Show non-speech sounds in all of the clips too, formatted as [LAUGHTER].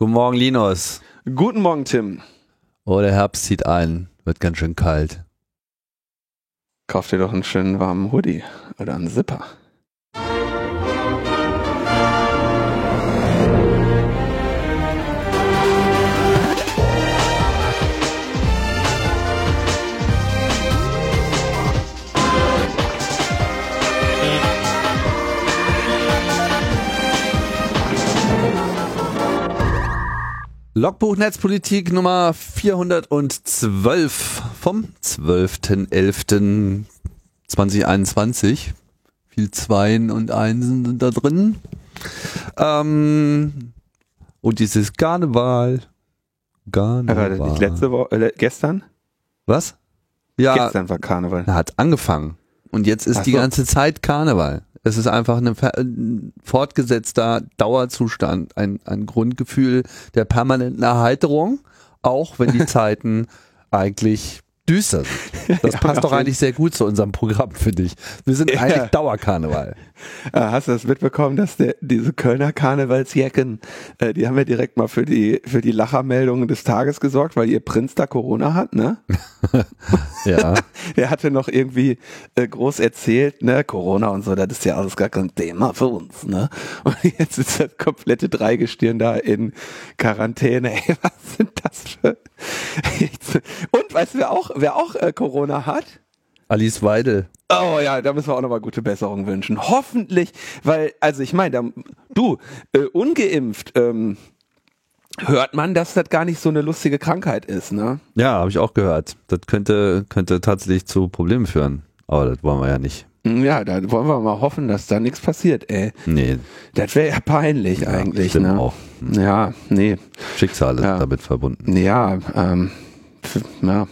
Guten Morgen, Linus. Guten Morgen, Tim. Oh, der Herbst zieht ein. Wird ganz schön kalt. Kauf dir doch einen schönen warmen Hoodie oder einen Zipper. Logbuch Netzpolitik Nummer 412 vom 12.11.2021. Viel Zweien und Einsen sind da drin. Ähm, und dieses Karneval. Karneval. War das nicht letzte Woche, äh, gestern? Was? Ja. Gestern war Karneval. Hat angefangen. Und jetzt ist Ach die so. ganze Zeit Karneval. Es ist einfach ein fortgesetzter Dauerzustand, ein, ein Grundgefühl der permanenten Erheiterung, auch wenn die [LAUGHS] Zeiten eigentlich düster sind. Das [LAUGHS] passt doch eigentlich sehr gut zu unserem Programm, finde ich. Wir sind ja. eigentlich Dauerkarneval. Äh, hast du das mitbekommen, dass der, diese Kölner Karnevalsjacken, äh, die haben ja direkt mal für die, für die Lachermeldungen des Tages gesorgt, weil ihr Prinz da Corona hat, ne? [LAUGHS] ja. [LAUGHS] der hatte noch irgendwie äh, groß erzählt, ne, Corona und so, das ist ja alles gar kein Thema für uns, ne? Und jetzt ist das komplette Dreigestirn da in Quarantäne. Ey, was sind das für... [LAUGHS] und weißt du, wer auch, wer auch äh, Corona hat? Alice Weidel. Oh ja, da müssen wir auch nochmal gute Besserung wünschen. Hoffentlich, weil, also ich meine, du, äh, ungeimpft, ähm, hört man, dass das gar nicht so eine lustige Krankheit ist, ne? Ja, habe ich auch gehört. Das könnte, könnte tatsächlich zu Problemen führen. Aber das wollen wir ja nicht. Hm, ja, da wollen wir mal hoffen, dass da nichts passiert, ey. Nee. Das wäre ja peinlich ja, eigentlich, ne? Auch. Ja, nee. Schicksal ist ja. damit verbunden. Ja, ähm, ja.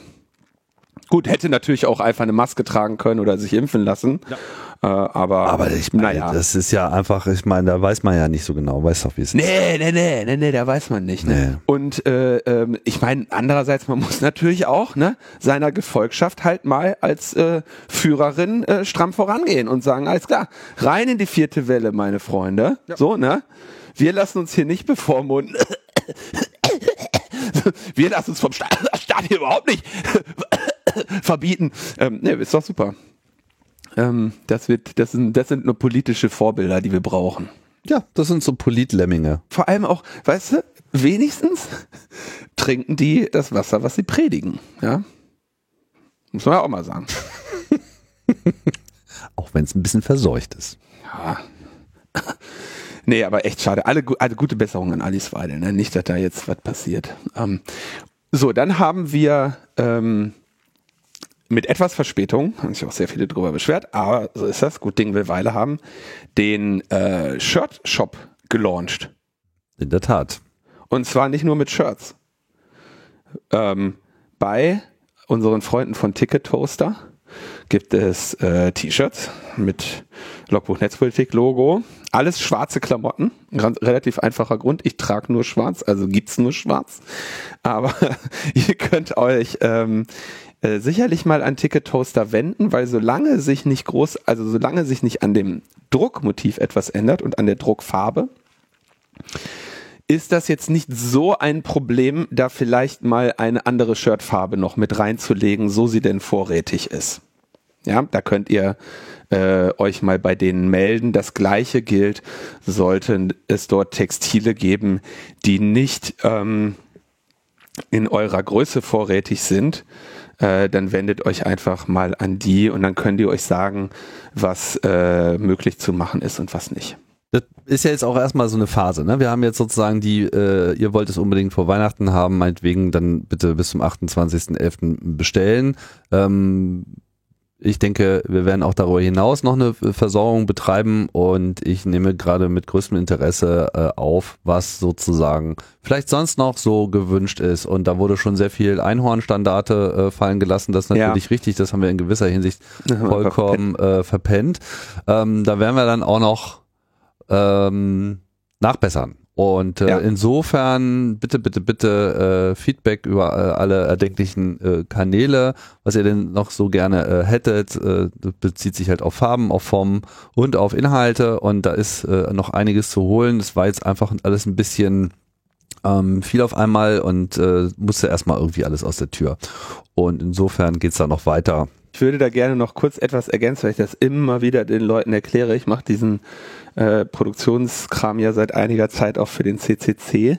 Gut, hätte natürlich auch einfach eine Maske tragen können oder sich impfen lassen. Ja. Äh, aber, aber ich meine, naja. das ist ja einfach, ich meine, da weiß man ja nicht so genau, weiß doch, wie es nee, ist. Nee, nee, nee, nee, da weiß man nicht. Ne? Nee. Und äh, ähm, ich meine, andererseits, man muss natürlich auch ne, seiner Gefolgschaft halt mal als äh, Führerin äh, stramm vorangehen und sagen, alles klar, rein in die vierte Welle, meine Freunde. Ja. So, ne? Wir lassen uns hier nicht bevormunden. Wir lassen uns vom Staat, Staat hier überhaupt nicht verbieten. Ähm, ne, ist doch super. Ähm, das, wird, das, sind, das sind nur politische Vorbilder, die wir brauchen. Ja, das sind so Politlemminge. Vor allem auch, weißt du, wenigstens trinken die das Wasser, was sie predigen. Ja, muss man ja auch mal sagen. [LAUGHS] auch wenn es ein bisschen verseucht ist. Ja. [LAUGHS] Nee, aber echt schade. Alle, alle gute Besserungen an Alice Weidel. Ne? Nicht, dass da jetzt was passiert. Ähm, so, dann haben wir ähm, mit etwas Verspätung, haben sich auch sehr viele drüber beschwert, aber so ist das, gut Ding will Weile haben, den äh, Shirt-Shop gelauncht. In der Tat. Und zwar nicht nur mit Shirts. Ähm, bei unseren Freunden von Ticket Toaster gibt es äh, T-Shirts mit Logbuch Netzpolitik Logo. Alles schwarze Klamotten. Ganz, relativ einfacher Grund. Ich trage nur schwarz, also gibt's nur schwarz. Aber [LAUGHS] ihr könnt euch ähm, äh, sicherlich mal an Ticket Toaster wenden, weil solange sich nicht groß, also solange sich nicht an dem Druckmotiv etwas ändert und an der Druckfarbe, ist das jetzt nicht so ein Problem, da vielleicht mal eine andere Shirtfarbe noch mit reinzulegen, so sie denn vorrätig ist. Ja, da könnt ihr äh, euch mal bei denen melden. Das gleiche gilt, sollten es dort Textile geben, die nicht ähm, in eurer Größe vorrätig sind, äh, dann wendet euch einfach mal an die und dann können die euch sagen, was äh, möglich zu machen ist und was nicht. Das ist ja jetzt auch erstmal so eine Phase. Ne? Wir haben jetzt sozusagen die, äh, ihr wollt es unbedingt vor Weihnachten haben, meinetwegen dann bitte bis zum 28.11. bestellen. Ähm, ich denke, wir werden auch darüber hinaus noch eine Versorgung betreiben und ich nehme gerade mit größtem Interesse äh, auf, was sozusagen vielleicht sonst noch so gewünscht ist. Und da wurde schon sehr viel Einhornstandarte äh, fallen gelassen. Das ist natürlich ja. richtig, das haben wir in gewisser Hinsicht [LAUGHS] vollkommen äh, verpennt. Ähm, da werden wir dann auch noch ähm, nachbessern. Und äh, ja. insofern bitte, bitte, bitte äh, Feedback über äh, alle erdenklichen äh, Kanäle, was ihr denn noch so gerne äh, hättet. Äh, das bezieht sich halt auf Farben, auf Formen und auf Inhalte. Und da ist äh, noch einiges zu holen. Das war jetzt einfach alles ein bisschen ähm, viel auf einmal und äh, musste erstmal irgendwie alles aus der Tür. Und insofern geht's da noch weiter. Ich würde da gerne noch kurz etwas ergänzen, weil ich das immer wieder den Leuten erkläre. Ich mache diesen äh, Produktionskram ja seit einiger Zeit auch für den CCC.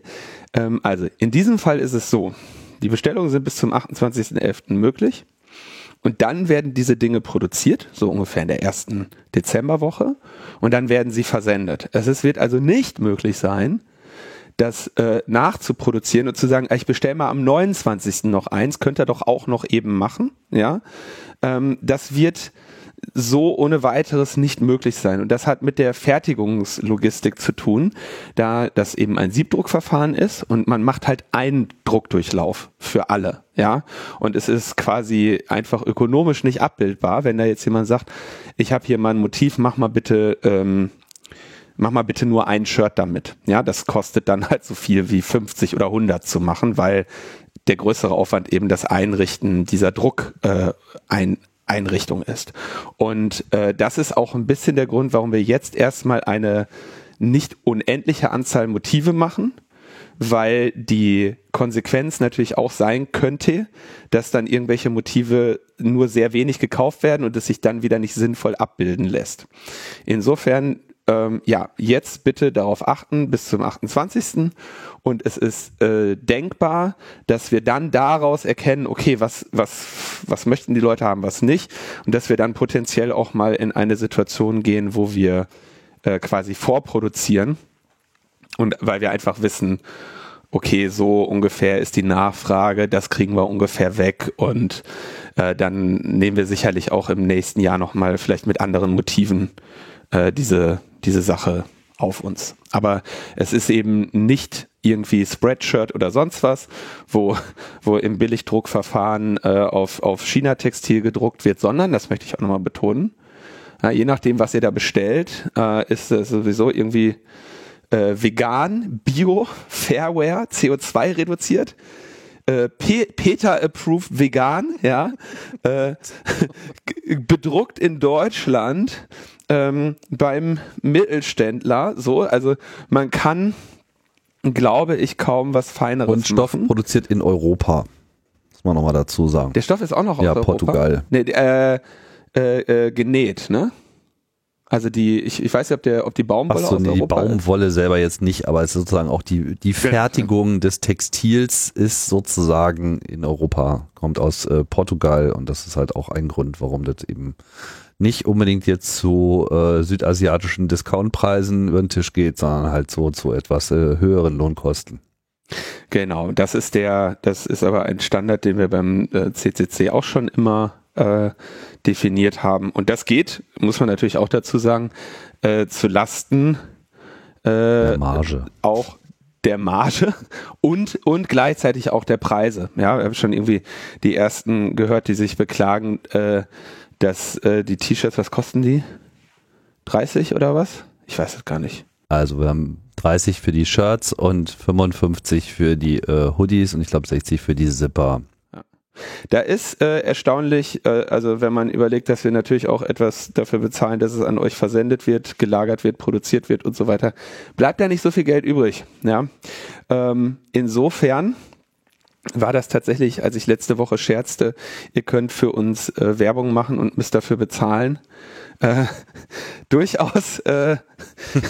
Ähm, also in diesem Fall ist es so, die Bestellungen sind bis zum 28.11. möglich. Und dann werden diese Dinge produziert, so ungefähr in der ersten Dezemberwoche, und dann werden sie versendet. Es wird also nicht möglich sein, das äh, nachzuproduzieren und zu sagen, ich bestelle mal am 29. noch eins, könnt ihr doch auch noch eben machen. Ja, ähm, das wird so ohne weiteres nicht möglich sein. Und das hat mit der Fertigungslogistik zu tun, da das eben ein Siebdruckverfahren ist und man macht halt einen Druckdurchlauf für alle. Ja, und es ist quasi einfach ökonomisch nicht abbildbar, wenn da jetzt jemand sagt, ich habe hier mal ein Motiv, mach mal bitte ähm, mach mal bitte nur ein Shirt damit. Ja, das kostet dann halt so viel wie 50 oder 100 zu machen, weil der größere Aufwand eben das Einrichten dieser Druck äh, ist. Und äh, das ist auch ein bisschen der Grund, warum wir jetzt erstmal eine nicht unendliche Anzahl Motive machen, weil die Konsequenz natürlich auch sein könnte, dass dann irgendwelche Motive nur sehr wenig gekauft werden und es sich dann wieder nicht sinnvoll abbilden lässt. Insofern ähm, ja, jetzt bitte darauf achten bis zum 28. Und es ist äh, denkbar, dass wir dann daraus erkennen, okay, was, was, was möchten die Leute haben, was nicht. Und dass wir dann potenziell auch mal in eine Situation gehen, wo wir äh, quasi vorproduzieren. Und weil wir einfach wissen, okay, so ungefähr ist die Nachfrage, das kriegen wir ungefähr weg und äh, dann nehmen wir sicherlich auch im nächsten Jahr nochmal vielleicht mit anderen Motiven äh, diese, diese Sache auf uns. Aber es ist eben nicht irgendwie Spreadshirt oder sonst was, wo, wo im Billigdruckverfahren äh, auf, auf China-Textil gedruckt wird, sondern, das möchte ich auch nochmal betonen, ja, je nachdem, was ihr da bestellt, äh, ist es sowieso irgendwie äh, vegan, bio, Fairware, CO2 reduziert. Äh, Peter approved vegan, ja, äh, [LAUGHS] bedruckt in Deutschland, ähm, beim Mittelständler so. Also man kann, glaube ich, kaum was Feineres Und Stoff machen. produziert in Europa. Muss man nochmal dazu sagen. Der Stoff ist auch noch aus ja, Europa. Portugal. Nee, äh, äh, äh, genäht, ne? Also die, ich, ich weiß nicht, ob, der, ob die Baumwolle Ach so, aus nee, die Europa ist. Baumwolle selber jetzt nicht, aber es ist sozusagen auch die, die Fertigung des Textils ist sozusagen in Europa, kommt aus äh, Portugal und das ist halt auch ein Grund, warum das eben nicht unbedingt jetzt zu äh, südasiatischen Discountpreisen über den Tisch geht, sondern halt so zu etwas äh, höheren Lohnkosten. Genau, das ist der, das ist aber ein Standard, den wir beim äh, CCC auch schon immer äh, definiert haben. Und das geht, muss man natürlich auch dazu sagen, äh, zu Lasten äh, Der Marge. auch der Marge und, und gleichzeitig auch der Preise. Ja, wir haben schon irgendwie die ersten gehört, die sich beklagen, äh, dass äh, die T-Shirts, was kosten die? 30 oder was? Ich weiß es gar nicht. Also wir haben 30 für die Shirts und 55 für die äh, Hoodies und ich glaube 60 für die Zipper. Da ist äh, erstaunlich, äh, also wenn man überlegt, dass wir natürlich auch etwas dafür bezahlen, dass es an euch versendet wird, gelagert wird, produziert wird und so weiter, bleibt da nicht so viel Geld übrig. Ja, ähm, insofern war das tatsächlich, als ich letzte Woche scherzte, ihr könnt für uns äh, Werbung machen und müsst dafür bezahlen. Äh, [LAUGHS] durchaus äh,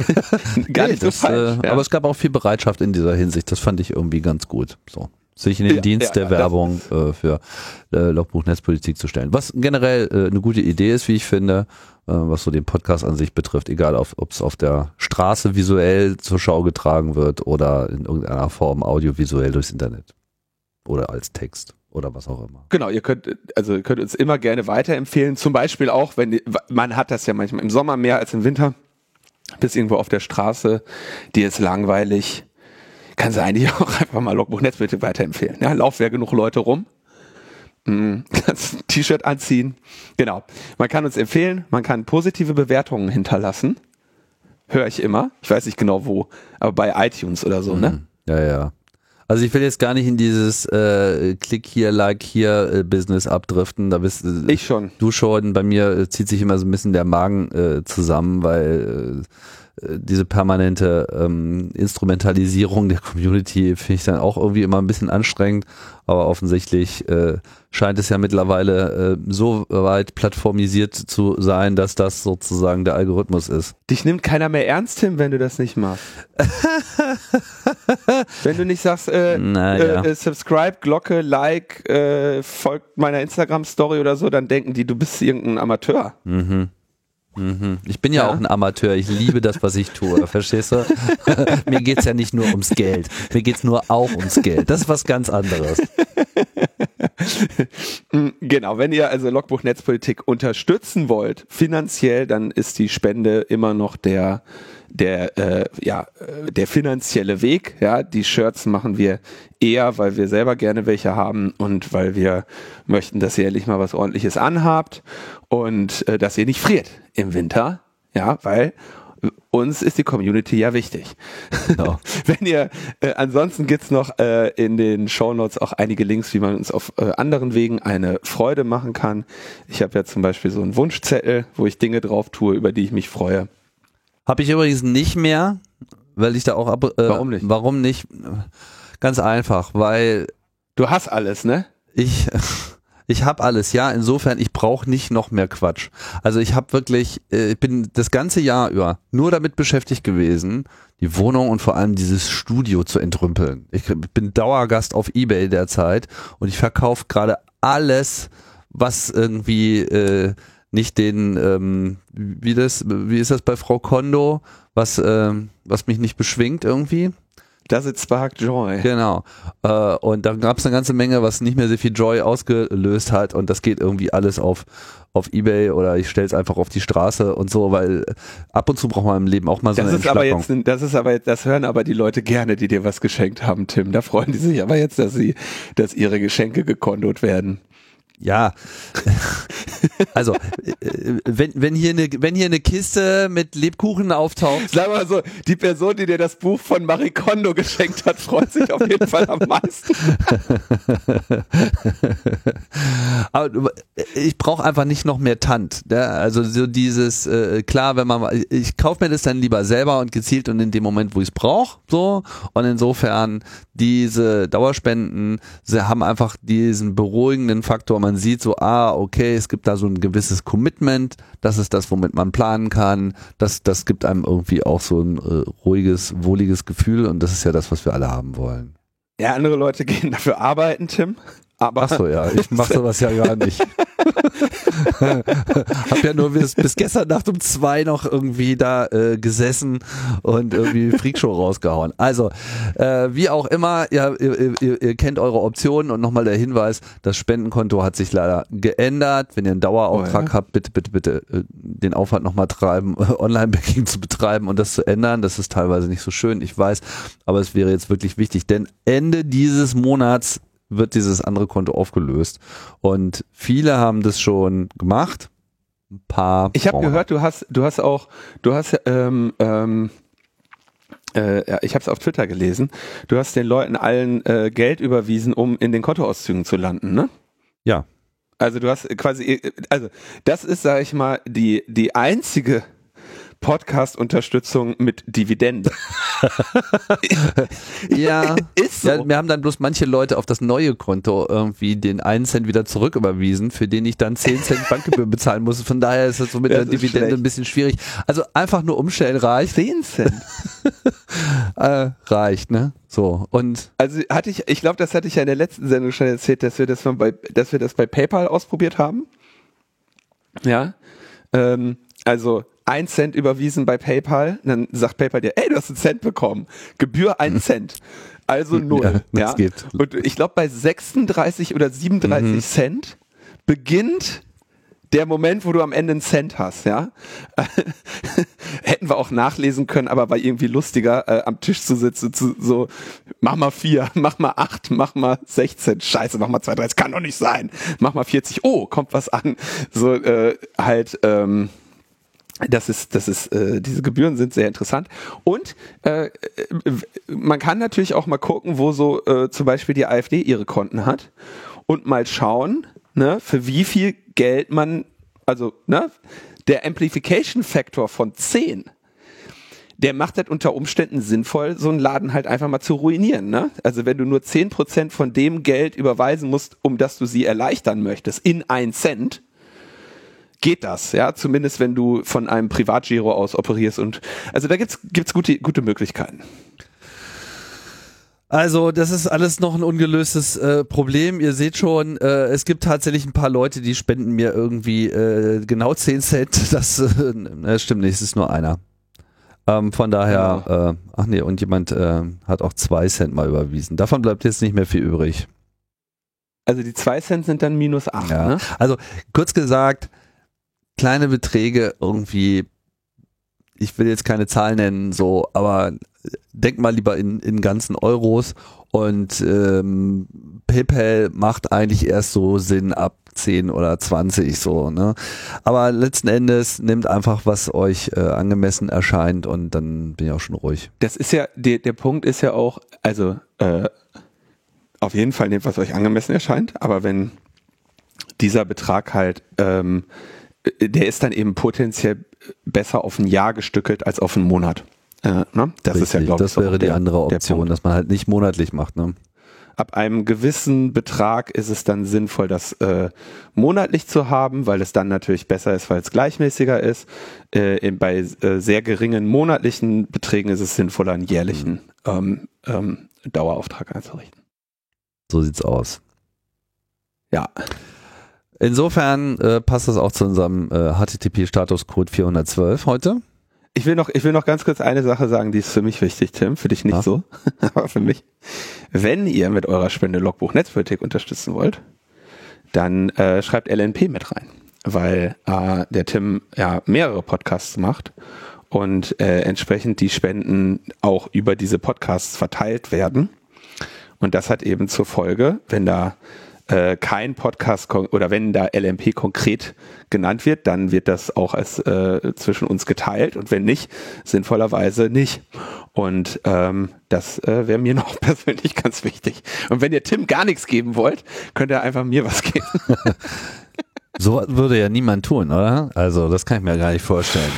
[LAUGHS] gar nicht das, so falsch. äh, ja. Aber es gab auch viel Bereitschaft in dieser Hinsicht. Das fand ich irgendwie ganz gut. So sich in den Ja, Dienst ja, der das- Werbung äh, für äh, Logbuch Netzpolitik zu stellen. Was generell äh, eine gute Idee ist, wie ich finde, äh, was so den Podcast an sich betrifft, egal ob es auf der Straße visuell zur Schau getragen wird oder in irgendeiner Form audiovisuell durchs Internet oder als Text oder was auch immer. Genau, ihr könnt, also ihr könnt uns immer gerne weiterempfehlen. Zum Beispiel auch, wenn die, man hat das ja manchmal im Sommer mehr als im Winter. Bist irgendwo auf der Straße, dir ist langweilig, kannst du [LAUGHS] eigentlich auch einfach mal Logbuch Netzpolitik weiterempfehlen. Ja, laufen ja genug Leute rum. Mm, [LAUGHS] Kannst ein T-Shirt anziehen. Genau. Man kann uns empfehlen, man kann positive Bewertungen hinterlassen. Höre ich immer. Ich weiß nicht genau wo, aber bei iTunes oder so, ne? Mhm. Ja, ja. Also ich will jetzt gar nicht in dieses äh, Klick hier, Like hier äh, Business abdriften. Da bist äh, Ich schon. du schon. Bei mir äh, zieht sich immer so ein bisschen der Magen äh, zusammen, weil äh, diese permanente ähm, Instrumentalisierung der Community finde ich dann auch irgendwie immer ein bisschen anstrengend. Aber offensichtlich äh, scheint es ja mittlerweile äh, so weit plattformisiert zu sein, dass das sozusagen der Algorithmus ist. Dich nimmt keiner mehr ernst, Tim, wenn du das nicht machst. [LAUGHS] wenn du nicht sagst, äh, Naja. äh, äh, subscribe, Glocke, Like, äh, folgt meiner Instagram-Story oder so, dann denken die, du bist irgendein Amateur. Mhm. Mhm. Ich bin ja, Ja. auch ein Amateur. Ich liebe das, was ich tue. Verstehst du? [LAUGHS] Mir geht's ja nicht nur ums Geld. Mir geht's nur auch ums Geld. Das ist was ganz anderes. Genau, wenn ihr also Logbuch Netzpolitik unterstützen wollt, finanziell, dann ist die Spende immer noch der der äh, ja äh, der finanzielle Weg. Ja, die Shirts machen wir eher, weil wir selber gerne welche haben und weil wir möchten, dass ihr endlich mal was Ordentliches anhabt und äh, dass ihr nicht friert im Winter. Ja, weil uns ist die Community ja wichtig. Genau. [LAUGHS] Wenn ihr, äh, ansonsten gibt's noch äh, in den Shownotes auch einige Links, wie man uns auf äh, anderen Wegen eine Freude machen kann. Ich habe ja zum Beispiel so einen Wunschzettel, wo ich Dinge drauf tue, über die ich mich freue. Habe ich übrigens nicht mehr, weil ich da auch ab. Äh, Warum nicht? Warum nicht? Ganz einfach, weil Du hast alles, ne? ich [LAUGHS] ich habe alles, ja. Insofern, ich brauche nicht noch mehr Quatsch. Also ich habe wirklich, äh, ich bin das ganze Jahr über nur damit beschäftigt gewesen, die Wohnung und vor allem dieses Studio zu entrümpeln. Ich bin Dauergast auf eBay derzeit und ich verkaufe gerade alles, was irgendwie äh, nicht den, ähm, wie das, wie ist das bei Frau Kondo, was, ähm, was mich nicht beschwingt irgendwie. Does it spark joy? Genau. Äh, und dann gab es eine ganze Menge, was nicht mehr so viel Joy ausgelöst hat und das geht irgendwie alles auf auf Ebay oder ich stelle es einfach auf die Straße und so, weil ab und zu braucht man im Leben auch mal so Das eine ist aber jetzt, das ist aber jetzt, das hören aber die Leute gerne, die dir was geschenkt haben, Tim. Da freuen die sich aber jetzt, dass sie, dass ihre Geschenke gekondot werden. Ja. [LAUGHS] Also, äh, wenn, wenn, hier eine, wenn hier eine Kiste mit Lebkuchen auftaucht, Sag mal so, die Person, die dir das Buch von Marie Kondo geschenkt hat, freut sich auf jeden Fall am meisten. [LAUGHS] aber du- ich brauche einfach nicht noch mehr Tant. Ja? Also so dieses, äh, klar, wenn man, ich kaufe mir das dann lieber selber und gezielt und in dem Moment, wo ich es brauche, so. Und insofern, diese Dauerspenden, sie haben einfach diesen beruhigenden Faktor. Man sieht so, ah, okay, es gibt da so ein gewisses Commitment, das ist das, womit man planen kann. Das, das gibt einem irgendwie auch so ein äh, ruhiges, wohliges Gefühl und das ist ja das, was wir alle haben wollen. Ja, andere Leute gehen dafür arbeiten, Tim. Aber Ach so, ja, ich mache sowas ja gar nicht. [LAUGHS] [LAUGHS] Hab ja nur bis, bis gestern Nacht um zwei noch irgendwie da äh, gesessen und irgendwie Freakshow rausgehauen. Also, äh, wie auch immer, ja, ihr, ihr, ihr kennt eure Optionen und nochmal der Hinweis, das Spendenkonto hat sich leider geändert. Wenn ihr einen Dauerauftrag Oh ja? habt, bitte, bitte, bitte äh, den Aufwand nochmal treiben, [LAUGHS] Online-Banking zu betreiben und das zu ändern. Das ist teilweise nicht so schön, ich weiß, aber es wäre jetzt wirklich wichtig, denn Ende dieses Monats wird dieses andere Konto aufgelöst. Und viele haben das schon gemacht. Ein paar. ich habe gehört, du hast, du hast auch, du hast, ähm, ähm, äh, ja, ich habe es auf Twitter gelesen. Du hast den Leuten allen äh, Geld überwiesen, um in den Kontoauszügen zu landen, ne? Ja. Also du hast quasi, also das ist, sage ich mal, die die einzige Podcast-Unterstützung mit Dividende. [LAUGHS] Ja. Ist so. ja. Wir haben dann bloß manche Leute auf das neue Konto irgendwie den einen Cent wieder zurücküberwiesen, für den ich dann 10 Cent Bankgebühr bezahlen muss. Von daher ist das so mit Das der Dividende schlecht. ein bisschen schwierig. Also einfach nur umstellen reicht. 10 Cent. [LAUGHS] Äh, reicht, ne? So. Und Also hatte ich, ich glaube, das hatte ich ja in der letzten Sendung schon erzählt, dass wir das mal bei, dass wir das bei PayPal ausprobiert haben. Ja. Ähm, also ein Cent überwiesen bei PayPal, dann sagt PayPal dir, ey, du hast einen Cent bekommen. Gebühr ein Cent. Also null. Ja, Ja, geht. Und ich glaube, bei 36 oder 37 Mhm. Cent beginnt der Moment, wo du am Ende einen Cent hast, ja. [LAUGHS] Hätten wir auch nachlesen können, aber war irgendwie lustiger, äh, am Tisch zu sitzen, zu, so, mach mal vier, [LAUGHS] mach mal acht, mach mal 16, scheiße, mach mal zwei, drei, das kann doch nicht sein. Mach mal 40, oh, kommt was an. So, äh, halt, ähm, das ist, das ist, äh, diese Gebühren sind sehr interessant. Und äh, man kann natürlich auch mal gucken, wo so äh, zum Beispiel die AfD ihre Konten hat und mal schauen, ne, für wie viel Geld man, also ne, der Amplification-Faktor von 10 der macht das unter Umständen sinnvoll, so einen Laden halt einfach mal zu ruinieren. Ne? Also wenn du nur 10% von dem Geld überweisen musst, um das du sie erleichtern möchtest, in ein Cent, geht das, ja, zumindest wenn du von einem Privatgiro aus operierst und also da gibt's gibt's gute gute Möglichkeiten. Also, das ist alles noch ein ungelöstes äh, Problem. Ihr seht schon, äh, es gibt tatsächlich ein paar Leute, die spenden mir irgendwie äh, genau 10 Cent. [LAUGHS] Das, äh, das stimmt nicht, es ist nur einer. Ähm, von daher, ja. äh, ach nee, und jemand äh, hat auch 2 Cent mal überwiesen. Davon bleibt jetzt nicht mehr viel übrig. Also die 2 Cent sind dann minus 8, ja. ne? Also kurz gesagt, kleine Beträge irgendwie, ich will jetzt keine Zahl nennen, so, aber denk mal lieber in, in ganzen Euros und ähm, PayPal macht eigentlich erst so Sinn ab 10 oder 20 so, ne? Aber letzten Endes nimmt einfach, was euch äh, angemessen erscheint und dann bin ich auch schon ruhig. Das ist ja, der, der Punkt ist ja auch, also äh, auf jeden Fall nehmt, was euch angemessen erscheint, aber wenn dieser Betrag halt ähm, der ist dann eben potenziell besser auf ein Jahr gestückelt als auf einen Monat. Äh, ne? Das Richtig, ist ja, glaube ich, das wäre die der, andere Option, dass man halt nicht monatlich macht. Ne? Ab einem gewissen Betrag ist es dann sinnvoll, das äh, monatlich zu haben, weil es dann natürlich besser ist, weil es gleichmäßiger ist. Äh, bei äh, sehr geringen monatlichen Beträgen ist es sinnvoller, einen jährlichen mhm. ähm, ähm, Dauerauftrag einzurichten. So sieht's aus. Ja. Insofern äh, passt das auch zu unserem äh, HTTP-Statuscode 412 heute. Ich will noch, ich will noch ganz kurz eine Sache sagen, die ist für mich wichtig, Tim. Für dich nicht ja. so, [LAUGHS] aber für mich. Wenn ihr mit eurer Spende Logbuch Netzpolitik unterstützen wollt, dann äh, schreibt LNP mit rein, weil äh, der Tim ja mehrere Podcasts macht und äh, entsprechend die Spenden auch über diese Podcasts verteilt werden. Und das hat eben zur Folge, wenn da äh, kein Podcast oder wenn da LMP konkret genannt wird, dann wird das auch als äh, zwischen uns geteilt und wenn nicht, sinnvollerweise nicht. Und ähm, das äh, wäre mir [LAUGHS] noch persönlich ganz wichtig. Und wenn ihr Tim gar nichts geben wollt, könnt ihr einfach mir was geben. [LAUGHS] so würde ja niemand tun, oder? Also das kann ich mir gar nicht vorstellen.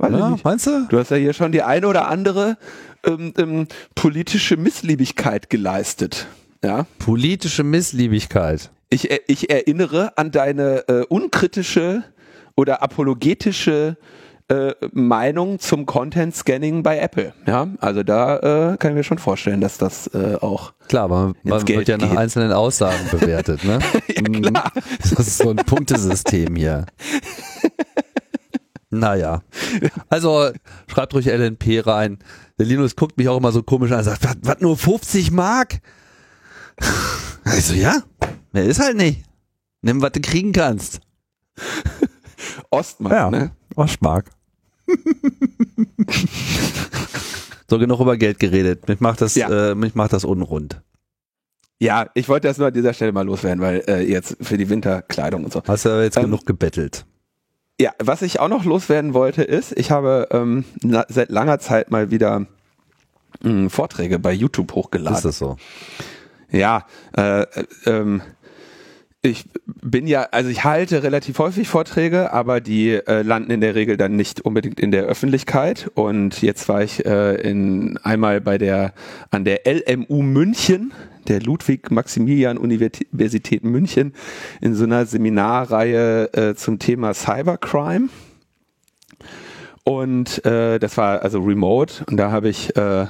Ja, meinst du? Du hast ja hier schon die eine oder andere ähm, ähm, politische Missliebigkeit geleistet. Ja. Politische Missliebigkeit. Ich, ich erinnere an deine äh, unkritische oder apologetische äh, Meinung zum Content Scanning bei Apple. Ja, also da äh, kann ich mir schon vorstellen, dass das äh, auch klar, man, man wird ja nach geht. einzelnen Aussagen bewertet, ne? [LAUGHS] ja. Das ist so ein Punktesystem hier. naja, also schreibt ruhig LNP rein. Der Linus guckt mich auch immer so komisch an und sagt, was nur 50 Mark? [LAUGHS] Also ja, mehr ist halt nicht. Nimm, was du kriegen kannst. [LAUGHS] Ostmark, ja, ne? Ostmark. [LAUGHS] so, genug über Geld geredet. Mich macht das, ja. äh, mich macht das unrund. Ja, ich wollte das nur an dieser Stelle mal loswerden, weil äh, jetzt für die Winterkleidung und so. Hast du jetzt ähm, genug gebettelt? Ja, was ich auch noch loswerden wollte ist, ich habe ähm, na, seit langer Zeit mal wieder mh, hm, Vorträge bei YouTube hochgeladen. Ist das so? Ja, äh, ähm, ich bin ja, also ich halte relativ häufig Vorträge, aber die äh, landen in der Regel dann nicht unbedingt in der Öffentlichkeit. Und jetzt war ich äh, in einmal bei der an der LMU München, der Ludwig-Maximilian-Universität München, in so einer Seminarreihe äh, zum Thema Cybercrime. Und äh, das war also remote und da habe ich äh,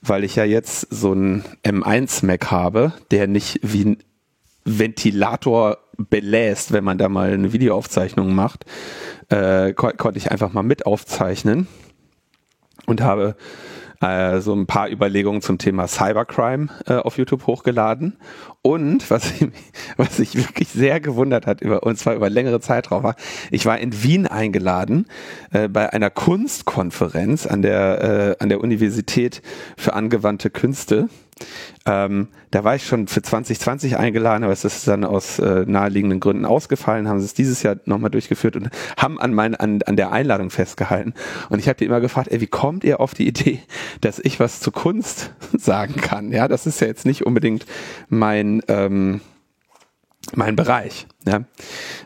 weil ich ja jetzt so einen M1 Mac habe, der nicht wie ein Ventilator beläst, wenn man da mal eine Videoaufzeichnung macht, äh, ko konnte ich einfach mal mit aufzeichnen und habe äh, so ein paar Überlegungen zum Thema Cybercrime äh, auf YouTube hochgeladen. Und was ich, was ich wirklich sehr gewundert hat, über, und zwar über längere Zeitraum war, ich war in Wien eingeladen äh, bei einer Kunstkonferenz an der, äh, an der Universität für angewandte Künste. Ähm, da war ich schon für 2020 eingeladen, aber es ist dann aus äh, naheliegenden Gründen ausgefallen, haben sie es dieses Jahr nochmal durchgeführt und haben an, mein, an, an der Einladung festgehalten. Und ich habe die immer gefragt, ey, wie kommt ihr auf die Idee, dass ich was zu Kunst [LAUGHS] sagen kann? Ja, das ist ja jetzt nicht unbedingt mein... Ähm, mein Bereich. Ja.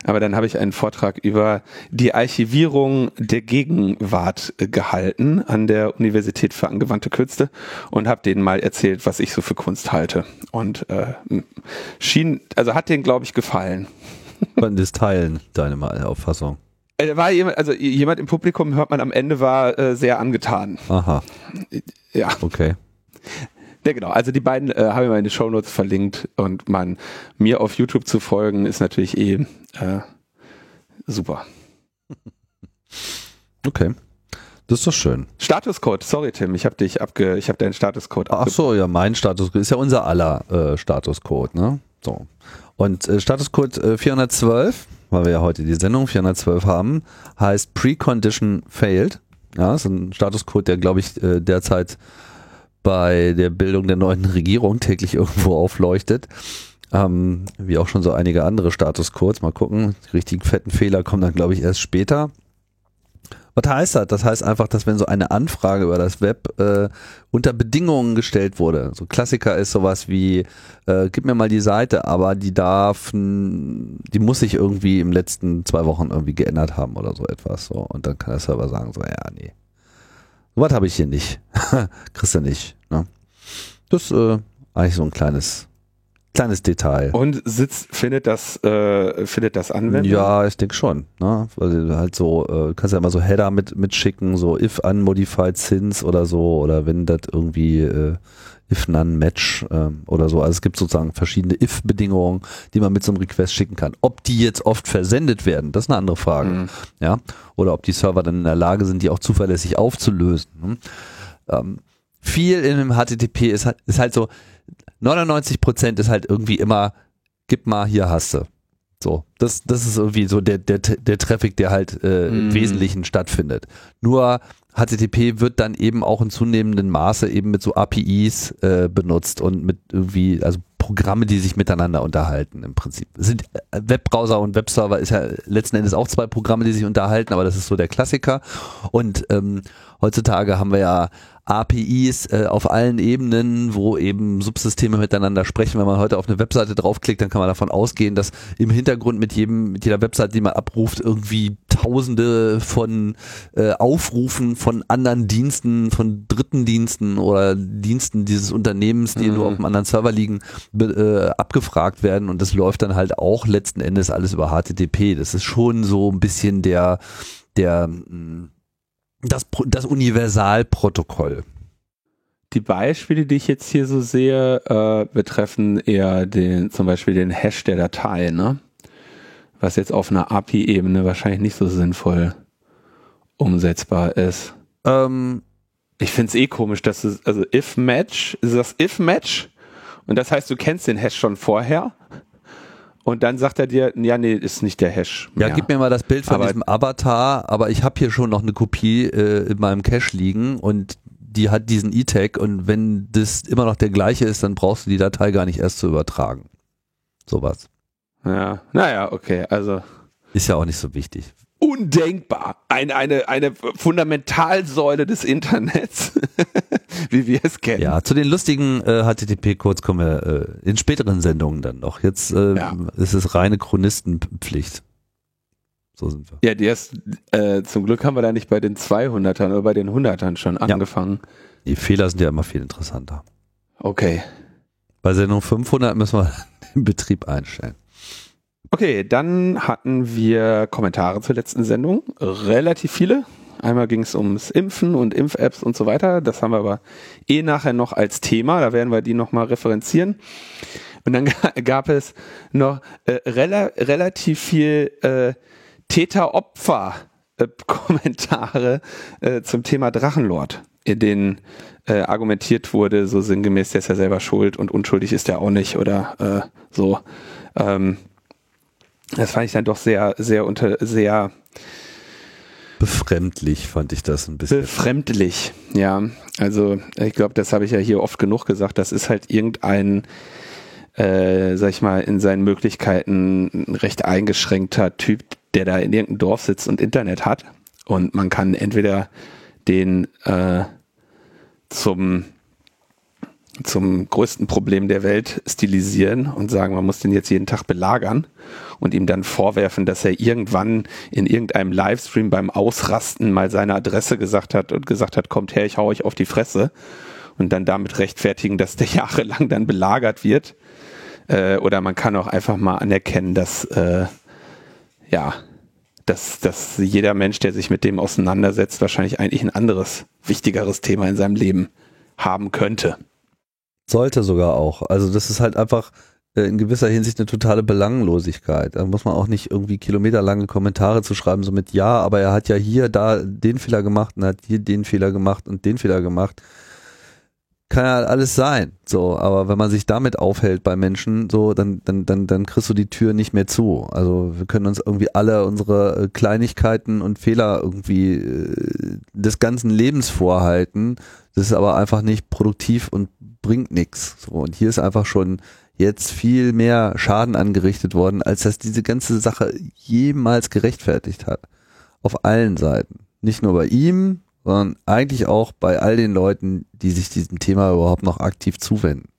Aber dann habe ich einen Vortrag über die Archivierung der Gegenwart gehalten an der Universität für angewandte Künste und habe denen mal erzählt, was ich so für Kunst halte. Und äh, schien, also hat denen, glaube ich, gefallen. Konnten das teilen, deine Auffassung? Äh, war jemand, also jemand im Publikum hört man am Ende war äh, sehr angetan. Aha. Ja. Okay. Ja, genau. Also die beiden äh, habe ich mal in den Shownotes verlinkt und man mir auf YouTube zu folgen ist natürlich eh äh, super. [LAUGHS] Okay. Das ist doch schön. Statuscode, sorry Tim, ich habe dich abge, ich habe deinen Statuscode. Ach so, ja, mein Statuscode ist ja unser aller äh, Statuscode, ne? So. Und äh, Statuscode äh, 412, weil wir ja heute die Sendung 412 haben, heißt Precondition Failed. Ja, ist ein Statuscode, der glaube ich äh, derzeit bei der Bildung der neuen Regierung täglich irgendwo aufleuchtet. Ähm, wie auch schon so einige andere Status Codes. Mal gucken. Die richtigen fetten Fehler kommen dann, glaube ich, erst später. Was heißt das? Das heißt einfach, dass wenn so eine Anfrage über das Web äh, unter Bedingungen gestellt wurde, so Klassiker ist sowas wie, äh, gib mir mal die Seite, aber die darf, die muss sich irgendwie im letzten zwei Wochen irgendwie geändert haben oder so etwas. So. Und dann kann der Server sagen, so, ja, nee, was habe ich hier nicht. [LAUGHS] Kriegst du nicht. Ne? Das ist äh, eigentlich so ein kleines, kleines Detail. Und sitzt, findet das, äh, findet das Anwendung? Ja, ich denke schon. Ne? Weil du halt so, äh, kannst ja immer so Header mit, mitschicken, so if unmodified since oder so, oder wenn das irgendwie äh, if none match ähm, oder so. Also es gibt sozusagen verschiedene if-Bedingungen, die man mit so einem Request schicken kann. Ob die jetzt oft versendet werden, das ist eine andere Frage. Mhm. Ja, oder ob die Server dann in der Lage sind, die auch zuverlässig aufzulösen. Hm? Ähm, viel in einem HTTP ist, halt, ist halt so, 99 Prozent ist halt irgendwie immer, gib mal, hier hast du. So, das, das ist irgendwie so der, der, der Traffic, der halt äh, mm. im. Wesentlichen stattfindet. Nur HTTP wird dann eben auch in zunehmendem Maße eben mit so APIs äh, benutzt und mit irgendwie, also Programme, die sich miteinander unterhalten im Prinzip. Sind äh, Webbrowser und Webserver ist ja letzten Endes auch zwei Programme, die sich unterhalten, aber das ist so der Klassiker. Und ähm, heutzutage haben wir ja APIs äh, auf allen Ebenen, wo eben Subsysteme miteinander sprechen. Wenn man heute auf eine Webseite draufklickt, dann kann man davon ausgehen, dass im Hintergrund mit jedem, mit jeder Webseite, die man abruft, irgendwie Tausende von äh, Aufrufen von anderen Diensten, von dritten Diensten oder Diensten dieses Unternehmens, die mhm. nur auf einem anderen Server liegen, äh, abgefragt werden. Und das läuft dann halt auch letzten Endes alles über HTTP. Das ist schon so ein bisschen der der mh, hm, das, das Universalprotokoll. Die Beispiele, die ich jetzt hier so sehe, äh, betreffen eher den, zum Beispiel den Hash der Datei, ne? Was jetzt auf einer API-Ebene wahrscheinlich nicht so sinnvoll umsetzbar ist. Ähm, ich finde es eh komisch, dass es, also if-match, ist das if-match? Und das heißt, du kennst den Hash schon vorher und dann sagt er dir, ja, nee, ist nicht der Hash. Mehr. Ja, gib mir mal das Bild von aber diesem Avatar, aber ich habe hier schon noch eine Kopie äh, in meinem Cache liegen und die hat diesen E-Tag und wenn das immer noch der gleiche ist, dann brauchst du die Datei gar nicht erst zu übertragen. Sowas. Ja, naja, okay, also. Ist ja auch nicht so wichtig undenkbar. Eine, eine, eine Fundamentalsäule des Internets, [LAUGHS] wie wir es kennen. Ja, zu den lustigen äh, HTTP-Codes kommen wir äh, in späteren Sendungen dann noch. Jetzt äh, ja. ist es reine Chronistenpflicht. So sind wir. Ja, die erst, äh, zum Glück haben wir da nicht bei den 200ern oder bei den 100ern schon angefangen. Ja. Die Fehler sind ja immer viel interessanter. Okay. Bei Sendung 500 müssen wir [LAUGHS] den Betrieb einstellen. Okay, dann hatten wir Kommentare zur letzten Sendung. Relativ viele. Einmal ging es ums Impfen und Impf-Apps und so weiter. Das haben wir aber eh nachher noch als Thema. Da werden wir die nochmal referenzieren. Und dann [LAUGHS] gab es noch äh, rela relativ viel äh, Täter-Opfer-Kommentare äh, zum Thema Drachenlord, in denen äh, argumentiert wurde, so sinngemäß, der ist ja selber schuld und unschuldig ist er auch nicht oder äh, so. Ähm, das fand ich dann doch sehr, sehr unter, sehr Befremdlich fand ich das ein bisschen. Befremdlich, ja. Also ich glaube, das habe ich ja hier oft genug gesagt. Das ist halt irgendein, äh, sag ich mal, in seinen Möglichkeiten recht eingeschränkter Typ, der da in irgendeinem Dorf sitzt und Internet hat. Und man kann entweder den äh, zum zum größten Problem der Welt stilisieren und sagen, man muss den jetzt jeden Tag belagern und ihm dann vorwerfen, dass er irgendwann in irgendeinem Livestream beim Ausrasten mal seine Adresse gesagt hat und gesagt hat, kommt her, ich hau euch auf die Fresse und dann damit rechtfertigen, dass der [LAUGHS] jahrelang dann belagert wird. Äh, oder man kann auch einfach mal anerkennen, dass äh, ja, dass, dass jeder Mensch, der sich mit dem auseinandersetzt, wahrscheinlich eigentlich ein anderes, wichtigeres Thema in seinem Leben haben könnte. Sollte sogar auch. Also das ist halt einfach äh, in gewisser Hinsicht eine totale Belanglosigkeit. Da muss man auch nicht irgendwie kilometerlange Kommentare zu schreiben, so mit ja, aber er hat ja hier da den Fehler gemacht und hat hier den Fehler gemacht und den Fehler gemacht. Kann ja alles sein. So, aber wenn man sich damit aufhält bei Menschen, so, dann, dann, dann, dann kriegst du die Tür nicht mehr zu. Also wir können uns irgendwie alle unsere äh, Kleinigkeiten und Fehler irgendwie äh, des ganzen Lebens vorhalten. Das ist aber einfach nicht produktiv und bringt nichts. So, und hier ist einfach schon jetzt viel mehr Schaden angerichtet worden, als dass diese ganze Sache jemals gerechtfertigt hat. Auf allen Seiten. Nicht nur bei ihm, sondern eigentlich auch bei all den Leuten, die sich diesem Thema überhaupt noch aktiv zuwenden.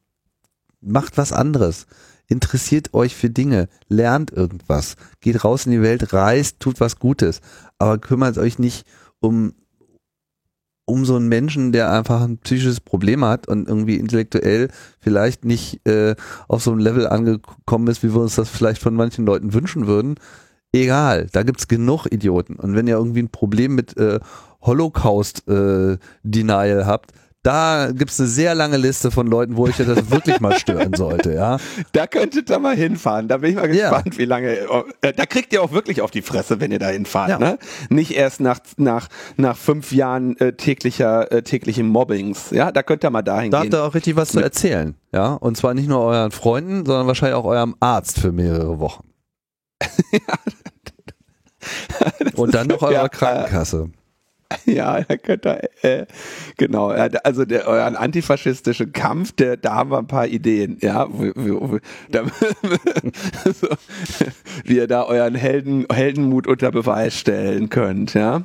Macht was anderes. Interessiert euch für Dinge, lernt irgendwas, geht raus in die Welt, reist, tut was Gutes, aber kümmert euch nicht um um so einen Menschen, der einfach ein psychisches Problem hat und irgendwie intellektuell vielleicht nicht äh, auf so einem Level angekommen ist, wie wir uns das vielleicht von manchen Leuten wünschen würden. Egal, da gibt's genug Idioten. Und wenn ihr irgendwie ein Problem mit äh, Holocaust-Denial äh, habt, da gibt's eine sehr lange Liste von Leuten, wo ich das [LAUGHS] wirklich mal stören sollte, ja. Da könntet ihr mal hinfahren. Da bin ich mal gespannt, ja. wie lange. Äh, da kriegt ihr auch wirklich auf die Fresse, wenn ihr da hinfahrt. Ja. Ne? Nicht erst nach, nach, nach fünf Jahren äh, täglicher, äh, täglichen Mobbings. Ja, da könnt ihr mal dahin da gehen. Da habt ihr auch richtig was zu erzählen. Ja, und zwar nicht nur euren Freunden, sondern wahrscheinlich auch eurem Arzt für mehrere Wochen. [LAUGHS] ja. und dann noch eurer ja, Krankenkasse. [LAUGHS] Ja, könnt ihr, äh, genau, also der, euren antifaschistischen Kampf, der, da haben wir ein paar Ideen, ja, da, [LAUGHS] so, wie ihr da euren Helden, Heldenmut unter Beweis stellen könnt, ja.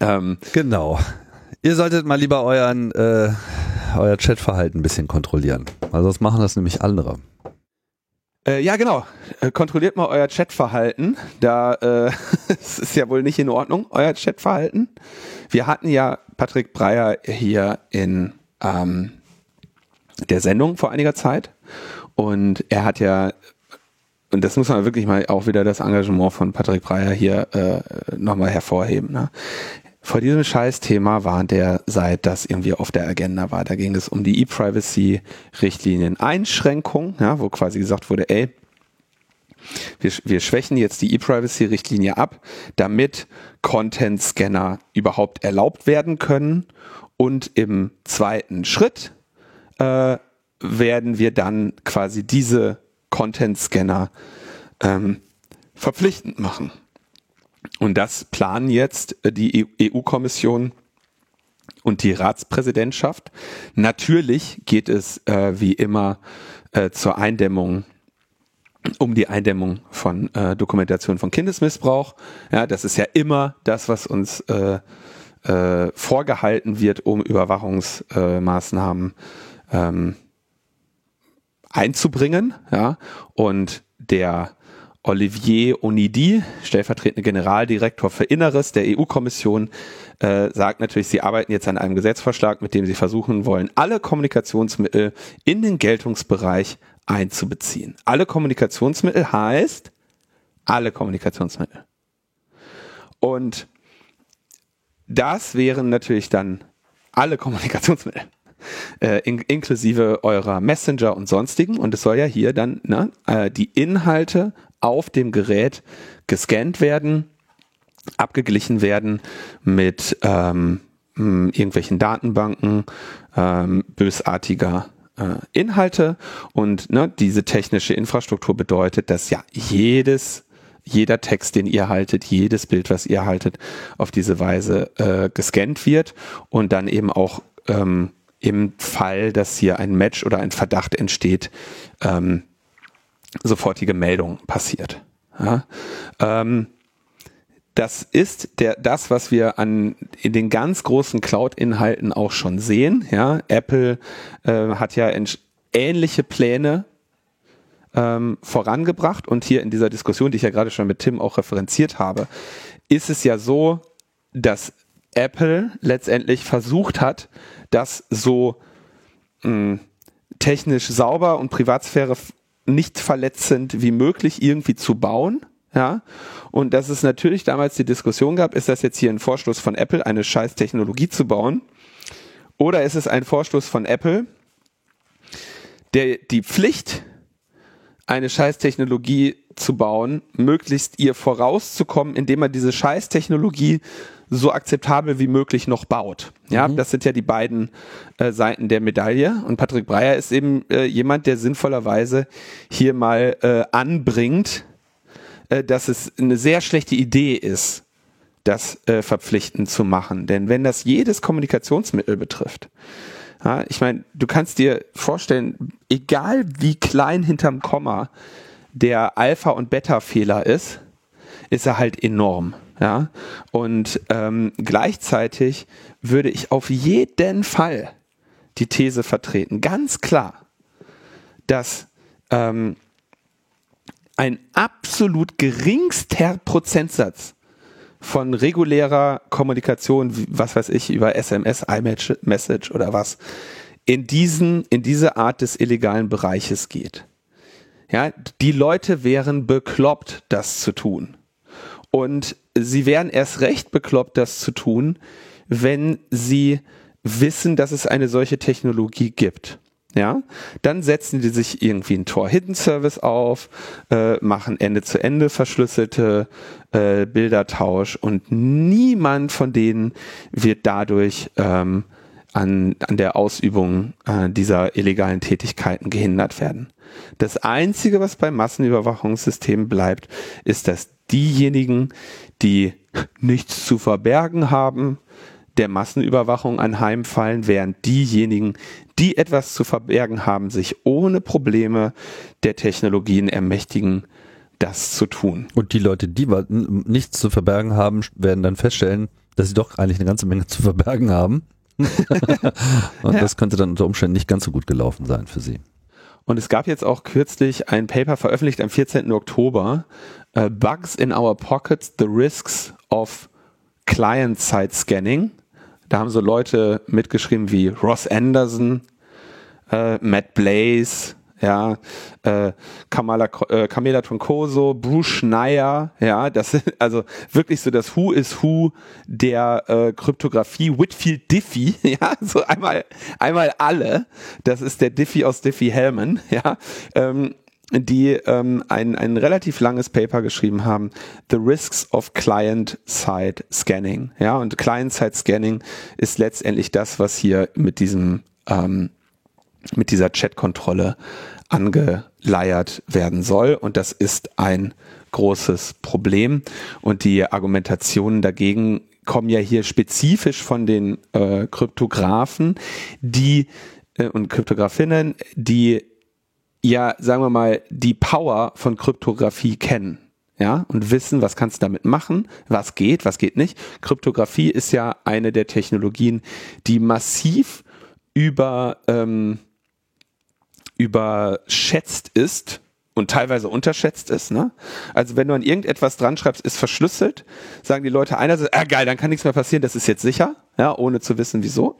Ähm, genau. Ihr solltet mal lieber euren, äh, euer Chatverhalten ein bisschen kontrollieren. Also das machen das nämlich andere. Äh, ja, genau. Äh, kontrolliert mal euer Chatverhalten. Da äh, [LAUGHS] es ist ja wohl nicht in Ordnung, euer Chatverhalten. Wir hatten ja Patrick Breyer hier in ähm, der Sendung vor einiger Zeit. Und er hat ja, und das muss man wirklich mal auch wieder das Engagement von Patrick Breyer hier äh, nochmal hervorheben. Ne? Vor diesem Scheißthema warnt er, seit das irgendwie auf der Agenda war. Da ging es um die E-Privacy-Richtlinien-Einschränkung, ja, wo quasi gesagt wurde, ey, wir, wir schwächen jetzt die E-Privacy-Richtlinie ab, damit Content-Scanner überhaupt erlaubt werden können. Und im zweiten Schritt äh, werden wir dann quasi diese Content-Scanner ähm, verpflichtend machen. Und das planen jetzt äh, die EU-Kommission und die Ratspräsidentschaft. Natürlich geht es äh, wie immer äh, zur Eindämmung um die Eindämmung von äh, Dokumentation von Kindesmissbrauch. Ja, das ist ja immer das, was uns äh, äh, vorgehalten wird, um Überwachungsmaßnahmen ähm, einzubringen. Ja, und der Olivier Onidi, stellvertretender Generaldirektor für Inneres der EU-Kommission, äh, sagt natürlich, sie arbeiten jetzt an einem Gesetzvorschlag, mit dem sie versuchen wollen, alle Kommunikationsmittel in den Geltungsbereich einzubeziehen. Alle Kommunikationsmittel heißt alle Kommunikationsmittel. Und das wären natürlich dann alle Kommunikationsmittel. Äh, in, inklusive eurer Messenger und sonstigen. Und es soll ja hier dann ne, äh, die Inhalte auf dem Gerät gescannt werden, abgeglichen werden mit ähm, irgendwelchen Datenbanken ähm, bösartiger äh, Inhalte und ne, diese technische Infrastruktur bedeutet, dass ja jedes jeder Text, den ihr haltet, jedes Bild, was ihr haltet, auf diese Weise äh, gescannt wird und dann eben auch ähm, im Fall, dass hier ein Match oder ein Verdacht entsteht, ähm, sofortige Meldung passiert. Ja? Ähm, das ist der, das, was wir an, in den ganz großen Cloud-Inhalten auch schon sehen. Ja? Apple äh, hat ja ähnliche Pläne ähm, vorangebracht und hier in dieser Diskussion, die ich ja gerade schon mit Tim auch referenziert habe, ist es ja so, dass Apple letztendlich versucht hat, das so mh, hm, technisch sauber und Privatsphäre nicht verletzend wie möglich irgendwie zu bauen. Ja, und dass es natürlich damals die Diskussion gab, ist das jetzt hier ein Vorstoß von Apple, eine scheiß Technologie zu bauen? Oder ist es ein Vorstoß von Apple, der die Pflicht, eine Scheißtechnologie zu bauen, möglichst ihr vorauszukommen, indem man diese Scheißtechnologie so akzeptabel wie möglich noch baut. Ja, mhm. das sind ja die beiden äh, Seiten der Medaille. Und Patrick Breyer ist eben äh, jemand, der sinnvollerweise hier mal äh, anbringt, äh, dass es eine sehr schlechte Idee ist, das äh, verpflichtend zu machen. Denn wenn das jedes Kommunikationsmittel betrifft, ja, ich meine, du kannst dir vorstellen, egal wie klein hinterm Komma der Alpha- und Beta-Fehler ist, ist er halt enorm. Ja? Und ähm, gleichzeitig würde ich auf jeden Fall die These vertreten, ganz klar, dass ähm, ein absolut geringster Prozentsatz von regulärer Kommunikation, was weiß ich, über SMS, iMessage oder was, in diesen, in diese Art des illegalen Bereiches geht. Ja, die Leute wären bekloppt, das zu tun. Und sie wären erst recht bekloppt, das zu tun, wenn sie wissen, dass es eine solche Technologie gibt ja, dann setzen die sich irgendwie einen Tor-Hidden-Service auf, äh, machen Ende-zu-Ende verschlüsselte äh, Bildertausch und niemand von denen wird dadurch ähm, an, an der Ausübung äh, dieser illegalen Tätigkeiten gehindert werden. Das Einzige, was beim Massenüberwachungssystem bleibt, ist, dass diejenigen, die nichts zu verbergen haben, der Massenüberwachung anheimfallen, während diejenigen, die etwas zu verbergen haben, sich ohne Probleme der Technologien ermächtigen, das zu tun. Und die Leute, die nichts zu verbergen haben, werden dann feststellen, dass sie doch eigentlich eine ganze Menge zu verbergen haben. Und ja. das könnte dann unter Umständen nicht ganz so gut gelaufen sein für sie. Und es gab jetzt auch kürzlich ein Paper veröffentlicht am 14. Oktober, uh, Bugs in Our Pockets, The Risks of Client-Side Scanning. Da haben so Leute mitgeschrieben wie Ross Anderson, äh, Matt Blaze, ja, äh, Kamala, äh, Camila Troncoso, Bruce Schneier, ja, das sind also wirklich so das Who is Who der äh, Kryptographie, Whitfield Diffie, [LAUGHS] ja, so einmal, einmal alle, das ist der Diffie aus Diffie Hellman, [LAUGHS] ja, ähm, die ähm, ein, ein relativ langes Paper geschrieben haben, The Risks of Client-Side Scanning. Ja, und Client-Side Scanning ist letztendlich das, was hier mit diesem ähm, mit dieser Chat-Kontrolle angeleiert werden soll. Und das ist ein großes Problem. Und die Argumentationen dagegen kommen ja hier spezifisch von den äh, Kryptografen, die äh, und Kryptografinnen, die ja, sagen wir mal, die Power von Kryptographie kennen. Ja, und wissen, was kannst du damit machen, was geht, was geht nicht. Kryptographie ist ja eine der Technologien, die massiv über, ähm, überschätzt ist und teilweise unterschätzt ist. Ne? Also wenn du an irgendetwas dran schreibst, ist verschlüsselt, sagen die Leute einerseits, ah geil, dann kann nichts mehr passieren, das ist jetzt sicher, ja, ohne zu wissen wieso.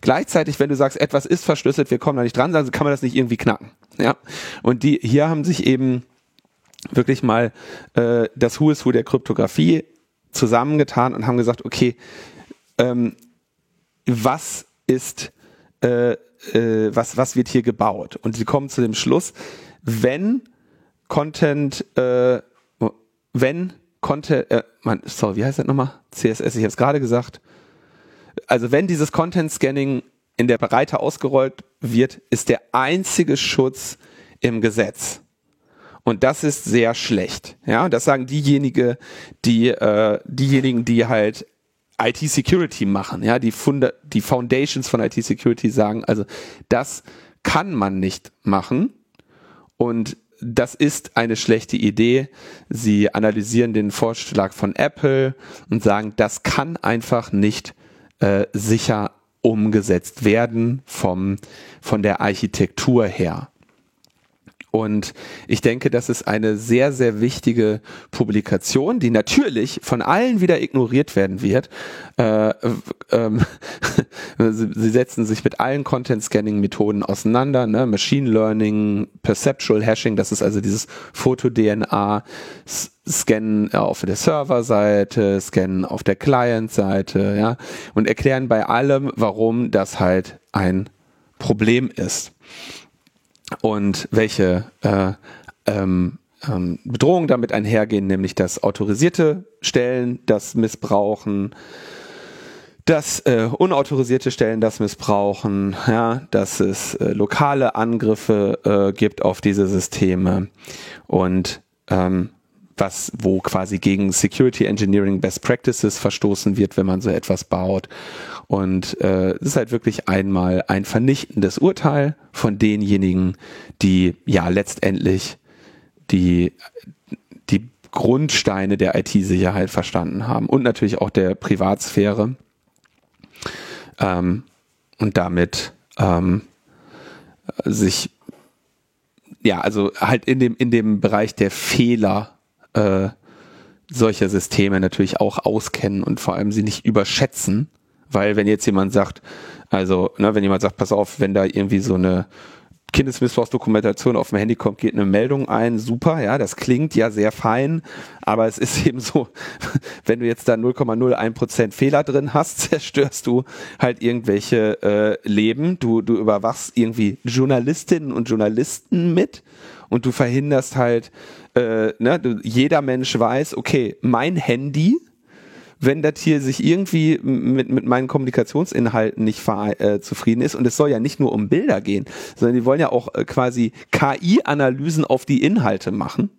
Gleichzeitig, wenn du sagst, etwas ist verschlüsselt, wir kommen da nicht dran, dann kann man das nicht irgendwie knacken. Ja. Und die hier haben sich eben wirklich mal äh, das Who is Who der Kryptographie zusammengetan und haben gesagt, okay, ähm, was ist äh, äh, was, was wird hier gebaut? Und sie kommen zu dem Schluss, wenn Content, äh, wenn Content, äh, man, sorry, wie heißt das nochmal? CSS, ich habe es gerade gesagt. Also wenn dieses Content Scanning in der Breite ausgerollt wird, ist der einzige Schutz im Gesetz. Und das ist sehr schlecht. Ja, und das sagen diejenigen, die, äh, diejenigen, die halt IT-Security machen, ja, die, Funda die Foundations von IT-Security sagen, also das kann man nicht machen und das ist eine schlechte Idee. Sie analysieren den Vorschlag von Apple und sagen, das kann einfach nicht äh, sicher umgesetzt werden vom, von der Architektur her. Und ich denke, das ist eine sehr, sehr wichtige Publikation, die natürlich von allen wieder ignoriert werden wird. Äh, ähm, [LAUGHS] sie setzen sich mit allen Content-Scanning-Methoden auseinander, ne? Machine Learning, Perceptual Hashing, das ist also dieses Foto-DNA, Scannen auf der Serverseite, Scannen auf der Client-Seite, ja, und erklären bei allem, warum das halt ein Problem ist und welche äh, ähm, ähm, Bedrohungen damit einhergehen, nämlich dass autorisierte Stellen das missbrauchen, dass äh, unautorisierte Stellen das missbrauchen, ja, dass es äh, lokale Angriffe äh, gibt auf diese Systeme. Und ähm, was, wo quasi gegen Security Engineering Best Practices verstoßen wird, wenn man so etwas baut. Und äh, es ist halt wirklich einmal ein vernichtendes Urteil von denjenigen, die ja letztendlich die, die Grundsteine der IT-Sicherheit verstanden haben und natürlich auch der Privatsphäre. Ähm, und damit ähm, sich ja, also halt in dem, in dem Bereich der Fehler äh, solcher Systeme natürlich auch auskennen und vor allem sie nicht überschätzen, weil wenn jetzt jemand sagt, also ne, wenn jemand sagt, pass auf, wenn da irgendwie so eine Kindesmissbrauchsdokumentation auf dem Handy kommt, geht eine Meldung ein, super, ja, das klingt ja sehr fein, aber es ist [LAUGHS] eben so, wenn du jetzt da 0,01% Fehler drin hast, [LAUGHS] zerstörst du halt irgendwelche äh, Leben, du, du überwachst irgendwie Journalistinnen und Journalisten mit und du verhinderst halt, äh, ne, jeder Mensch weiß, okay, mein Handy, wenn das hier sich irgendwie mit, mit meinen Kommunikationsinhalten nicht äh, zufrieden ist. Und es soll ja nicht nur um Bilder gehen, sondern die wollen ja auch äh, quasi KI-Analysen auf die Inhalte machen.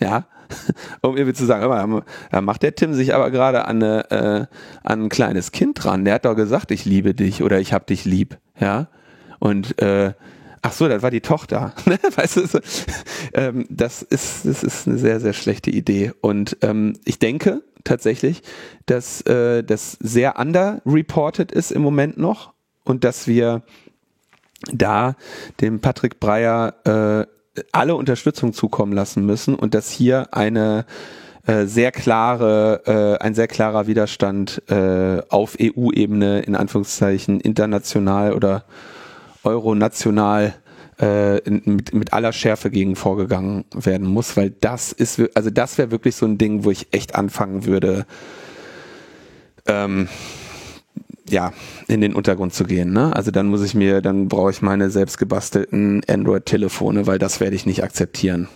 Ja, [LAUGHS] um irgendwie zu sagen, da macht der Tim sich aber gerade an, äh, an ein kleines Kind dran. Der hat doch gesagt, ich liebe dich oder ich hab dich lieb. Ja, und äh, Ach so, das war die Tochter. [LAUGHS] Ne? weißt du, ähm, das ist das ist eine sehr sehr schlechte Idee und ähm, ich denke tatsächlich, dass äh, das sehr underreported ist im Moment noch und dass wir da dem Patrick Breyer äh, alle Unterstützung zukommen lassen müssen und dass hier eine äh, sehr klare, äh, ein sehr klarer Widerstand äh, auf EU-Ebene in Anführungszeichen international oder euronational äh, in, mit, mit aller Schärfe gegen vorgegangen werden muss, weil das ist, also das wäre wirklich so ein Ding, wo ich echt anfangen würde, ähm, ja, in den Untergrund zu gehen. Ne? Also dann muss ich mir, dann brauche ich meine selbst gebastelten Android-Telefone, weil das werde ich nicht akzeptieren.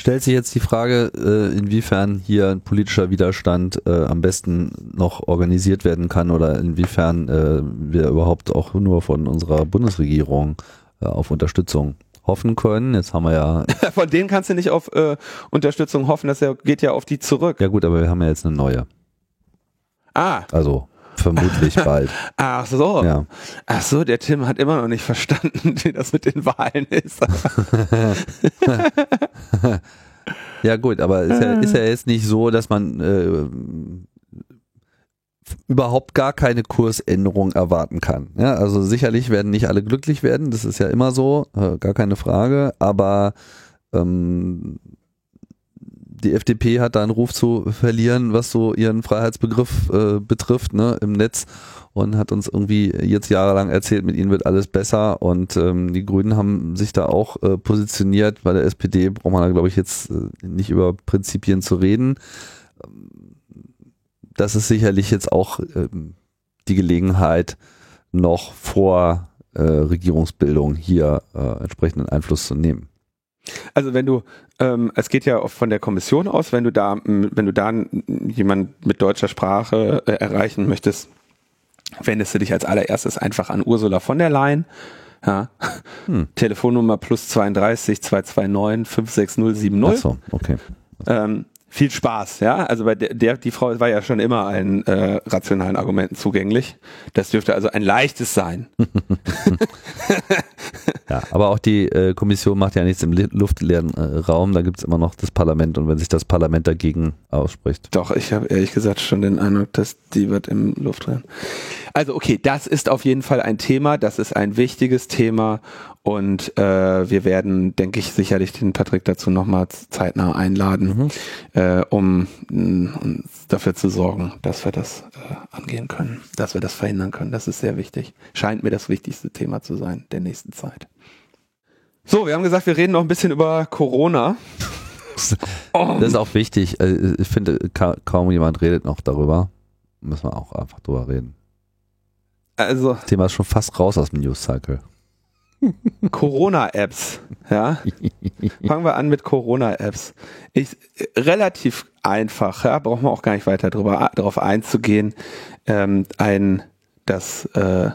Stellt sich jetzt die Frage, äh, inwiefern hier ein politischer Widerstand äh, am besten noch organisiert werden kann oder inwiefern äh, wir überhaupt auch nur von unserer Bundesregierung äh, auf Unterstützung hoffen können. Jetzt haben wir ja. [LAUGHS] Von denen kannst du nicht auf äh, Unterstützung hoffen, das geht ja auf die zurück. Ja gut, aber wir haben ja jetzt eine neue. Ah. Also vermutlich [LAUGHS] bald. Ach so. Ja. Ach so, der Tim hat immer noch nicht verstanden, [LAUGHS] wie das mit den Wahlen ist. [LAUGHS] ja gut, aber ist ja, ist ja jetzt nicht so, dass man äh, überhaupt gar keine Kursänderung erwarten kann. Ja, also sicherlich werden nicht alle glücklich werden, das ist ja immer so, äh, gar keine Frage, aber ähm, die FDP hat da einen Ruf zu verlieren, was so ihren Freiheitsbegriff äh, betrifft, ne, im Netz und hat uns irgendwie jetzt jahrelang erzählt, mit ihnen wird alles besser und ähm, die Grünen haben sich da auch äh, positioniert. Bei der SPD braucht man da, glaube ich, jetzt äh, nicht über Prinzipien zu reden. Das ist sicherlich jetzt auch ähm, die Gelegenheit, noch vor äh, Regierungsbildung hier äh, entsprechenden Einfluss zu nehmen. Also wenn du, ähm, es geht ja von der Kommission aus, wenn du da, wenn du da jemand mit deutscher Sprache äh, erreichen möchtest, wendest du dich als allererstes einfach an Ursula von der Leyen. Ja, Hm. Telefonnummer plus 32 229 56070. Ach so, okay. Ähm, viel Spaß, ja. Also bei der, der, die Frau war ja schon immer allen äh, rationalen Argumenten zugänglich. Das dürfte also ein leichtes sein. [LAUGHS] ja, aber auch die äh, Kommission macht ja nichts im luftleeren äh, Raum. Da gibt's immer noch das Parlament und wenn sich das Parlament dagegen ausspricht. Doch, ich habe ehrlich gesagt schon den Eindruck, dass die wird im luftleeren. Also okay, das ist auf jeden Fall ein Thema. Das ist ein wichtiges Thema und äh, wir werden, denke ich, sicherlich den Patrick dazu nochmal zeitnah einladen, mhm. äh, um, um dafür zu sorgen, dass wir das äh, angehen können, dass wir das verhindern können. Das ist sehr wichtig. Scheint mir das wichtigste Thema zu sein der nächsten Zeit. So, wir haben gesagt, wir reden noch ein bisschen über Corona. [LAUGHS] Das ist auch wichtig. Also, ich finde, kaum jemand redet noch darüber. Müssen wir auch einfach drüber reden. Also, das Thema ist schon fast raus aus dem News Cycle. Corona-Apps, ja. Fangen wir an mit Corona-Apps. Ich, relativ einfach, ja, brauchen wir auch gar nicht weiter drüber, darauf einzugehen. Ähm, ein, das, äh,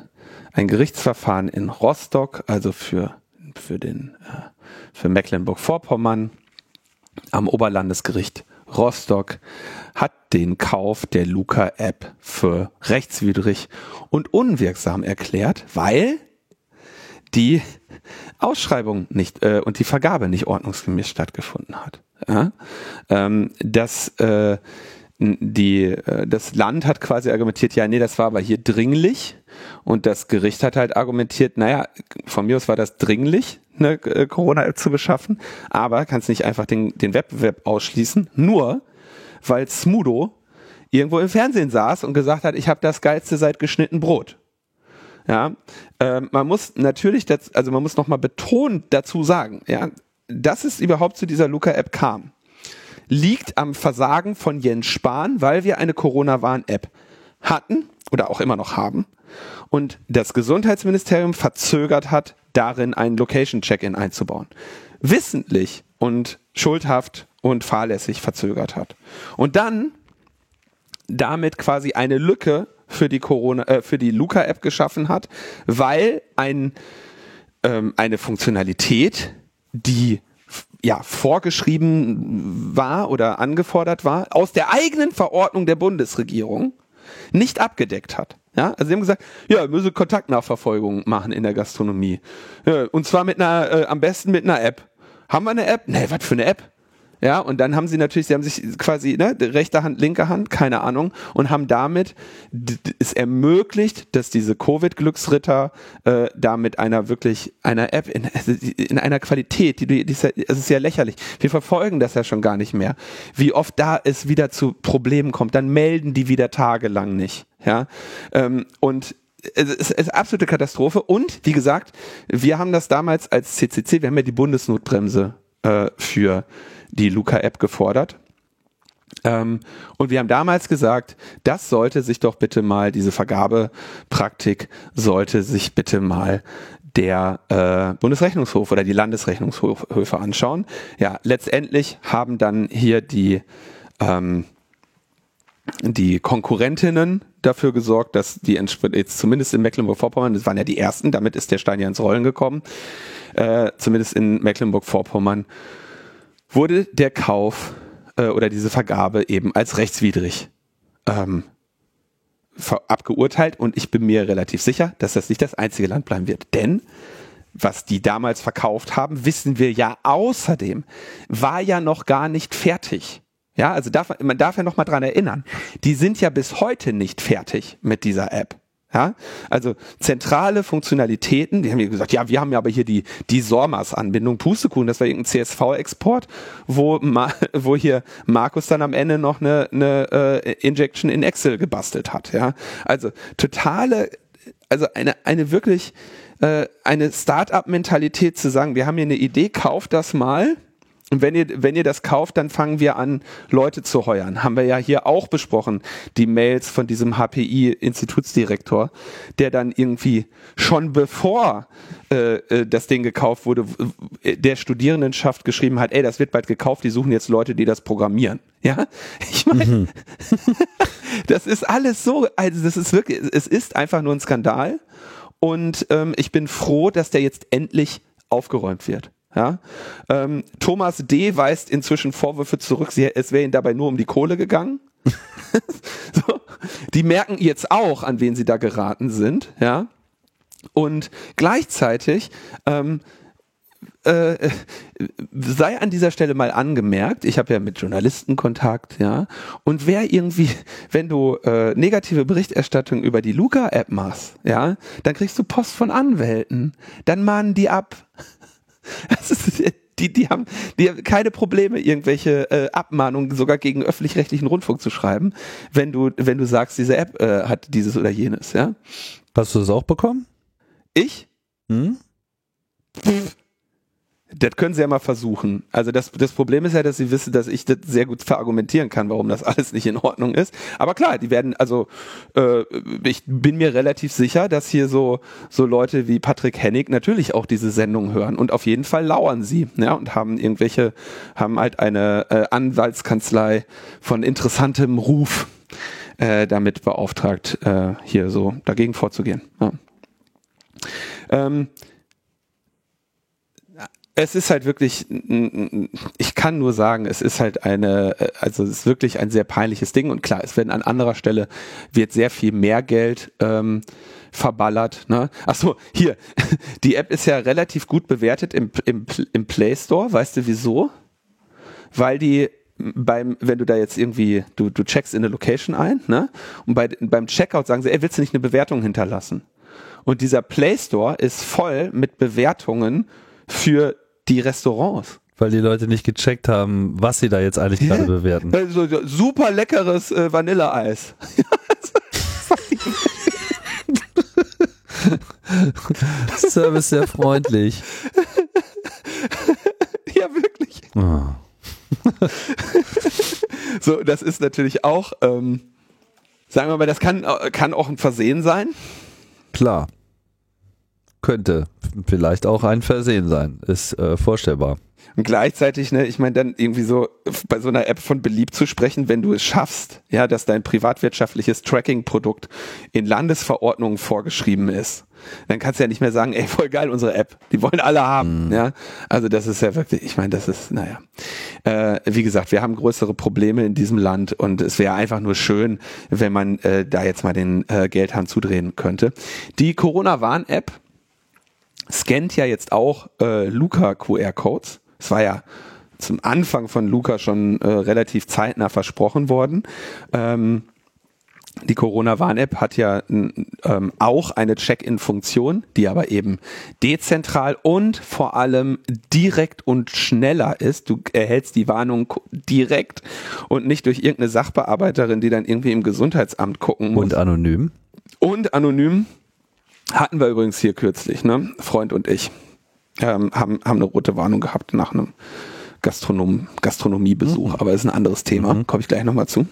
ein Gerichtsverfahren in Rostock, also für, für den, äh, für Mecklenburg-Vorpommern am Oberlandesgericht Rostock hat den Kauf der Luca-App für rechtswidrig und unwirksam erklärt, weil die Ausschreibung nicht äh, und die Vergabe nicht ordnungsgemäß stattgefunden hat. Ja? Ähm, das, äh, die, äh, das Land hat quasi argumentiert, ja, nee, das war aber hier dringlich. Und das Gericht hat halt argumentiert, naja, von mir aus war das dringlich, eine äh, Corona-App zu beschaffen, aber kannst nicht einfach den, den Wettbewerb ausschließen, nur weil Smudo irgendwo im Fernsehen saß und gesagt hat, ich habe das geilste seit geschnitten Brot. Ja, äh, man muss natürlich, das, also man muss nochmal betont dazu sagen, ja, dass es überhaupt zu dieser Luca-App kam, liegt am Versagen von Jens Spahn, weil wir eine Corona-Warn-App hatten oder auch immer noch haben und das Gesundheitsministerium verzögert hat, darin einen Location-Check-In einzubauen. Wissentlich und schuldhaft und fahrlässig verzögert hat. Und dann damit quasi eine Lücke für die Corona, äh, für die Luca-App geschaffen hat, weil ein, ähm, eine Funktionalität, die ja, vorgeschrieben war oder angefordert war, aus der eigenen Verordnung der Bundesregierung nicht abgedeckt hat. Ja, also sie haben gesagt, ja, wir müssen Kontaktnachverfolgung machen in der Gastronomie. Ja, und zwar mit einer, äh, am besten mit einer App. Haben wir eine App? Nee, was für eine App? Ja, und dann haben sie natürlich, sie haben sich quasi, ne, rechte Hand, linke Hand, keine Ahnung, und haben damit es ermöglicht, dass diese Covid-Glücksritter äh, da mit einer wirklich, einer App in, also in einer Qualität, die, die ist ja, es ist ja lächerlich. Wir verfolgen das ja schon gar nicht mehr. Wie oft da es wieder zu Problemen kommt, dann melden die wieder tagelang nicht. Ja, ähm, und es ist, ist absolute Katastrophe. Und wie gesagt, wir haben das damals als CCC, wir haben ja die Bundesnotbremse äh, für die Luca-App gefordert. Ähm, und wir haben damals gesagt, das sollte sich doch bitte mal, diese Vergabepraktik sollte sich bitte mal der äh, Bundesrechnungshof oder die Landesrechnungshöfe anschauen. Ja, letztendlich haben dann hier die ähm, die Konkurrentinnen dafür gesorgt, dass die jetzt zumindest in Mecklenburg-Vorpommern, das waren ja die ersten, damit ist der Stein ja ins Rollen gekommen, äh, zumindest in Mecklenburg-Vorpommern wurde der Kauf äh, oder diese Vergabe eben als rechtswidrig ähm, abgeurteilt und ich bin mir relativ sicher, dass das nicht das einzige Land bleiben wird. Denn was die damals verkauft haben, wissen wir ja außerdem, war ja noch gar nicht fertig. Ja, also darf, man darf ja noch mal dran erinnern, die sind ja bis heute nicht fertig mit dieser App. Ja, also zentrale Funktionalitäten, die haben ja gesagt, ja, wir haben ja aber hier die, die SORMAS-Anbindung, Pustekuchen, das war irgendein CSV-Export, wo, [LAUGHS] wo hier Markus dann am Ende noch eine, eine äh, Injection in Excel gebastelt hat. Ja, also totale, also eine, eine wirklich, äh, eine Start-up-Mentalität zu sagen, wir haben hier eine Idee, kauft das mal, und wenn ihr, wenn ihr das kauft, dann fangen wir an, Leute zu heuern. Haben wir ja hier auch besprochen, die Mails von diesem HPI-Institutsdirektor, der dann irgendwie schon bevor äh, äh, das Ding gekauft wurde, der Studierendenschaft geschrieben hat, ey, das wird bald gekauft, die suchen jetzt Leute, die das programmieren. Ja, [LAUGHS] ich meine, mhm. [LAUGHS] das ist alles so, also das ist wirklich, es ist einfach nur ein Skandal. und ähm, ich bin froh, dass der jetzt endlich aufgeräumt wird. Ja? Ähm, Thomas D. weist inzwischen Vorwürfe zurück, sie, es wäre ihm dabei nur um die Kohle gegangen. [LAUGHS] [LAUGHS] so. Die merken jetzt auch, an wen sie da geraten sind. Ja? Und gleichzeitig ähm, äh, sei an dieser Stelle mal angemerkt, ich habe ja mit Journalisten Kontakt, ja, und wer irgendwie, wenn du äh, negative Berichterstattung über die Luca-App machst, ja, dann kriegst du Post von Anwälten, dann mahnen die ab. Ist, die, die, haben, die haben keine Probleme, irgendwelche äh, Abmahnungen sogar gegen öffentlich-rechtlichen Rundfunk zu schreiben, wenn du, wenn du sagst, diese App äh, hat dieses oder jenes, ja. Hast du das auch bekommen? Ich? Hm? [LAUGHS] Das können sie ja mal versuchen. Also das, das Problem ist ja, dass sie wissen, dass ich das sehr gut verargumentieren kann, warum das [LAUGHS] alles nicht in Ordnung ist. Aber klar, die werden, also äh, ich bin mir relativ sicher, dass hier so, so Leute wie Patrick Hennig natürlich auch diese Sendung hören und auf jeden Fall lauern sie, ja, und haben irgendwelche, haben halt eine äh, Anwaltskanzlei von interessantem Ruf äh, damit beauftragt, äh, hier so dagegen vorzugehen. Ja. Ähm, es ist halt wirklich, ich kann nur sagen, es ist halt eine, also es ist wirklich ein sehr peinliches Ding und klar, es werden an anderer Stelle wird sehr viel mehr Geld ähm, verballert. Ne? Ach so, hier, [LAUGHS] die App ist ja relativ gut bewertet im, im, im Play Store. Weißt du wieso? Weil die beim, wenn du da jetzt irgendwie, du, du checkst in eine Location ein, ne? Und bei, beim Checkout sagen sie, ey, willst du nicht eine Bewertung hinterlassen? Und dieser Play Store ist voll mit Bewertungen für die Restaurants. Weil die Leute nicht gecheckt haben, was sie da jetzt eigentlich Hä? gerade bewerten. Also, super leckeres äh, Vanilleeis. [LAUGHS] Service sehr freundlich. [LAUGHS] Ja, wirklich. Oh. [LAUGHS] so, das ist natürlich auch, ähm, sagen wir mal, das kann, kann auch ein Versehen sein. Klar. Könnte vielleicht auch ein Versehen sein, ist äh, vorstellbar. Und gleichzeitig, ne, ich meine, dann irgendwie so bei so einer App von beliebt zu sprechen, wenn du es schaffst, ja, dass dein privatwirtschaftliches Tracking-Produkt in Landesverordnungen vorgeschrieben ist, dann kannst du ja nicht mehr sagen, ey, voll geil, unsere App, die wollen alle haben, mhm. ja. Also das ist ja wirklich, ich meine, das ist, naja. Äh, wie gesagt, wir haben größere Probleme in diesem Land und es wäre einfach nur schön, wenn man äh, da jetzt mal den äh, Geldhahn zudrehen könnte. Die Corona-Warn-App, scannt ja jetzt auch äh, Luca QR-Codes. Es war ja zum Anfang von Luca schon äh, relativ zeitnah versprochen worden. Ähm, die Corona-Warn-App hat ja ähm, auch eine Check-in-Funktion, die aber eben dezentral und vor allem direkt und schneller ist. Du erhältst die Warnung direkt und nicht durch irgendeine Sachbearbeiterin, die dann irgendwie im Gesundheitsamt gucken muss. Und anonym. Und anonym. Hatten wir übrigens hier kürzlich, ne? Freund und ich ähm, haben, haben eine rote Warnung gehabt nach einem Gastronom Gastronomiebesuch, mhm. aber ist ein anderes Thema, mhm. komme ich gleich nochmal zu.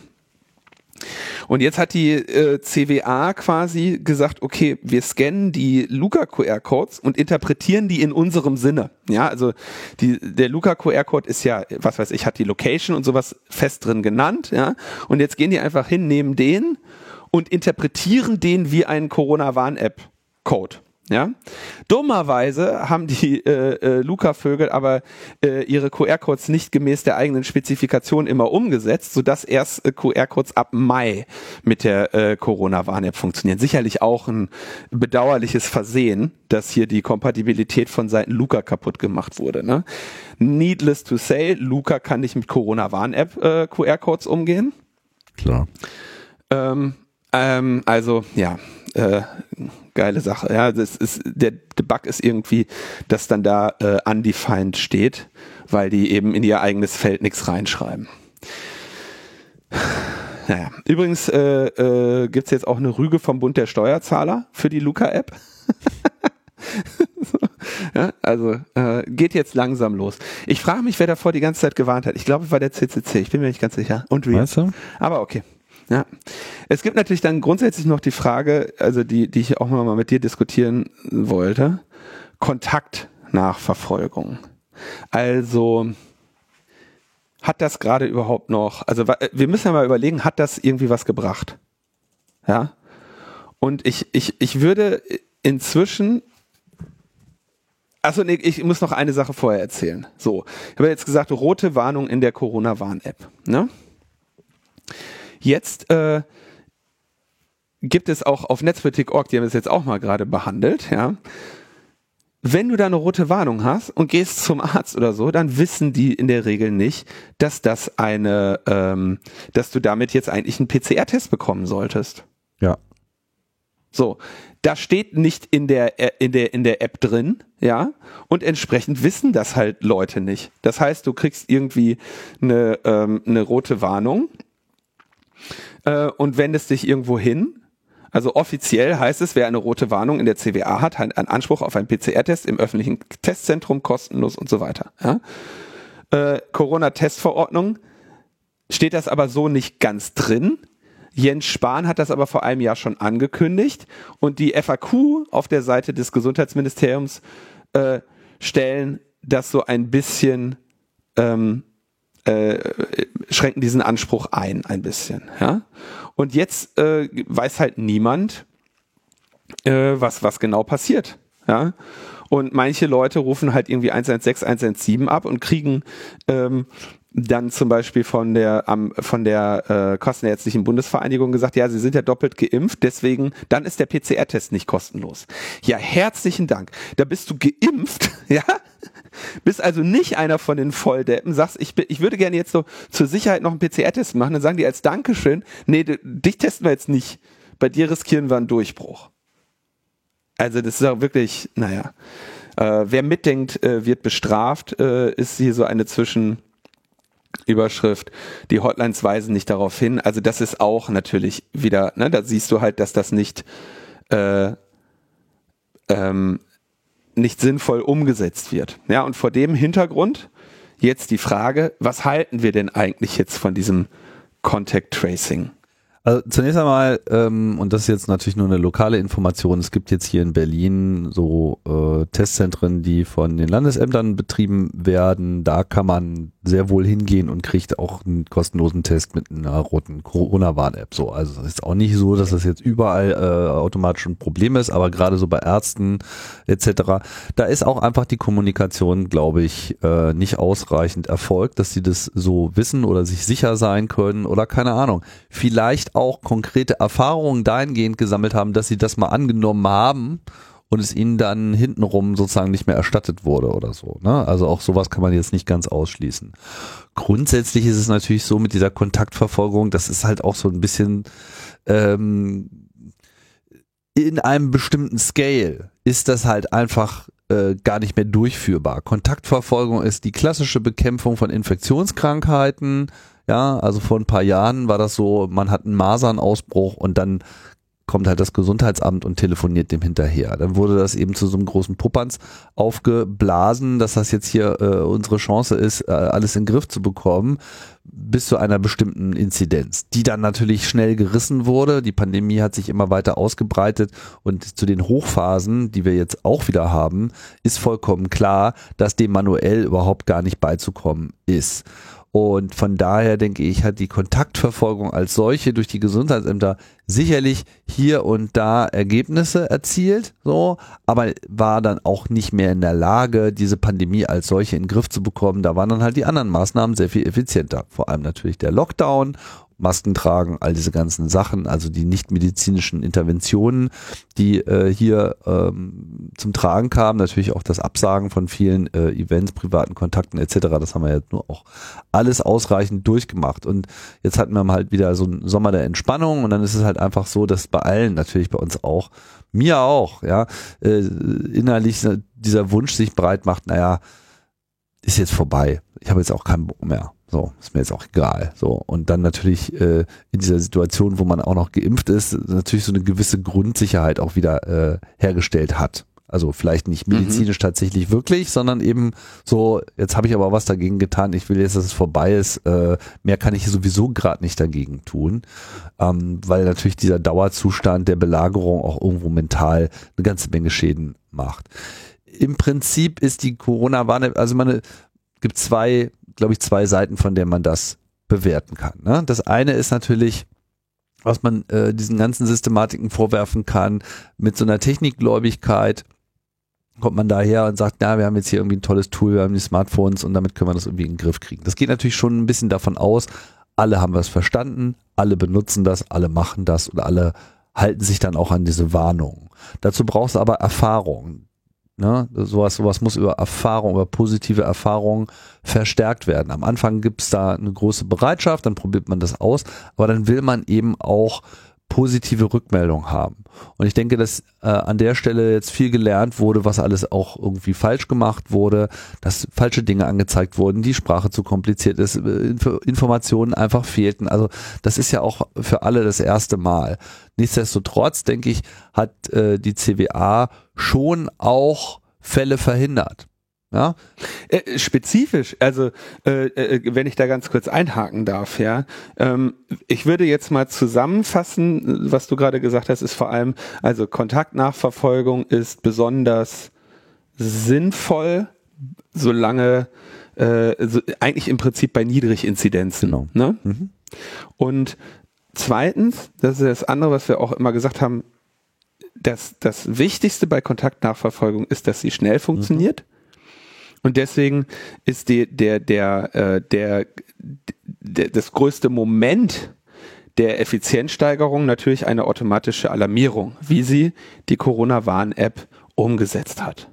Und jetzt hat die äh, CWA quasi gesagt, okay, wir scannen die Luca QR-Codes und interpretieren die in unserem Sinne. Ja, also die, der Luca QR-Code ist ja, was weiß ich, hat die Location und sowas fest drin genannt, ja. Und jetzt gehen die einfach hin, nehmen den und interpretieren den wie einen Corona-Warn-App. Code. Ja, dummerweise haben die äh, äh, Luca-Vögel aber äh, ihre QR-Codes nicht gemäß der eigenen Spezifikation immer umgesetzt, sodass erst äh, QR-Codes ab Mai mit der äh, Corona-Warn-App funktionieren. Sicherlich auch ein bedauerliches Versehen, dass hier die Kompatibilität von Seiten Luca kaputt gemacht wurde. Ne? Needless to say, Luca kann nicht mit Corona-Warn-App äh, QR-Codes umgehen. Klar. Ähm, ähm, also ja, äh, geile Sache. Ja, das ist, der, der Bug ist irgendwie, dass dann da äh, undefined steht, weil die eben in ihr eigenes Feld nichts reinschreiben. Naja, übrigens äh, äh, gibt es jetzt auch eine Rüge vom Bund der Steuerzahler für die Luca-App. so, [LAUGHS] ja, also äh, geht jetzt langsam los. Ich frage mich, wer davor die ganze Zeit gewarnt hat. Ich glaube, es war der CCC. Ich bin mir nicht ganz sicher. Und wie? Weißt du? Aber okay. Ja. Es gibt natürlich dann grundsätzlich noch die Frage, also die, die ich auch mal mit dir diskutieren wollte. Kontaktnachverfolgung. Also, hat das gerade überhaupt noch, also wir müssen ja mal überlegen, hat das irgendwie was gebracht? Ja. Und ich, ich, ich würde inzwischen Achso, nee, ich muss noch eine Sache vorher erzählen. So, ich habe jetzt gesagt, rote Warnung in der Corona-Warn-App. Ne? Jetzt äh, gibt es auch auf Netzpolitik.org, die haben es jetzt auch mal gerade behandelt, ja. Wenn du da eine rote Warnung hast und gehst zum Arzt oder so, dann wissen die in der Regel nicht, dass das eine, ähm, dass du damit jetzt eigentlich einen PCR-Test bekommen solltest. Ja. So, da steht nicht in der äh, in der in der App drin, ja, und entsprechend wissen das halt Leute nicht. Das heißt, du kriegst irgendwie eine ähm, eine rote Warnung äh, und wendest dich irgendwo hin also offiziell heißt es, wer eine rote Warnung in der CWA hat, hat einen Anspruch auf einen PCR-Test im öffentlichen Testzentrum, kostenlos und so weiter. Ja? Äh, Corona-Testverordnung steht das aber so nicht ganz drin. Jens Spahn hat das aber vor einem Jahr schon angekündigt und die FAQ auf der Seite des Gesundheitsministeriums äh, stellen das so ein bisschen ähm, äh, schränken diesen Anspruch ein, ein bisschen. Ja? Und jetzt äh, weiß halt niemand, äh, was, was genau passiert. Ja? Und manche Leute rufen halt irgendwie 116, 117 ab und kriegen ähm, dann zum Beispiel von der am, von der äh, Kassenärztlichen Bundesvereinigung gesagt, ja, sie sind ja doppelt geimpft, deswegen dann ist der PCR-Test nicht kostenlos. Ja, herzlichen Dank. Da bist du geimpft, [LAUGHS] ja, bist also nicht einer von den Volldeppen, sagst, ich, ich würde gerne jetzt so zur Sicherheit noch einen PCR-Test machen, dann sagen die als Dankeschön, nee, dich testen wir jetzt nicht. Bei dir riskieren wir einen Durchbruch. Also das ist auch wirklich, naja. Äh, wer mitdenkt, äh, wird bestraft, äh, ist hier so eine Zwischenüberschrift. Die Hotlines weisen nicht darauf hin. Also das ist auch natürlich wieder, ne, da siehst du halt, dass das nicht äh, ähm, nicht sinnvoll umgesetzt wird. Ja, und vor dem Hintergrund jetzt die Frage, was halten wir denn eigentlich jetzt von diesem Contact Tracing? Also zunächst einmal, ähm, und das ist jetzt natürlich nur eine lokale Information, es gibt jetzt hier in Berlin so äh, Testzentren, die von den Landesämtern betrieben werden. Da kann man sehr wohl hingehen und kriegt auch einen kostenlosen Test mit einer roten Corona-Warn-App. So, also es ist auch nicht so, dass das jetzt überall äh, automatisch ein Problem ist, aber gerade so bei Ärzten etc. Da ist auch einfach die Kommunikation, glaube ich, äh, nicht ausreichend erfolgt, dass sie das so wissen oder sich sicher sein können oder keine Ahnung. Vielleicht auch konkrete Erfahrungen dahingehend gesammelt haben, dass sie das mal angenommen haben und es ihnen dann hintenrum sozusagen nicht mehr erstattet wurde oder so. Ne? Also auch sowas kann man jetzt nicht ganz ausschließen. Grundsätzlich ist es natürlich so mit dieser Kontaktverfolgung, das ist halt auch so ein bisschen ähm, in einem bestimmten Scale ist das halt einfach äh, gar nicht mehr durchführbar. Kontaktverfolgung ist die klassische Bekämpfung von Infektionskrankheiten. Ja, also vor ein paar Jahren war das so, man hat einen Masernausbruch und dann kommt halt das Gesundheitsamt und telefoniert dem hinterher. Dann wurde das eben zu so einem großen Puppanz aufgeblasen, dass das jetzt hier äh, unsere Chance ist, äh, alles in den Griff zu bekommen, bis zu einer bestimmten Inzidenz, die dann natürlich schnell gerissen wurde. Die Pandemie hat sich immer weiter ausgebreitet und zu den Hochphasen, die wir jetzt auch wieder haben, ist vollkommen klar, dass dem manuell überhaupt gar nicht beizukommen ist. Und von daher denke ich, hat die Kontaktverfolgung als solche durch die Gesundheitsämter sicherlich hier und da Ergebnisse erzielt, so, aber war dann auch nicht mehr in der Lage, diese Pandemie als solche in den Griff zu bekommen. Da waren dann halt die anderen Maßnahmen sehr viel effizienter. Vor allem natürlich der Lockdown Masken tragen, all diese ganzen Sachen, also die nicht medizinischen Interventionen, die äh, hier ähm, zum Tragen kamen, natürlich auch das Absagen von vielen äh, Events, privaten Kontakten etc. Das haben wir jetzt nur auch alles ausreichend durchgemacht. Und jetzt hatten wir halt wieder so einen Sommer der Entspannung und dann ist es halt einfach so, dass bei allen, natürlich bei uns auch, mir auch, ja, äh, innerlich dieser Wunsch sich breit macht, naja, ist jetzt vorbei. Ich habe jetzt auch keinen Bock mehr. So, ist mir jetzt auch egal. So, und dann natürlich äh, in dieser Situation, wo man auch noch geimpft ist, natürlich so eine gewisse Grundsicherheit auch wieder äh, hergestellt hat. Also vielleicht nicht mhm. medizinisch mhm. tatsächlich wirklich, sondern eben so, jetzt habe ich aber was dagegen getan, ich will jetzt, dass es vorbei ist, äh, mehr kann ich sowieso gerade nicht dagegen tun, ähm, weil natürlich dieser Dauerzustand der Belagerung auch irgendwo mental eine ganze Menge Schäden macht. Im Prinzip ist die Corona-Warn, also man gibt zwei glaube ich, zwei Seiten, von denen man das bewerten kann. Ne? Das eine ist natürlich, was man äh, diesen ganzen Systematiken vorwerfen kann, mit so einer Technikgläubigkeit kommt man daher und sagt, na, wir haben jetzt hier irgendwie ein tolles Tool, wir haben die Smartphones und damit können wir das irgendwie in den Griff kriegen. Das geht natürlich schon ein bisschen davon aus, alle haben was verstanden, alle benutzen das, alle machen das und alle halten sich dann auch an diese Warnungen. Dazu brauchst du aber Erfahrung. Ne? Sowas, sowas muss über Erfahrung, über positive Erfahrungen verstärkt werden. Am Anfang gibt's da eine große Bereitschaft, dann probiert man das aus, aber dann will man eben auch positive Rückmeldung haben. Und ich denke, dass äh, an der Stelle jetzt viel gelernt wurde, was alles auch irgendwie falsch gemacht wurde, dass falsche Dinge angezeigt wurden, die Sprache zu kompliziert ist, äh, Informationen einfach fehlten. Also das ist ja auch für alle das erste Mal. Nichtsdestotrotz, denke ich, hat äh, die CWA schon auch Fälle verhindert. Ja? Äh, spezifisch, also äh, äh, wenn ich da ganz kurz einhaken darf, ja, ähm, ich würde jetzt mal zusammenfassen, was du gerade gesagt hast, ist vor allem, also Kontaktnachverfolgung ist besonders sinnvoll, solange äh, so, eigentlich im Prinzip bei Niedriginzidenzen. Genau. Ne? Mhm. Und zweitens, das ist das andere, was wir auch immer gesagt haben, das, das Wichtigste bei Kontaktnachverfolgung ist, dass sie schnell funktioniert. Mhm und deswegen ist die, der, der, äh, der, der, das größte Moment der Effizienzsteigerung natürlich eine automatische Alarmierung, wie sie die Corona-Warn-App umgesetzt hat.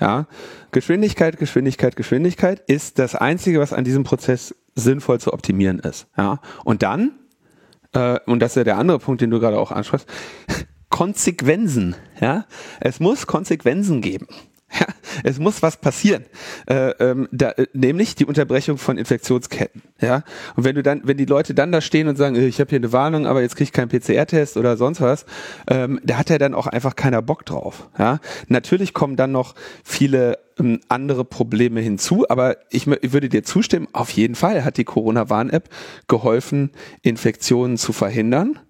Ja, Geschwindigkeit, Geschwindigkeit, Geschwindigkeit ist das einzige, was an diesem Prozess sinnvoll zu optimieren ist. Ja, und dann, äh, und das ist ja der andere Punkt, den du gerade auch ansprichst, [LAUGHS] Konsequenzen. Ja, es muss Konsequenzen geben. Ja, es muss was passieren, äh, ähm, da, äh, nämlich die Unterbrechung von Infektionsketten. Ja, und wenn du dann, wenn die Leute dann da stehen und sagen, äh, ich habe hier eine Warnung, aber jetzt kriege ich keinen PCR-Test oder sonst was, ähm, da hat ja dann auch einfach keiner Bock drauf. Ja, natürlich kommen dann noch viele ähm, andere Probleme hinzu, aber ich, ich würde dir zustimmen, auf jeden Fall hat die Corona-Warn-App geholfen, Infektionen zu verhindern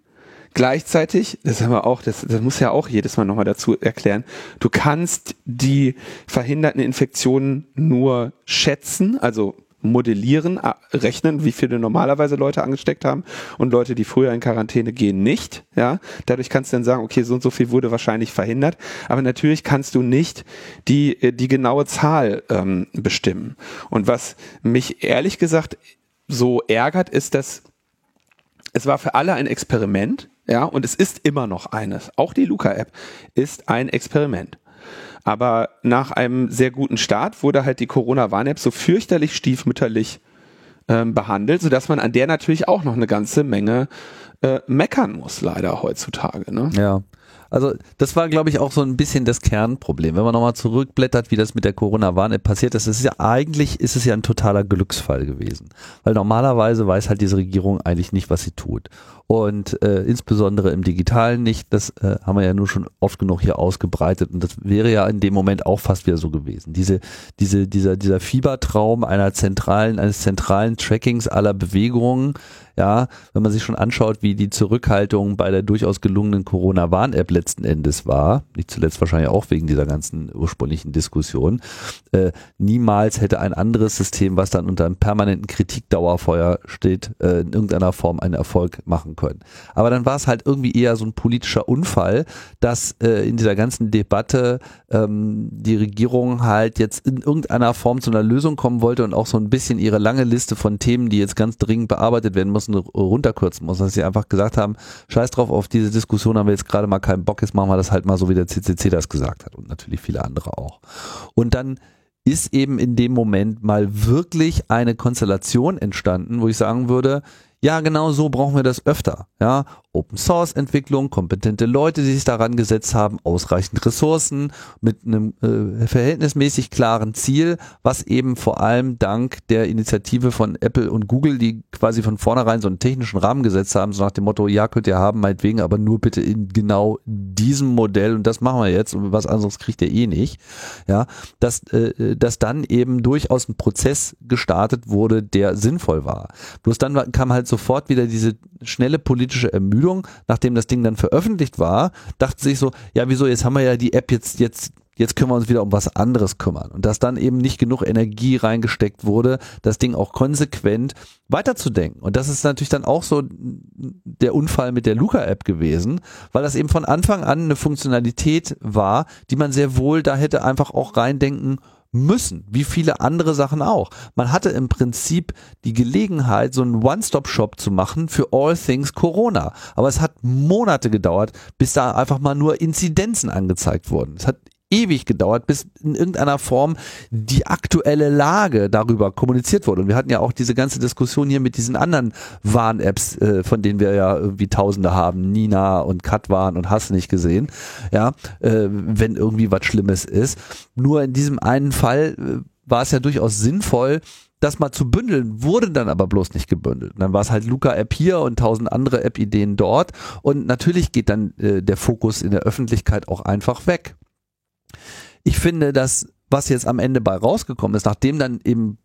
Gleichzeitig, das haben wir auch, das, das muss ja auch jedes Mal nochmal dazu erklären, du kannst die verhinderten Infektionen nur schätzen, also modellieren, rechnen, wie viele normalerweise Leute angesteckt haben und Leute, die früher in Quarantäne gehen, nicht. Ja, dadurch kannst du dann sagen, okay, so und so viel wurde wahrscheinlich verhindert. Aber natürlich kannst du nicht die äh, die genaue Zahl ähm, bestimmen. Und was mich ehrlich gesagt so ärgert, ist, dass es war für alle ein Experiment. Ja, und es ist immer noch eines. Auch die Luca-App ist ein Experiment. Aber nach einem sehr guten Start wurde halt die Corona-Warn-App so fürchterlich stiefmütterlich ähm, behandelt, sodass man an der natürlich auch noch eine ganze Menge äh, meckern muss, leider heutzutage. Ne? Ja. Also das war, glaube ich, auch so ein bisschen das Kernproblem. Wenn man nochmal zurückblättert, wie das mit der Corona-Warn-App passiert ist, ist ja eigentlich, ist es ja ein totaler Glücksfall gewesen. Weil normalerweise weiß halt diese Regierung eigentlich nicht, was sie tut und äh, insbesondere im Digitalen nicht. Das äh, haben wir ja nur schon oft genug hier ausgebreitet und das wäre ja in dem Moment auch fast wieder so gewesen. Diese, diese, dieser, dieser Fiebertraum einer zentralen, eines zentralen Trackings aller Bewegungen, ja, wenn man sich schon anschaut, wie die Zurückhaltung bei der durchaus gelungenen Corona-Warn-App letzten Endes war, nicht zuletzt wahrscheinlich auch wegen dieser ganzen ursprünglichen Diskussion, äh, niemals hätte ein anderes System, was dann unter einem permanenten Kritikdauerfeuer steht, äh, in irgendeiner Form einen Erfolg machen können. Aber dann war es halt irgendwie eher so ein politischer Unfall, dass äh, in dieser ganzen Debatte ähm, die Regierung halt jetzt in irgendeiner Form zu einer Lösung kommen wollte und auch so ein bisschen ihre lange Liste von Themen, die jetzt ganz dringend bearbeitet werden müssen, runterkürzen muss. Dass sie einfach gesagt haben, scheiß drauf, auf diese Diskussion haben wir jetzt gerade mal keinen Bock, jetzt machen wir das halt mal so, wie der CCC das gesagt hat und natürlich viele andere auch. Und dann ist eben in dem Moment mal wirklich eine Konstellation entstanden, wo ich sagen würde, ja, genau so brauchen wir das öfter. Ja, Open Source Entwicklung, kompetente Leute, die sich daran gesetzt haben, ausreichend Ressourcen mit einem äh, verhältnismäßig klaren Ziel, was eben vor allem dank der Initiative von Apple und Google, die quasi von vornherein so einen technischen Rahmen gesetzt haben, so nach dem Motto, ja, könnt ihr haben, meinetwegen, aber nur bitte in genau diesem Modell und das machen wir jetzt und was anderes kriegt ihr eh nicht. Ja, dass, äh, dass dann eben durchaus ein Prozess gestartet wurde, der sinnvoll war. Bloß dann kam halt sofort wieder diese schnelle politische Ermüdung Ermüdung, nachdem das Ding dann veröffentlicht war, dachte sich so, ja, wieso, jetzt haben wir ja die App jetzt, jetzt jetzt können wir uns wieder um was anderes kümmern. Und dass dann eben nicht genug Energie reingesteckt wurde, das Ding auch konsequent weiterzudenken. Und das ist natürlich dann auch so der Unfall mit der Luca-App gewesen, weil das eben von Anfang an eine Funktionalität war, die man sehr wohl da hätte einfach auch reindenken müssen, wie viele andere Sachen auch. Man hatte im Prinzip die Gelegenheit, so einen One-Stop-Shop zu machen für All Things Corona. Aber es hat Monate gedauert, bis da einfach mal nur Inzidenzen angezeigt wurden. Es hat ewig gedauert, bis in irgendeiner Form die aktuelle Lage darüber kommuniziert wurde. Und wir hatten ja auch diese ganze Diskussion hier mit diesen anderen Warn-Apps, äh, von denen wir ja irgendwie Tausende haben, Nina und Katwan und hast nicht gesehen, ja, äh, wenn irgendwie was Schlimmes ist. Nur in diesem einen Fall äh, war es ja durchaus sinnvoll, das mal zu bündeln, wurde dann aber bloß nicht gebündelt. dann war es halt Luca-App hier und tausend andere App-Ideen dort. Und natürlich geht dann äh, der Fokus in der Öffentlichkeit auch einfach weg ich finde, dass was jetzt am Ende bei rausgekommen ist, nachdem dann eben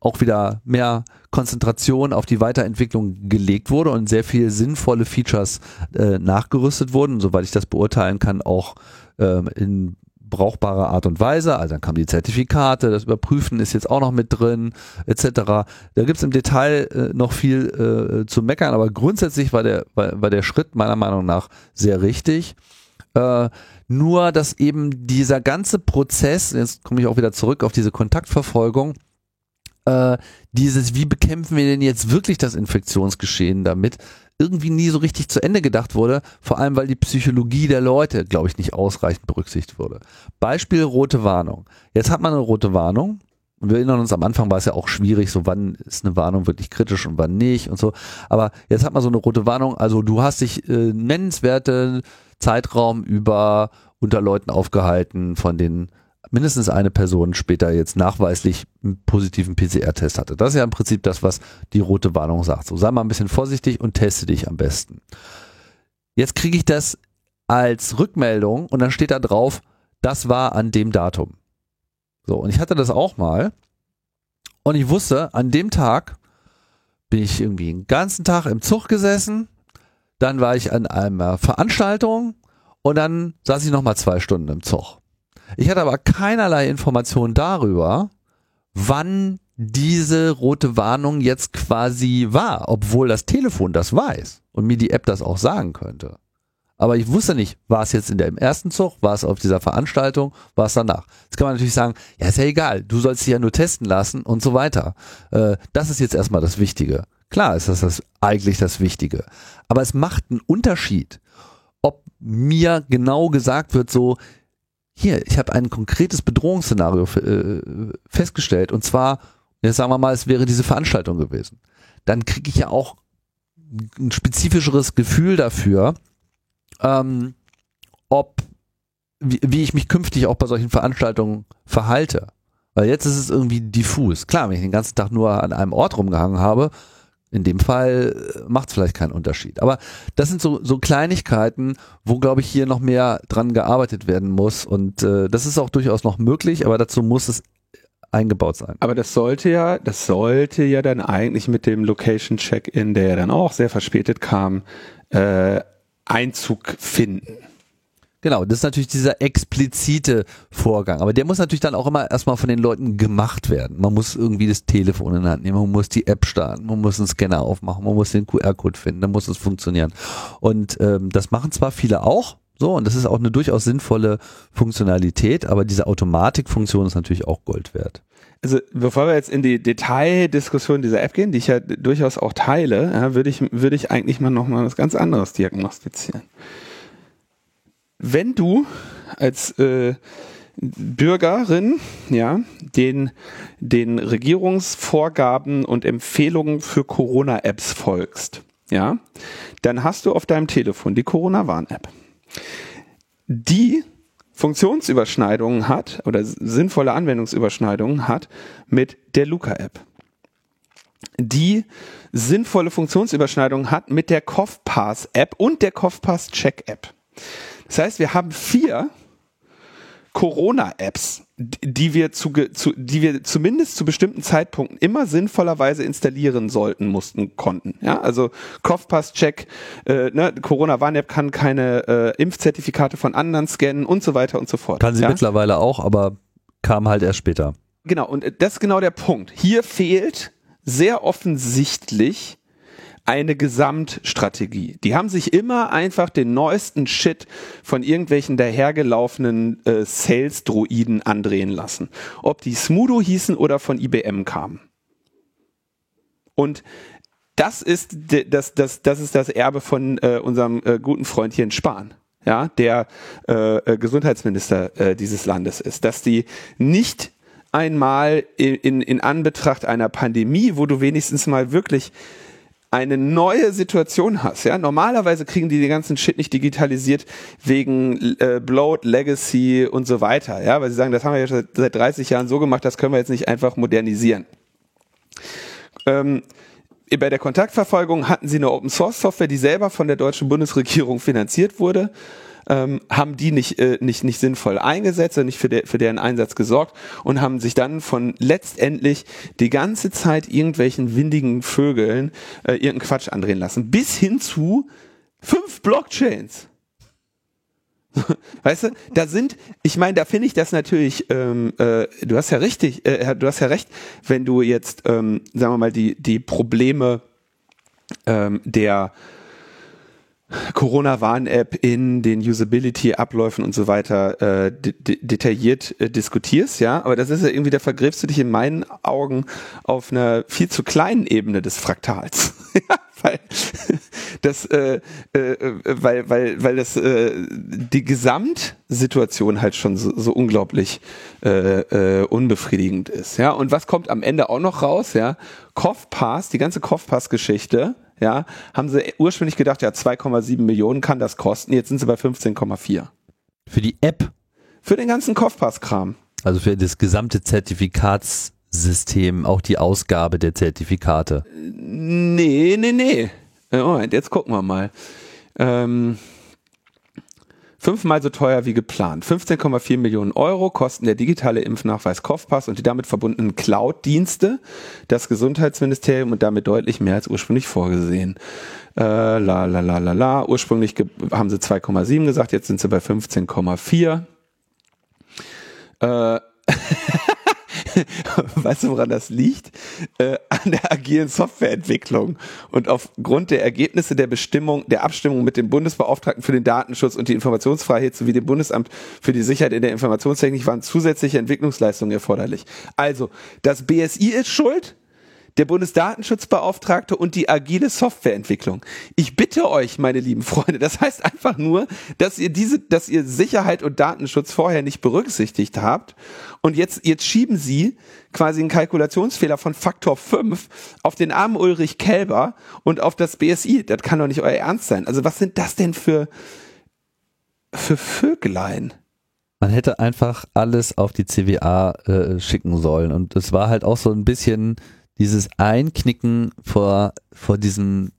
auch wieder mehr Konzentration auf die Weiterentwicklung gelegt wurde und sehr viel sinnvolle Features äh, nachgerüstet wurden, soweit ich das beurteilen kann, auch äh, in brauchbarer Art und Weise. Also dann kamen die Zertifikate, das Überprüfen ist jetzt auch noch mit drin, etc. Da gibt's im Detail äh, noch viel äh, zu meckern, aber grundsätzlich war der, war, war der Schritt meiner Meinung nach sehr richtig. Äh, nur, dass eben dieser ganze Prozess, jetzt komme ich auch wieder zurück auf diese Kontaktverfolgung, äh, dieses, wie bekämpfen wir denn jetzt wirklich das Infektionsgeschehen damit, irgendwie nie so richtig zu Ende gedacht wurde, vor allem weil die Psychologie der Leute, glaube ich, nicht ausreichend berücksichtigt wurde. Beispiel rote Warnung. Jetzt hat man eine rote Warnung. Und wir erinnern uns, am Anfang war es ja auch schwierig, so wann ist eine Warnung wirklich kritisch und wann nicht und so. Aber jetzt hat man so eine rote Warnung, also du hast dich äh, nennenswerte Zeitraum über unter Leuten aufgehalten, von denen mindestens eine Person später jetzt nachweislich einen positiven PCR-Test hatte. Das ist ja im Prinzip das, was die rote Warnung sagt. So sei mal ein bisschen vorsichtig und teste dich am besten. Jetzt kriege ich das als Rückmeldung und dann steht da drauf, das war an dem Datum. So, und ich hatte das auch mal und ich wusste, an dem Tag bin ich irgendwie den ganzen Tag im Zug gesessen, dann war ich an einer Veranstaltung und dann saß ich nochmal zwei Stunden im Zug. Ich hatte aber keinerlei Information darüber, wann diese rote Warnung jetzt quasi war, obwohl das Telefon das weiß und mir die App das auch sagen könnte. Aber ich wusste nicht, war es jetzt in der, im ersten Zug, war es auf dieser Veranstaltung, war es danach. Jetzt kann man natürlich sagen, ja, ist ja egal, du sollst dich ja nur testen lassen und so weiter. Äh, das ist jetzt erstmal das Wichtige. Klar ist das, das eigentlich das Wichtige. Aber es macht einen Unterschied, ob mir genau gesagt wird, so, hier, ich habe ein konkretes Bedrohungsszenario äh, festgestellt und zwar, jetzt sagen wir mal, es wäre diese Veranstaltung gewesen. Dann kriege ich ja auch ein spezifischeres Gefühl dafür, ähm, ob wie, wie ich mich künftig auch bei solchen Veranstaltungen verhalte. Weil jetzt ist es irgendwie diffus. Klar, wenn ich den ganzen Tag nur an einem Ort rumgehangen habe, in dem Fall äh, macht es vielleicht keinen Unterschied. Aber das sind so, so Kleinigkeiten, wo, glaube ich, hier noch mehr dran gearbeitet werden muss. Und äh, das ist auch durchaus noch möglich, aber dazu muss es eingebaut sein. Aber das sollte ja, das sollte ja dann eigentlich mit dem Location Check-in, der ja dann auch sehr verspätet kam, äh, Einzug finden. Genau, das ist natürlich dieser explizite Vorgang. Aber der muss natürlich dann auch immer erstmal von den Leuten gemacht werden. Man muss irgendwie das Telefon in der Hand nehmen, man muss die App starten, man muss einen Scanner aufmachen, man muss den QR-Code finden, dann muss es funktionieren. Und ähm, das machen zwar viele auch, so, und das ist auch eine durchaus sinnvolle Funktionalität, aber diese Automatikfunktion ist natürlich auch Gold wert. Also bevor wir jetzt in die Detaildiskussion dieser App gehen, die ich ja durchaus auch teile, ja, würde ich, würde ich eigentlich mal nochmal was ganz anderes diagnostizieren wenn du als äh, Bürgerin ja den den Regierungsvorgaben und Empfehlungen für Corona-Apps folgst, ja, dann hast du auf deinem Telefon die Corona-Warn-App. Die Funktionsüberschneidungen hat oder sinnvolle Anwendungsüberschneidungen hat mit der Luca-App. Die sinnvolle Funktionsüberschneidungen hat mit der CoughPass-App und der CoughPass-Check-App. Das heißt, wir haben vier Corona-Apps, die wir zu, zu, die wir zumindest zu bestimmten Zeitpunkten immer sinnvollerweise installieren sollten, mussten, konnten. Ja, also Kopfpass-Check, äh, ne, Corona-Warn-App kann keine äh, Impfzertifikate von anderen scannen und so weiter und so fort. Kann sie ja? mittlerweile auch, aber kam halt erst später. Genau, und das ist genau der Punkt. Hier fehlt sehr offensichtlich eine Gesamtstrategie. Die haben sich immer einfach den neuesten Shit von irgendwelchen dahergelaufenen äh, Sales-Droiden andrehen lassen. Ob die Smudo hießen oder von IBM kamen. Und das ist das, das, das, ist das Erbe von äh, unserem äh, guten Freund Jens Spahn ja, der äh, äh, Gesundheitsminister äh, dieses Landes ist, dass die nicht einmal in, in, in Anbetracht einer Pandemie, wo du wenigstens mal wirklich eine neue Situation hast. Ja, normalerweise kriegen die den ganzen Shit nicht digitalisiert wegen äh, Bloat, Legacy und so weiter. Ja, weil sie sagen, das haben wir ja seit, seit 30 Jahren so gemacht, das können wir jetzt nicht einfach modernisieren. Ähm, bei der Kontaktverfolgung hatten sie eine Open Source Software, die selber von der deutschen Bundesregierung finanziert wurde ähm, haben die nicht, äh, nicht, nicht sinnvoll eingesetzt und nicht für, der, für deren Einsatz gesorgt und haben sich dann von letztendlich die ganze Zeit irgendwelchen windigen Vögeln äh, irgendeinen Quatsch andrehen lassen. Bis hin zu fünf Blockchains. [LAUGHS] Weißt du, da sind, ich meine, da finde ich das natürlich, ähm, äh, du hast ja richtig, äh, du hast ja recht, wenn du jetzt, ähm, sagen wir mal, die, die Probleme ähm, der Corona-Warn-App in den Usability-Abläufen und so weiter äh, de detailliert äh, diskutierst, ja, aber das ist ja irgendwie, da vergräbst du dich in meinen Augen auf einer viel zu kleinen Ebene des Fraktals. [LAUGHS] weil das, äh, äh, weil, weil, weil das äh, die Gesamtsituation halt schon so, so unglaublich äh, äh, unbefriedigend ist, ja. Und was kommt am Ende auch noch raus, ja? Kopfpass, die ganze Kopfpass-Geschichte ja, haben sie ursprünglich gedacht, ja, 2,7 Millionen kann das kosten, jetzt sind sie bei 15,4. Für die App? Für den ganzen Kopfpasskram. Also für das gesamte Zertifikatssystem, auch die Ausgabe der Zertifikate. Nee, nee, nee. Moment, jetzt gucken wir mal. Ähm, Fünfmal so teuer wie geplant. 15,4 Millionen Euro kosten der digitale Impfnachweis Kopfpass und die damit verbundenen Cloud-Dienste das Gesundheitsministerium und damit deutlich mehr als ursprünglich vorgesehen. Äh, la la la la la. Ursprünglich haben sie 2,7 gesagt, jetzt sind sie bei 15,4. Äh, [LAUGHS] [LAUGHS] weißt du, woran das liegt? Äh, an der agilen Softwareentwicklung. Und aufgrund der Ergebnisse der Bestimmung, der Abstimmung mit dem Bundesbeauftragten für den Datenschutz und die Informationsfreiheit sowie dem Bundesamt für die Sicherheit in der Informationstechnik waren zusätzliche Entwicklungsleistungen erforderlich. Also, das BSI ist schuld, der Bundesdatenschutzbeauftragte und die agile Softwareentwicklung. Ich bitte euch, meine lieben Freunde, das heißt einfach nur, dass ihr diese, dass ihr Sicherheit und Datenschutz vorher nicht berücksichtigt habt und jetzt, jetzt schieben sie quasi einen Kalkulationsfehler von Faktor 5 auf den armen Ulrich Kelber und auf das BSI. Das kann doch nicht euer Ernst sein. Also was sind das denn für, für Vögelein? Man hätte einfach alles auf die CWA äh, schicken sollen und es war halt auch so ein bisschen dieses Einknicken vor, vor diesem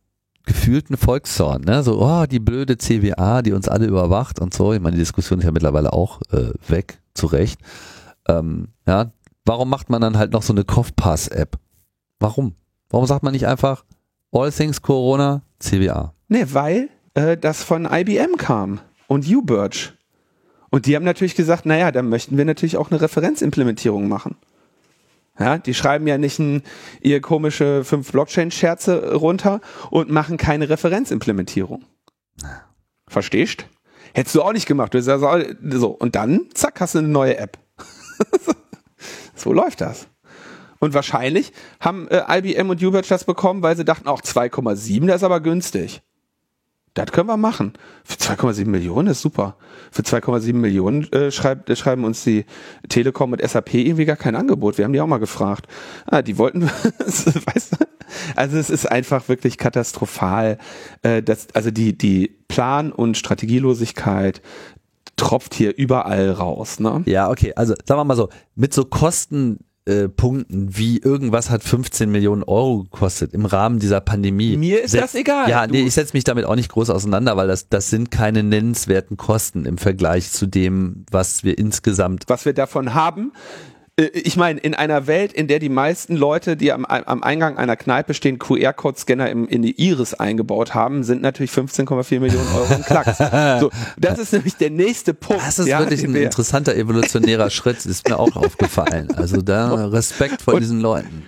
gefühlten Volkszorn, ne? So, oh, die blöde CWA, die uns alle überwacht und so. Ich meine, die Diskussion ist ja mittlerweile auch äh, weg, zu Recht. Ähm, ja, warum macht man dann halt noch so eine Kopfpass-App? Warum? Warum sagt man nicht einfach All Things Corona CWA? Ne, weil äh, das von IBM kam und UBirch. Und die haben natürlich gesagt, naja, dann möchten wir natürlich auch eine Referenzimplementierung machen. Ja, die schreiben ja nicht ein, ihr komische fünf Blockchain-Scherze runter und machen keine Referenzimplementierung. Verstehst? Hättest du auch nicht gemacht. Sagst, so, und dann, zack, hast du eine neue App. [LAUGHS] so läuft das. Und wahrscheinlich haben äh, IBM und Uber das bekommen, weil sie dachten, auch 2,7, das ist aber günstig. Das können wir machen. Für 2,7 Millionen ist super. Für 2,7 Millionen äh, schreibt, äh, schreiben uns die Telekom und SAP irgendwie gar kein Angebot. Wir haben die auch mal gefragt. Ah, die wollten, [LAUGHS] weißt du? Also es ist einfach wirklich katastrophal. Äh, das, also die, die Plan- und Strategielosigkeit tropft hier überall raus. Ne? Ja, okay. Also sagen wir mal so, mit so Kosten äh, Punkten, wie irgendwas hat 15 Millionen Euro gekostet im Rahmen dieser Pandemie. Mir ist Setz- das egal. Ja, nee, ich setze mich damit auch nicht groß auseinander, weil das, das sind keine nennenswerten Kosten im Vergleich zu dem, was wir insgesamt was wir davon haben. Äh, Ich meine, in einer Welt, in der die meisten Leute, die am, am Eingang einer Kneipe stehen, QR-Code-Scanner im- in die Iris eingebaut haben, sind natürlich 15,4 Millionen Euro ein Klacks. [LAUGHS] so, das ist nämlich der nächste Punkt. Das ist ja, wirklich ein interessanter evolutionärer Schritt, ist mir auch aufgefallen. Also da [LAUGHS] Respekt vor diesen Leuten.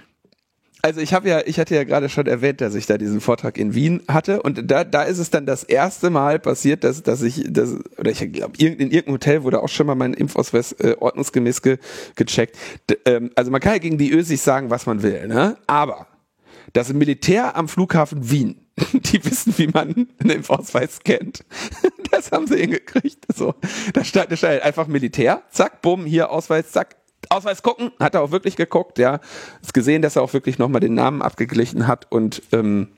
Also ich habe ja, ich hatte ja gerade schon erwähnt, dass ich da diesen Vortrag in Wien hatte und da, da ist es dann das erste Mal passiert, dass, dass ich, dass, oder ich glaube, in irgendeinem Hotel wurde auch schon mal mein Impfausweis äh, ordnungsgemäß ge, gecheckt. D, ähm, also man kann ja gegen die Ösis sagen, was man will, ne? Aber das Militär am Flughafen Wien, [LAUGHS] die wissen, wie man einen Impfausweis kennt. [LAUGHS] Das haben sie hingekriegt. So, da stand, da stand einfach Militär, zack, bumm, hier Ausweis, zack, Ausweis gucken, hat er auch wirklich geguckt, ja. Ist gesehen, dass er auch wirklich nochmal den Namen abgeglichen hat und ähm,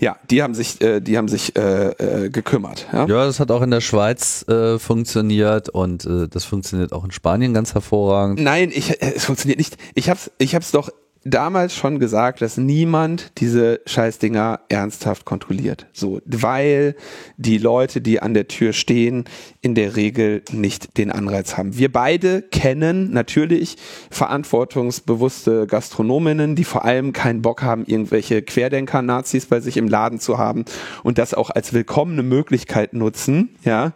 ja, die haben sich, äh, die haben sich äh, äh, gekümmert. Ja? Ja, das hat auch in der Schweiz äh, funktioniert und äh, das funktioniert auch in Spanien ganz hervorragend. Nein, ich, äh, es funktioniert nicht. Ich hab's, ich hab's doch damals schon gesagt, dass niemand diese Scheißdinger ernsthaft kontrolliert. So, weil die Leute, die an der Tür stehen, in der Regel nicht den Anreiz haben. Wir beide kennen natürlich verantwortungsbewusste Gastronominnen, die vor allem keinen Bock haben, irgendwelche Querdenker-Nazis bei sich im Laden zu haben und das auch als willkommene Möglichkeit nutzen, ja,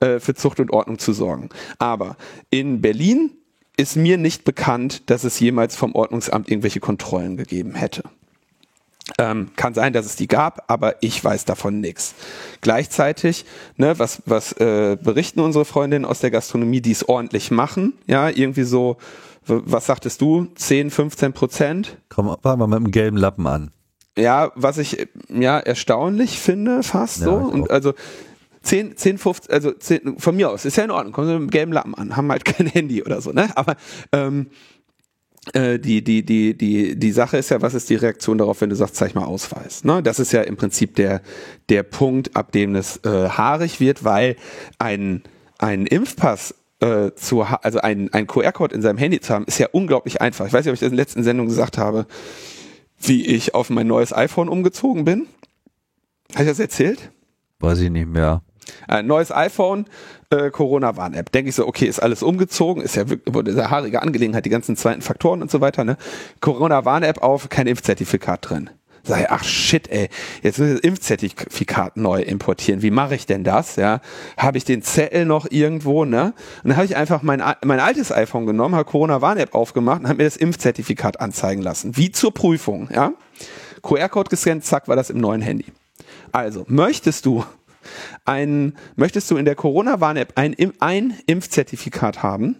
äh, für Zucht und Ordnung zu sorgen. Aber in Berlin ist mir nicht bekannt, dass es jemals vom Ordnungsamt irgendwelche Kontrollen gegeben hätte. Ähm, kann sein, dass es die gab, aber ich weiß davon nichts. Gleichzeitig, ne, was, was äh, berichten unsere Freundinnen aus der Gastronomie, die es ordentlich machen? Ja, irgendwie so, was sagtest du, 10, 15 Prozent? Komm, fangen wir mit dem gelben Lappen an. Ja, was ich ja erstaunlich finde, fast Ja, so. Und also 10, 10, 15, also 10, von mir aus, ist ja in Ordnung, kommen sie mit dem gelben Lappen an, haben halt [LAUGHS] kein Handy oder so, ne? Aber ähm, äh, die, die, die, die, die Sache ist ja, was ist die Reaktion darauf, wenn du sagst, zeig mal Ausweis? Ne? Das ist ja im Prinzip der, der Punkt, ab dem es äh, haarig wird, weil ein, ein Impfpass äh, zu, also ein, ein QR-Code in seinem Handy zu haben, ist ja unglaublich einfach. Ich weiß nicht, ob ich das in der letzten Sendung gesagt habe, wie ich auf mein neues iPhone umgezogen bin. Habe ich das erzählt? Weiß ich nicht mehr. Ein neues iPhone, äh, Corona-Warn-App. Denke ich so, okay, ist alles umgezogen, ist ja wirklich eine haarige Angelegenheit, die ganzen zweiten Faktoren und so weiter, ne? Corona-Warn-App auf, kein Impfzertifikat drin. Ich, ach shit, ey, jetzt muss ich das Impfzertifikat neu importieren. Wie mache ich denn das? Ja, habe ich den Zettel noch irgendwo, ne? Und dann habe ich einfach mein, mein altes iPhone genommen, habe Corona-Warn-App aufgemacht und habe mir das Impfzertifikat anzeigen lassen. Wie zur Prüfung, ja? QR-Code gescannt, zack, war das im neuen Handy. Also, möchtest du ein, möchtest du in der Corona-Warn-App ein, ein Impfzertifikat haben,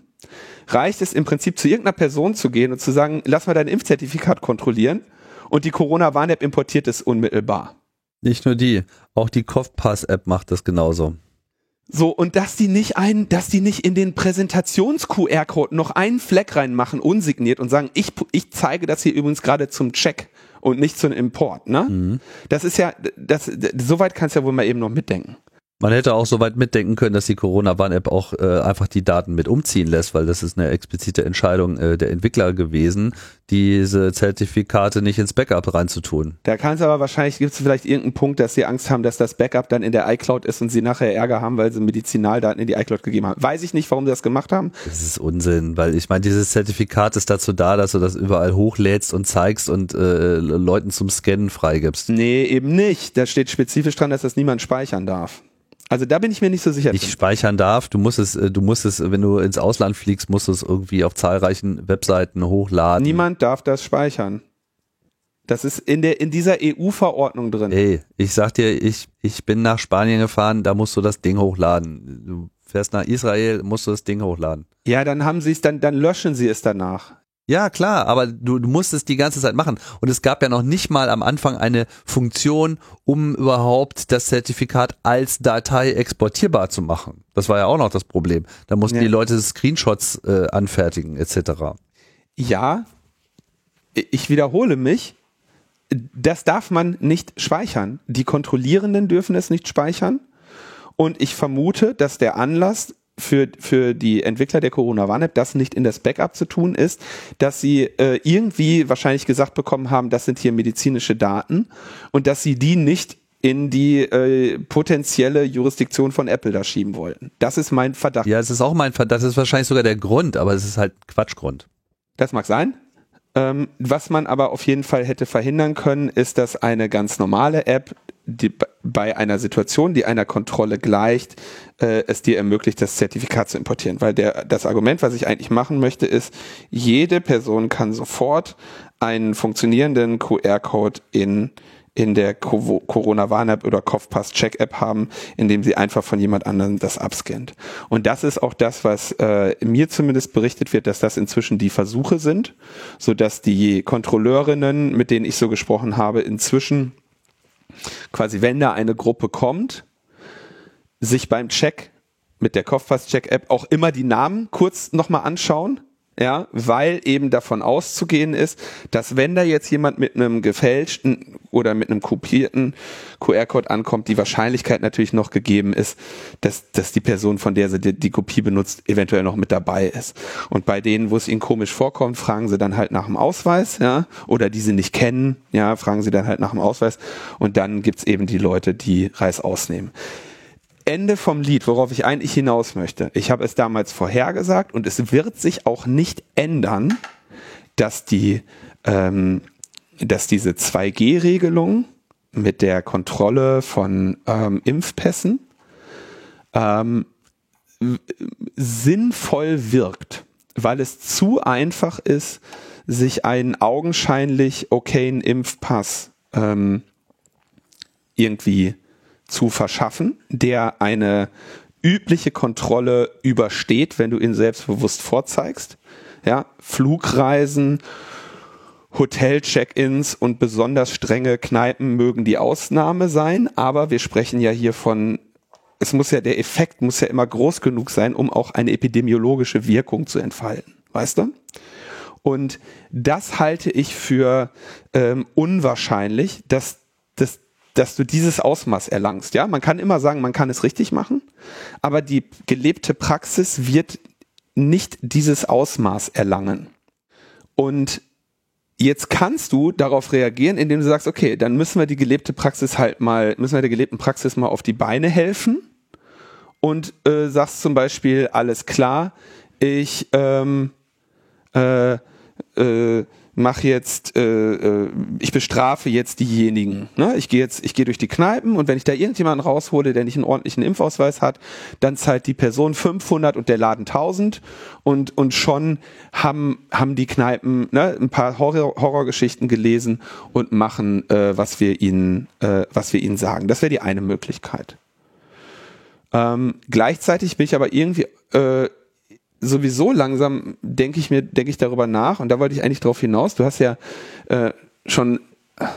reicht es im Prinzip zu irgendeiner Person zu gehen und zu sagen, lass mal dein Impfzertifikat kontrollieren und die Corona-Warn-App importiert es unmittelbar. Nicht nur die, auch die Kopfpass-App macht das genauso. So, und dass die nicht ein, dass die nicht in den Präsentations-QR-Code noch einen Fleck reinmachen, unsigniert und sagen, ich, ich zeige das hier übrigens gerade zum Check und nicht zum Import, ne? Das ist ja, das, so weit kannst du ja wohl mal eben noch mitdenken. Man hätte auch so weit mitdenken können, dass die Corona-Warn-App auch äh, einfach die Daten mit umziehen lässt, weil das ist eine explizite Entscheidung äh, der Entwickler gewesen, diese Zertifikate nicht ins Backup reinzutun. Da kann es aber wahrscheinlich, gibt es vielleicht irgendeinen Punkt, dass sie Angst haben, dass das Backup dann in der iCloud ist und sie nachher Ärger haben, weil sie Medizinaldaten in die iCloud gegeben haben. Weiß ich nicht, warum sie das gemacht haben. Das ist Unsinn, weil ich meine, dieses Zertifikat ist dazu da, dass du das überall hochlädst und zeigst und äh, Leuten zum Scannen freigibst. Nee, eben nicht. Da steht spezifisch dran, dass das niemand speichern darf. Also da bin ich mir nicht so sicher. nicht speichern darf. Du musst es, äh, du musst es, wenn du ins Ausland fliegst, musst du es irgendwie auf zahlreichen Webseiten hochladen. Niemand darf das speichern. Das ist in der in dieser EU-Verordnung drin. Ey, ich sag dir, ich, ich bin nach Spanien gefahren, da musst du das Ding hochladen. Du fährst nach Israel, musst du das Ding hochladen. Ja, dann haben sie es, dann, dann löschen sie es danach. Ja, klar, aber du, du musst es die ganze Zeit machen. Und es gab ja noch nicht mal am Anfang eine Funktion, um überhaupt das Zertifikat als Datei exportierbar zu machen. Das war ja auch noch das Problem. Da mussten Ja. die Leute Screenshots äh, anfertigen, etc. Ja, ich wiederhole mich. Das darf man nicht speichern. Die Kontrollierenden dürfen es nicht speichern. Und ich vermute, dass der Anlass für, für die Entwickler der Corona-Warn-App das nicht in das Backup zu tun ist, dass sie äh, irgendwie wahrscheinlich gesagt bekommen haben, das sind hier medizinische Daten und dass sie die nicht in die äh, potenzielle Jurisdiktion von Apple da schieben wollten. Das ist mein Verdacht. Ja, es ist auch mein Verdacht. Das ist wahrscheinlich sogar der Grund, aber es ist halt Quatschgrund. Das mag sein. Ähm, was man aber auf jeden Fall hätte verhindern können, ist, dass eine ganz normale App die, bei einer Situation, die einer Kontrolle gleicht, äh, es dir ermöglicht, das Zertifikat zu importieren. Weil der, das Argument, was ich eigentlich machen möchte, ist, jede Person kann sofort einen funktionierenden QR-Code in in der Corona-Warn-App oder Kopfpass-Check-App haben, indem sie einfach von jemand anderem das abscannt. Und das ist auch das, was äh, mir zumindest berichtet wird, dass das inzwischen die Versuche sind, so dass die Kontrolleurinnen, mit denen ich so gesprochen habe, inzwischen quasi, wenn da eine Gruppe kommt, sich beim Check mit der Kopfpass-Check-App auch immer die Namen kurz nochmal anschauen ja, weil eben davon auszugehen ist, dass wenn da jetzt jemand mit einem gefälschten oder mit einem kopierten QR-Code ankommt, die Wahrscheinlichkeit natürlich noch gegeben ist, dass, dass die Person, von der sie die, die Kopie benutzt, eventuell noch mit dabei ist. Und bei denen, wo es ihnen komisch vorkommt, fragen sie dann halt nach dem Ausweis, ja, oder die sie nicht kennen, ja, fragen sie dann halt nach dem Ausweis und dann gibt's eben die Leute, die Reis ausnehmen. Ende vom Lied, worauf ich eigentlich hinaus möchte. Ich habe es damals vorhergesagt und es wird sich auch nicht ändern, dass die, ähm, dass diese 2G-Regelung mit der Kontrolle von ähm, Impfpässen ähm, sinnvoll wirkt, weil es zu einfach ist, sich einen augenscheinlich okayen Impfpass ähm, irgendwie zu verschaffen, der eine übliche Kontrolle übersteht, wenn du ihn selbstbewusst vorzeigst. Ja, Flugreisen, Hotel-Check-ins und besonders strenge Kneipen mögen die Ausnahme sein, aber wir sprechen ja hier von es muss ja, der Effekt muss ja immer groß genug sein, um auch eine epidemiologische Wirkung zu entfalten. Weißt du? Und das halte ich für ähm, unwahrscheinlich, dass das dass du dieses Ausmaß erlangst. Ja, man kann immer sagen, man kann es richtig machen, aber die gelebte Praxis wird nicht dieses Ausmaß erlangen. Und jetzt kannst du darauf reagieren, indem du sagst, okay, dann müssen wir die gelebte Praxis halt mal, müssen wir der gelebten Praxis mal auf die Beine helfen und äh, sagst zum Beispiel, alles klar, ich ähm, äh, äh, mache jetzt, äh, äh, ich bestrafe jetzt diejenigen. Ne? Ich gehe jetzt, ich gehe durch die Kneipen und wenn ich da irgendjemanden raushole, der nicht einen ordentlichen Impfausweis hat, dann zahlt die Person 500 und der Laden 1000 und und schon haben haben die Kneipen ne, ein paar Horror, Horrorgeschichten gelesen und machen, äh, was wir ihnen, äh, was wir ihnen sagen. Das wäre die eine Möglichkeit. Ähm, gleichzeitig bin ich aber irgendwie äh, sowieso langsam denke ich mir, denke ich darüber nach und da wollte ich eigentlich drauf hinaus. Du hast ja äh, schon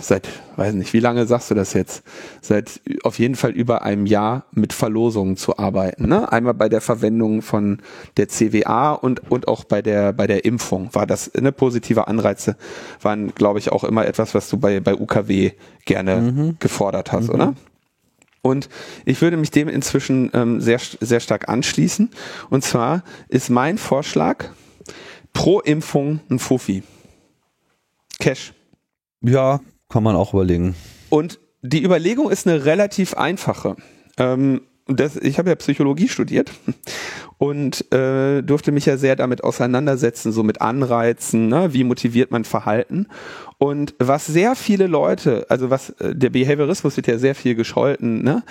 seit, weiß nicht, wie lange sagst du das jetzt? Seit auf jeden Fall über einem Jahr mit Verlosungen zu arbeiten. Ne? Einmal bei der Verwendung von der CWA und, und auch bei der, bei der Impfung war das eine positive Anreize, waren, glaube ich, auch immer etwas, was du bei, bei UKW gerne mhm. gefordert hast, mhm. oder? Und ich würde mich dem inzwischen ähm, sehr, sehr stark anschließen. Und zwar ist mein Vorschlag pro Impfung ein Fuffi. Cash. Ja, kann man auch überlegen. Und die Überlegung ist eine relativ einfache. Ähm, das, ich habe ja Psychologie studiert und äh, durfte mich ja sehr damit auseinandersetzen, so mit Anreizen, ne? wie motiviert man Verhalten. Und was sehr viele Leute, also was äh, der Behaviorismus wird ja sehr viel gescholten, ne?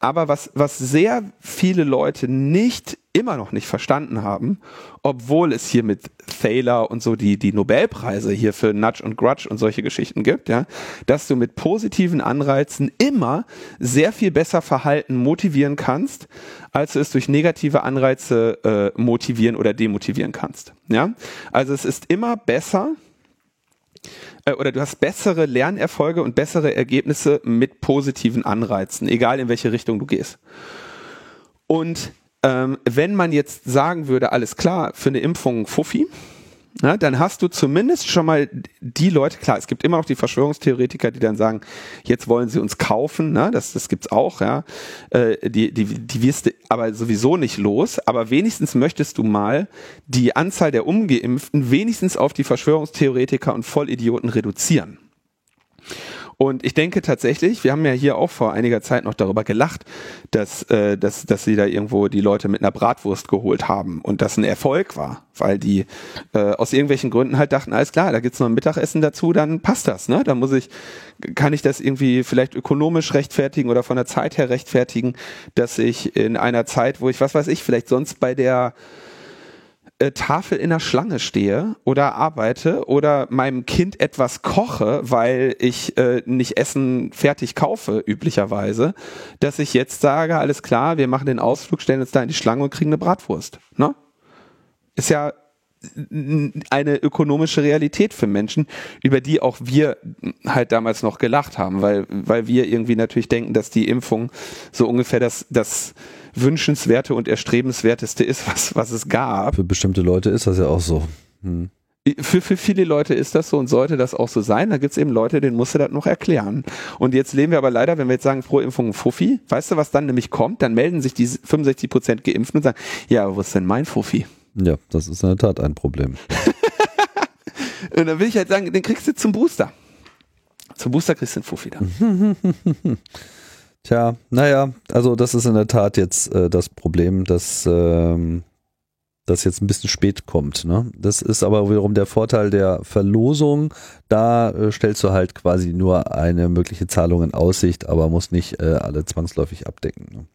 aber was, was sehr viele Leute nicht immer noch nicht verstanden haben, obwohl es hier mit Thaler und so die, die Nobelpreise hier für Nudge und Grudge und solche Geschichten gibt, ja, dass du mit positiven Anreizen immer sehr viel besser Verhalten motivieren kannst, als du es durch negative Anreize äh, motivieren oder demotivieren kannst. Ja, also es ist immer besser, äh, oder du hast bessere Lernerfolge und bessere Ergebnisse mit positiven Anreizen, egal in welche Richtung du gehst. Und ähm, wenn man jetzt sagen würde, alles klar, für eine Impfung Fuffi, na, dann hast du zumindest schon mal die Leute, klar, es gibt immer noch die Verschwörungstheoretiker, die dann sagen, jetzt wollen sie uns kaufen, ne? das, das gibt's auch, ja. Äh, die, die, die wirst du aber sowieso nicht los, aber wenigstens möchtest du mal die Anzahl der Ungeimpften wenigstens auf die Verschwörungstheoretiker und Vollidioten reduzieren. Und ich denke tatsächlich, wir haben ja hier auch vor einiger Zeit noch darüber gelacht, dass, äh, dass, dass sie da irgendwo die Leute mit einer Bratwurst geholt haben und das ein Erfolg war, weil die äh, aus irgendwelchen Gründen halt dachten, alles klar, da gibt's noch ein Mittagessen dazu, dann passt das, ne? Dann muss ich, kann ich das irgendwie vielleicht ökonomisch rechtfertigen oder von der Zeit her rechtfertigen, dass ich in einer Zeit, wo ich, was weiß ich, vielleicht sonst bei der äh, Tafel in der Schlange stehe oder arbeite oder meinem Kind etwas koche, weil ich äh, nicht Essen fertig kaufe, üblicherweise, dass ich jetzt sage, alles klar, wir machen den Ausflug, stellen uns da in die Schlange und kriegen eine Bratwurst. Ne? Ist ja eine ökonomische Realität für Menschen, über die auch wir halt damals noch gelacht haben, weil, weil wir irgendwie natürlich denken, dass die Impfung so ungefähr das, das wünschenswerte und erstrebenswerteste ist, was, was es gab. Für bestimmte Leute ist das ja auch so. Hm. Für, für viele Leute ist das so und sollte das auch so sein. Da gibt's eben Leute, denen musst du das noch erklären. Und jetzt leben wir aber leider, wenn wir jetzt sagen, Frohimpfung Fuffi, weißt du, was dann nämlich kommt? Dann melden sich die 65 Prozent Geimpften und sagen, ja, wo ist denn mein Fuffi? Ja, das ist in der Tat ein Problem. [LAUGHS] und dann will ich halt sagen, den kriegst du zum Booster. Zum Booster kriegst du den Fuffi da. [LAUGHS] Tja, naja, also das ist in der Tat jetzt äh, das Problem, dass ähm, das jetzt ein bisschen spät kommt. Ne? Das ist aber wiederum der Vorteil der Verlosung. Da äh, stellst du halt quasi nur eine mögliche Zahlung in Aussicht, aber muss nicht äh, alle zwangsläufig abdecken. Ne?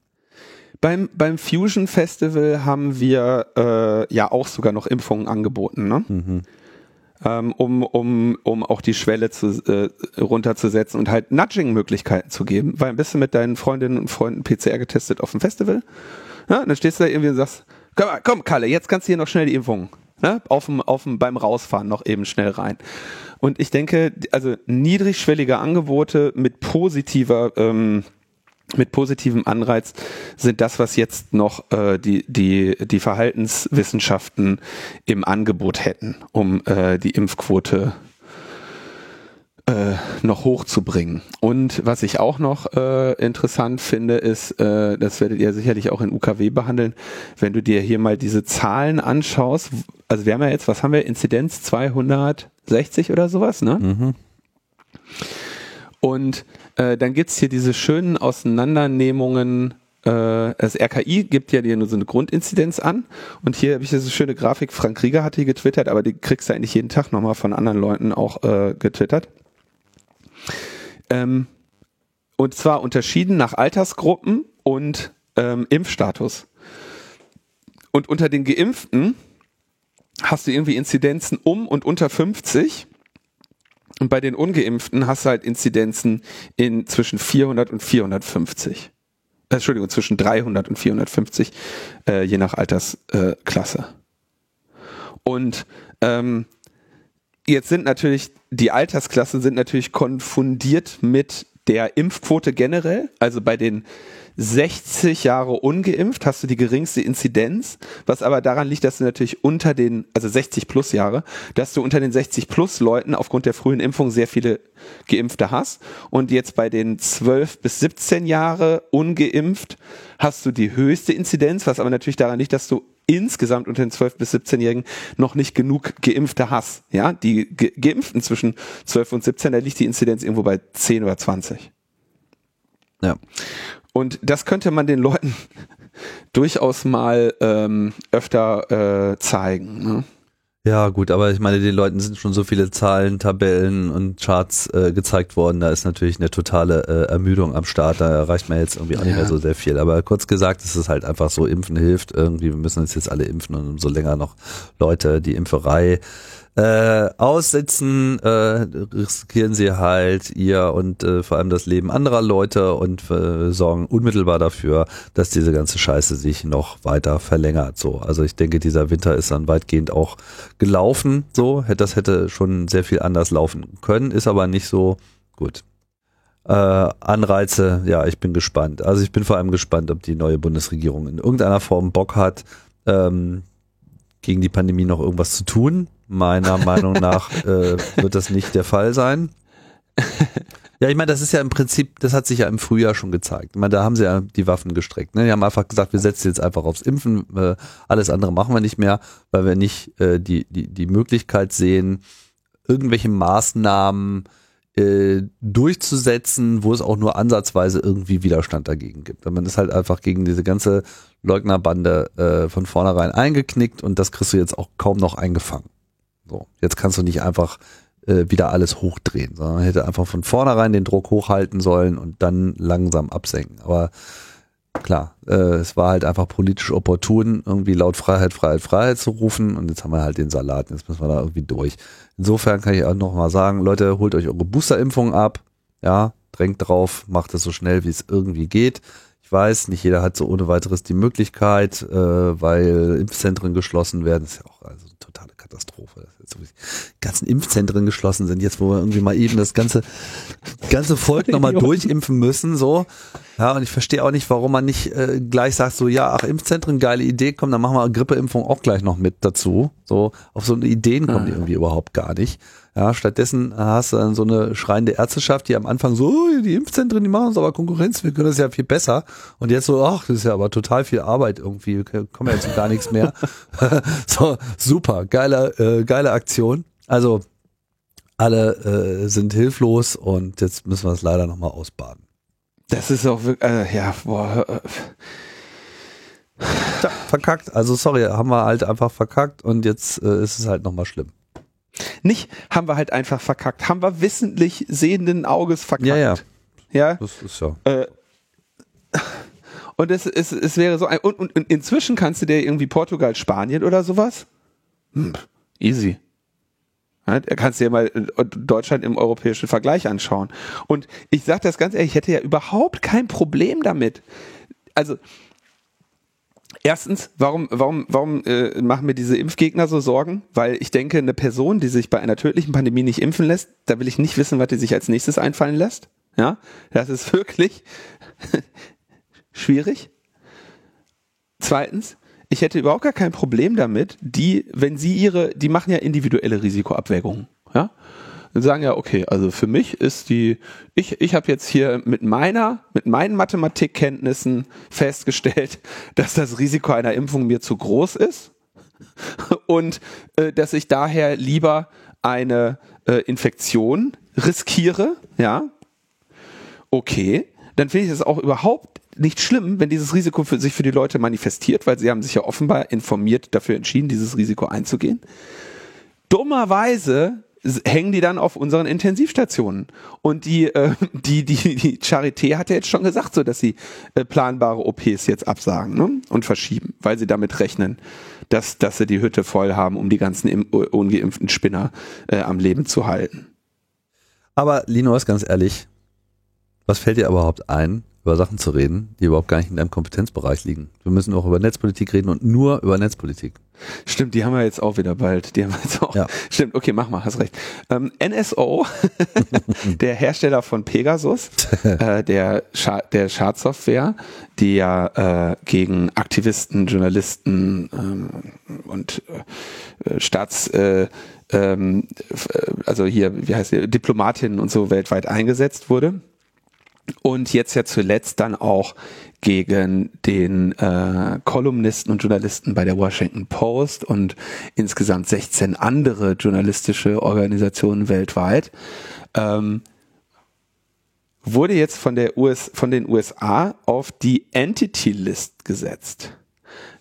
Beim, beim Fusion Festival haben wir äh, ja auch sogar noch Impfungen angeboten. Ne? Mhm ähm, um, um, um auch die Schwelle zu, äh, runterzusetzen und halt Nudging-Möglichkeiten zu geben. Weil bist du mit deinen Freundinnen und Freunden PCR getestet auf dem Festival? Ja, dann stehst du da irgendwie und sagst, komm, komm Kalle, jetzt kannst du hier noch schnell die Impfung. Ne? Auf dem, auf dem, beim Rausfahren noch eben schnell rein. Und ich denke, also niedrigschwellige Angebote mit positiver ähm, mit positivem Anreiz sind das, was jetzt noch äh, die, die, die Verhaltenswissenschaften im Angebot hätten, um äh, die Impfquote äh, noch hochzubringen. Und was ich auch noch äh, interessant finde, ist, äh, das werdet ihr sicherlich auch in UKW behandeln, wenn du dir hier mal diese Zahlen anschaust. Also wir haben ja jetzt, was haben wir, Inzidenz 260 oder sowas, ne? Mhm. Und äh, dann gibt's hier diese schönen Auseinandernehmungen. Äh, das RKI gibt ja nur so eine Grundinzidenz an. Und hier habe ich diese schöne Grafik. Frank Krieger hat die getwittert, aber die kriegst du eigentlich jeden Tag nochmal von anderen Leuten auch äh, getwittert. Ähm, und zwar unterschieden nach Altersgruppen und ähm, Impfstatus. Und unter den Geimpften hast du irgendwie Inzidenzen um und unter 50 und bei den Ungeimpften hast du halt Inzidenzen in zwischen 400 und 450. Äh, Entschuldigung, zwischen 300 und 450, äh, je nach Altersklasse. Und ähm, jetzt sind natürlich, die Altersklassen sind natürlich konfundiert mit der Impfquote generell. Also bei den 60 Jahre ungeimpft hast du die geringste Inzidenz, was aber daran liegt, dass du natürlich unter den, also 60 plus Jahre, dass du unter den 60 plus Leuten aufgrund der frühen Impfung sehr viele Geimpfte hast. Und jetzt bei den 12 bis 17 Jahre ungeimpft hast du die höchste Inzidenz, was aber natürlich daran liegt, dass du insgesamt unter den 12 bis 17-Jährigen noch nicht genug Geimpfte hast. Ja, die Ge Geimpften zwischen 12 und 17, da liegt die Inzidenz irgendwo bei 10 oder 20. Ja. Und das könnte man den Leuten [LAUGHS] durchaus mal ähm, öfter äh, zeigen. Ne? Ja, gut, aber ich meine, den Leuten sind schon so viele Zahlen, Tabellen und Charts äh, gezeigt worden. Da ist natürlich eine totale äh, Ermüdung am Start. Da erreicht man jetzt irgendwie auch nicht mehr so sehr viel. Aber kurz gesagt, es ist halt einfach so, Impfen hilft. Irgendwie, wir müssen uns jetzt alle impfen und umso länger noch Leute die Impferei äh, aussitzen, äh, riskieren sie halt ihr und äh, vor allem das Leben anderer Leute und äh, sorgen unmittelbar dafür, dass diese ganze Scheiße sich noch weiter verlängert. So, also ich denke, dieser Winter ist dann weitgehend auch gelaufen. So, das hätte schon sehr viel anders laufen können, ist aber nicht so gut. Äh, Anreize, ja, ich bin gespannt. Also ich bin vor allem gespannt, ob die neue Bundesregierung in irgendeiner Form Bock hat, ähm, gegen die Pandemie noch irgendwas zu tun Meiner Meinung nach äh, wird das nicht der Fall sein. [LAUGHS] Ja, ich meine, das ist ja im Prinzip, das hat sich ja im Frühjahr schon gezeigt. Ich meine, da haben sie ja die Waffen gestreckt. Ne? Die haben einfach gesagt, wir setzen jetzt einfach aufs Impfen, äh, alles andere machen wir nicht mehr, weil wir nicht äh, die, die, die Möglichkeit sehen, irgendwelche Maßnahmen äh, durchzusetzen, wo es auch nur ansatzweise irgendwie Widerstand dagegen gibt. Man ist halt einfach gegen diese ganze Leugnerbande äh, von vornherein eingeknickt und das kriegst du jetzt auch kaum noch eingefangen. So, jetzt kannst du nicht einfach äh, wieder alles hochdrehen, sondern hätte einfach von vornherein den Druck hochhalten sollen und dann langsam absenken. Aber klar, äh, es war halt einfach politisch opportun, irgendwie laut Freiheit, Freiheit, Freiheit zu rufen und jetzt haben wir halt den Salat, jetzt müssen wir da irgendwie durch. Insofern kann ich auch noch mal sagen, Leute, holt euch eure Boosterimpfung ab, ja, drängt drauf, macht es so schnell, wie es irgendwie geht. Ich weiß, nicht jeder hat so ohne weiteres die Möglichkeit, äh, weil Impfzentren geschlossen werden. Das ist ja auch also eine totale Katastrophe. So ganzen Impfzentren geschlossen sind, jetzt wo wir irgendwie mal eben das ganze, ganze Volk nochmal [LAUGHS] durchimpfen müssen, so. Ja, und ich verstehe auch nicht, warum man nicht äh, gleich sagt, so, ja, ach, Impfzentren, geile Idee, komm, dann machen wir Grippeimpfung auch gleich noch mit dazu. So, auf so eine Ideen kommen die irgendwie überhaupt gar nicht. Ja, stattdessen hast du dann so eine schreiende Ärzteschaft, die am Anfang so, oh, die Impfzentren, die machen uns aber Konkurrenz, wir können das ja viel besser. Und jetzt so, ach, das ist ja aber total viel Arbeit irgendwie, wir kommen ja jetzt gar nichts mehr. [LAUGHS] so, super, geile, äh, geile Aktion. Also, alle äh, sind hilflos und jetzt müssen wir es leider nochmal ausbaden. Das ist auch wirklich, äh, ja, boah. Tja, verkackt. Also sorry, haben wir halt einfach verkackt und jetzt äh, ist es halt nochmal schlimm. Nicht, haben wir halt einfach verkackt. Haben wir wissentlich sehenden Auges verkackt. Ja, ja. Ja. Das ist ja. Äh, und es, es, es wäre so ein, und, und, und inzwischen kannst du dir irgendwie Portugal, Spanien oder sowas? Hm, easy. Ja, da kannst dir mal äh, Deutschland im europäischen Vergleich anschauen. Und ich sage das ganz ehrlich, ich hätte ja überhaupt kein Problem damit. Also, Erstens, warum, warum, warum äh, machen mir diese Impfgegner so Sorgen? Weil ich denke, eine Person, die sich bei einer tödlichen Pandemie nicht impfen lässt, da will ich nicht wissen, was die sich als nächstes einfallen lässt. Ja, das ist wirklich [LAUGHS] schwierig. Zweitens, ich hätte überhaupt gar kein Problem damit, die, wenn sie ihre, die machen ja individuelle Risikoabwägungen. Ja, und sagen ja, okay, also für mich ist die, ich, ich habe jetzt hier mit meiner, mit meinen Mathematikkenntnissen festgestellt, [LAUGHS] dass das Risiko einer Impfung mir zu groß ist [LAUGHS] und äh, dass ich daher lieber eine äh, Infektion riskiere, ja, okay, dann finde ich es auch überhaupt nicht schlimm, wenn dieses Risiko für sich für die Leute manifestiert, weil sie haben sich ja offenbar informiert dafür entschieden, dieses Risiko einzugehen. Dummerweise hängen die dann auf unseren Intensivstationen. Und die, äh, [LAUGHS] die, die, die Charité hat ja jetzt schon gesagt, so dass sie äh, planbare OPs jetzt absagen ne? und verschieben, weil sie damit rechnen, dass, dass sie die Hütte voll haben, um die ganzen im, ungeimpften Spinner äh, am Leben zu halten. Aber Linus, ganz ehrlich, was fällt dir überhaupt ein, über Sachen zu reden, die überhaupt gar nicht in deinem Kompetenzbereich liegen. Wir müssen auch über Netzpolitik reden und nur über Netzpolitik. Stimmt, die haben wir jetzt auch wieder bald. Die haben wir jetzt auch. Ja. Stimmt, okay, mach mal, hast recht. Ähm, NSO, [LAUGHS] der Hersteller von Pegasus, [LAUGHS] äh, der, Scha der Schadsoftware, die ja äh, gegen Aktivisten, Journalisten ähm, und äh, Staats äh, ähm, äh, also hier, wie heißt die, Diplomatinnen und so weltweit eingesetzt wurde und jetzt ja zuletzt dann auch gegen den äh, Kolumnisten und Journalisten bei der Washington Post und insgesamt 16 andere journalistische Organisationen weltweit. Ähm, wurde jetzt von der US, von den USA auf die Entity List gesetzt.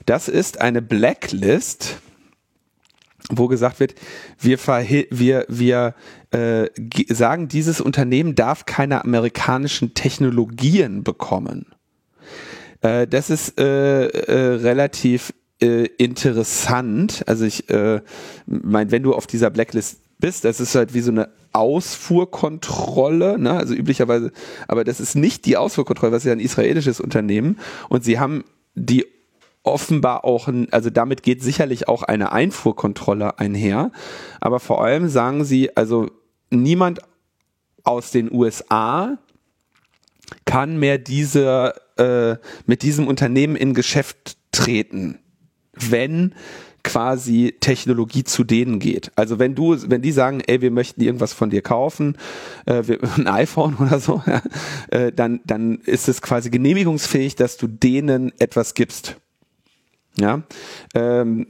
Das ist eine Blacklist, wo gesagt wird, wir, wir, wir äh, sagen, dieses Unternehmen darf keine amerikanischen Technologien bekommen. Äh, das ist äh, äh relativ äh, interessant. Also ich äh, meine, wenn du auf dieser Blacklist bist, das ist halt wie so eine Ausfuhrkontrolle, ne? also üblicherweise, aber das ist nicht die Ausfuhrkontrolle, was ist ja ein israelisches Unternehmen und sie haben die offenbar auch, ein, also damit geht sicherlich auch eine Einfuhrkontrolle einher, aber vor allem sagen sie, also niemand aus den USA kann mehr diese, äh, mit diesem Unternehmen in Geschäft treten, wenn quasi Technologie zu denen geht. Also wenn du, wenn die sagen, ey, wir möchten irgendwas von dir kaufen, äh, wir, [LAUGHS] ein iPhone [LAUGHS] oder so, ja, äh, dann, dann ist es quasi genehmigungsfähig, dass du denen etwas gibst. Ja, ähm,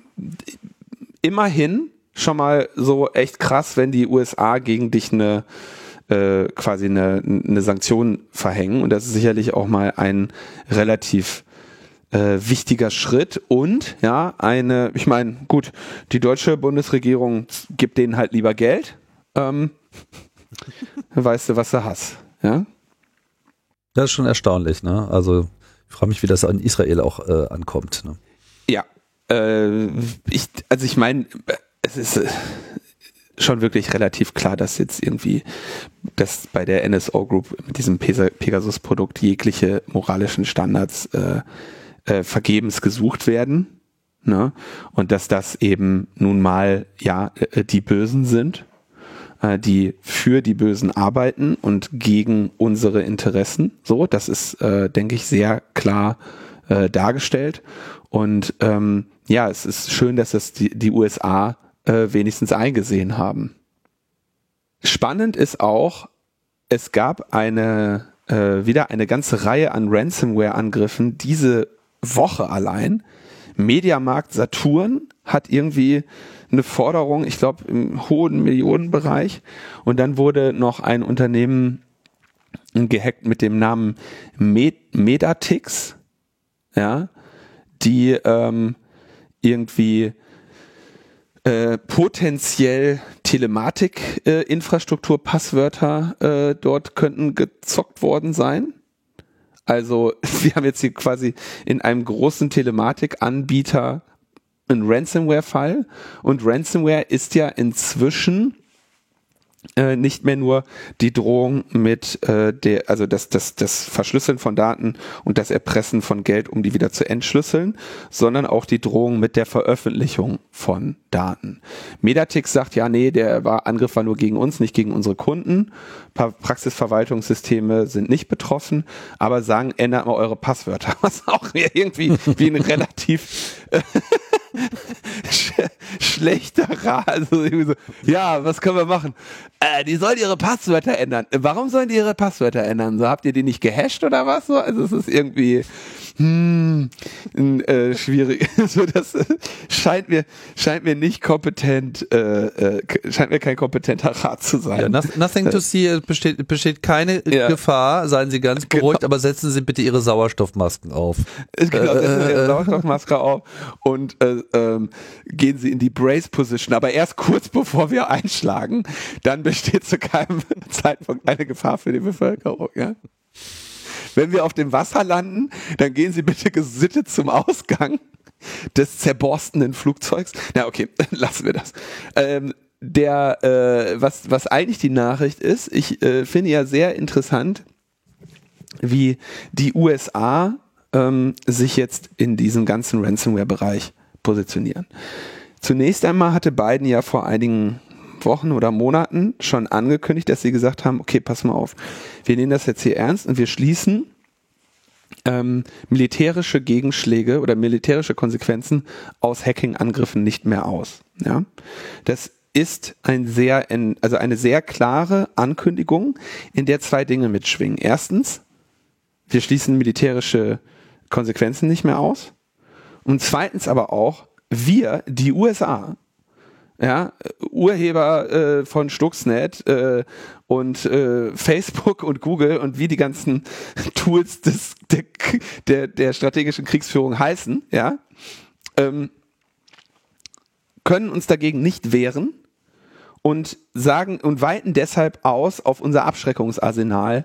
immerhin schon mal so echt krass, wenn die USA gegen dich eine äh, quasi eine, eine Sanktion verhängen. Und das ist sicherlich auch mal ein relativ äh, wichtiger Schritt und ja, eine, ich meine, gut, die deutsche Bundesregierung gibt denen halt lieber Geld. Ähm, [LAUGHS] weißt du, was du hast, ja? Das ist schon erstaunlich, ne? Also ich frage mich, wie das an Israel auch äh, ankommt. Ne? Äh, ich, also ich meine, es ist äh, schon wirklich relativ klar, dass jetzt irgendwie, dass bei der NSO Group mit diesem Pegasus-Produkt jegliche moralischen Standards äh, äh, vergebens gesucht werden. Ne? Und dass das eben nun mal ja äh, die Bösen sind, äh, die für die Bösen arbeiten und gegen unsere Interessen. So, das ist, äh, denke ich, sehr klar äh, dargestellt. Und ähm, ja, es ist schön, dass das die, die USA äh, wenigstens eingesehen haben. Spannend ist auch, es gab eine äh, wieder eine ganze Reihe an Ransomware-Angriffen diese Woche allein. Mediamarkt Saturn hat irgendwie eine Forderung, ich glaube im hohen Millionenbereich. Und dann wurde noch ein Unternehmen gehackt mit dem Namen Med Medatix, ja, die ähm, irgendwie äh, potenziell Telematik-Infrastruktur-Passwörter äh, äh, dort könnten gezockt worden sein. Also [LAUGHS] wir haben jetzt hier quasi in einem großen Telematik-Anbieter einen Ransomware-Fall und Ransomware ist ja inzwischen äh, nicht mehr nur die Drohung mit äh, der, also das, das, das Verschlüsseln von Daten und das Erpressen von Geld, um die wieder zu entschlüsseln, sondern auch die Drohung mit der Veröffentlichung von Daten. Medatix sagt, ja, nee, der war, Angriff war nur gegen uns, nicht gegen unsere Kunden. Praxisverwaltungssysteme sind nicht betroffen, aber sagen, ändert mal eure Passwörter, [LAUGHS] was auch irgendwie wie ein relativ äh, schlechter Rat. Also so, ja, was können wir machen? Äh, die sollen ihre Passwörter ändern. Warum sollen die ihre Passwörter ändern? So habt ihr die nicht gehasht oder was? So, also es ist irgendwie hm, äh, schwierig. [LAUGHS] so, das äh, scheint mir scheint mir nicht kompetent, äh, äh, scheint mir kein kompetenter Rat zu sein. Ja, nothing to see besteht, besteht keine ja. Gefahr. Seien Sie ganz genau. beruhigt, genau. aber setzen Sie bitte Ihre Sauerstoffmasken auf. Genau, setzen Sie Ihre Sauerstoffmaske auf und äh, ähm, gehen Sie in die Brace Position, aber erst kurz bevor wir einschlagen, dann besteht zu keinem [LAUGHS] Zeitpunkt eine Gefahr für die Bevölkerung. Ja? Wenn wir auf dem Wasser landen, dann gehen Sie bitte gesittet zum Ausgang des zerborstenen Flugzeugs. Na okay, [LAUGHS] lassen wir das. Ähm, der, äh, was, was eigentlich die Nachricht ist, ich äh, finde ja sehr interessant, wie die USA ähm, sich jetzt in diesem ganzen Ransomware-Bereich positionieren. Zunächst einmal hatte Biden ja vor einigen Wochen oder Monaten schon angekündigt, dass sie gesagt haben, okay, pass mal auf, wir nehmen das jetzt hier ernst und wir schließen ähm, militärische Gegenschläge oder militärische Konsequenzen aus Hacking-Angriffen nicht mehr aus. Ja? Das ist ein sehr, also eine sehr klare Ankündigung, in der zwei Dinge mitschwingen. Erstens, wir schließen militärische Konsequenzen nicht mehr aus. Und zweitens aber auch, wir, die USA, ja, Urheber äh, von Stuxnet äh, und äh, Facebook und Google und wie die ganzen [LAUGHS] Tools des, der, der, der strategischen Kriegsführung heißen, ja, ähm, können uns dagegen nicht wehren und sagen und weiten deshalb aus auf unser Abschreckungsarsenal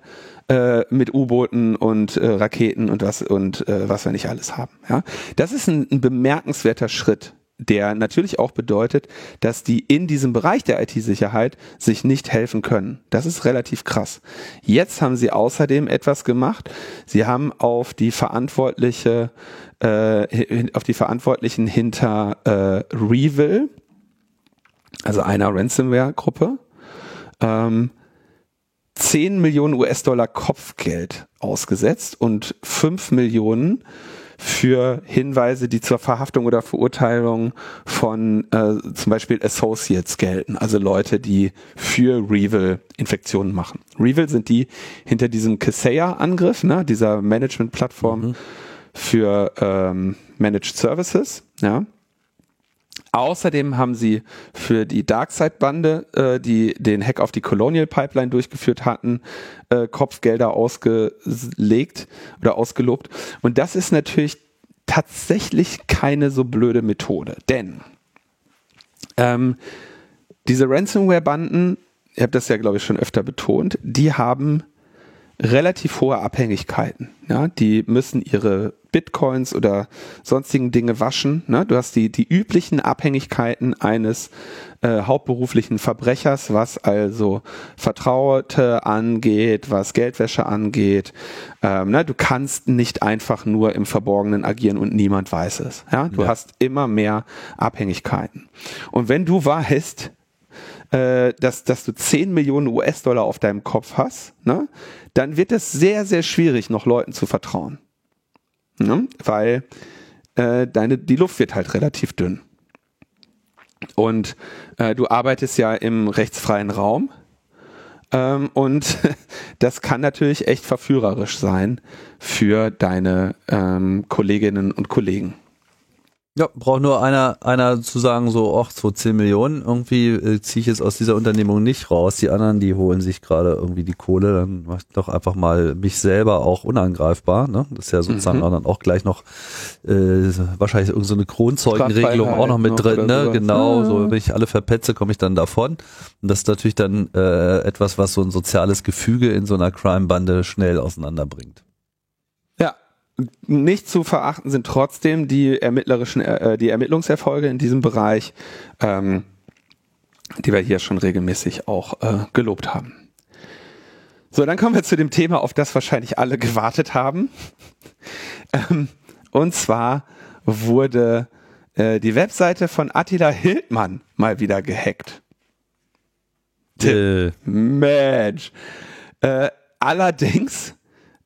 äh, mit U-Booten und äh, Raketen und was und äh, was wir nicht alles haben. Ja, das ist ein, ein bemerkenswerter Schritt der natürlich auch bedeutet, dass die in diesem Bereich der IT-Sicherheit sich nicht helfen können. Das ist relativ krass. Jetzt haben sie außerdem etwas gemacht. Sie haben auf die verantwortliche, äh, auf die Verantwortlichen hinter äh, Revil, also einer Ransomware-Gruppe, ähm, 10 Millionen US-Dollar Kopfgeld ausgesetzt und 5 Millionen für Hinweise, die zur Verhaftung oder Verurteilung von äh, zum Beispiel Associates gelten, also Leute, die für Revil Infektionen machen. Revil sind die hinter diesem Kaseya-Angriff, ne, dieser Management-Plattform mhm. für ähm, Managed Services, ja. Außerdem haben sie für die Darkseid-Bande, äh, die den Hack auf die Colonial Pipeline durchgeführt hatten, äh, Kopfgelder ausgelegt oder ausgelobt. Und das ist natürlich tatsächlich keine so blöde Methode, denn ähm, diese Ransomware-Banden, ihr habt das ja, glaube ich, schon öfter betont, die haben relativ hohe Abhängigkeiten. Ja, die müssen ihre Bitcoins oder sonstigen Dinge waschen. Ne? Du hast die, die üblichen Abhängigkeiten eines äh, hauptberuflichen Verbrechers, was also Vertraute angeht, was Geldwäsche angeht. Ähm, ne? Du kannst nicht einfach nur im Verborgenen agieren und niemand weiß es. Ja? Du ja. hast immer mehr Abhängigkeiten. Und wenn du weißt, äh, dass, dass du 10 Millionen US-Dollar auf deinem Kopf hast, ne? Dann wird es sehr, sehr schwierig, noch Leuten zu vertrauen. Ne? Weil äh, deine, die Luft wird halt relativ dünn. Und äh, du arbeitest ja im rechtsfreien Raum. Ähm, und [LAUGHS] das kann natürlich echt verführerisch sein für deine ähm, Kolleginnen und Kollegen. Ja, braucht nur einer, einer zu sagen, so, ach, so 10 Millionen, irgendwie äh, ziehe ich jetzt aus dieser Unternehmung nicht raus. Die anderen, die holen sich gerade irgendwie die Kohle, dann mach ich doch einfach mal mich selber auch unangreifbar. Ne? Das ist ja sozusagen mhm. dann auch gleich noch äh, wahrscheinlich irgendeine so eine Kronzeugenregelung auch noch mit drin. Ne? Genau, so wenn ich alle verpetze, komme ich dann davon. Und das ist natürlich dann äh, etwas, was so ein soziales Gefüge in so einer Crime-Bande schnell auseinanderbringt. Nicht zu verachten sind trotzdem die ermittlerischen, äh, die Ermittlungserfolge in diesem Bereich, ähm, die wir hier schon regelmäßig auch äh, gelobt haben. So, dann kommen wir zu dem Thema, auf das wahrscheinlich alle gewartet haben. [LAUGHS] Ähm, und zwar wurde äh, die Webseite von Attila Hildmann mal wieder gehackt. Äh. Mensch. Äh, allerdings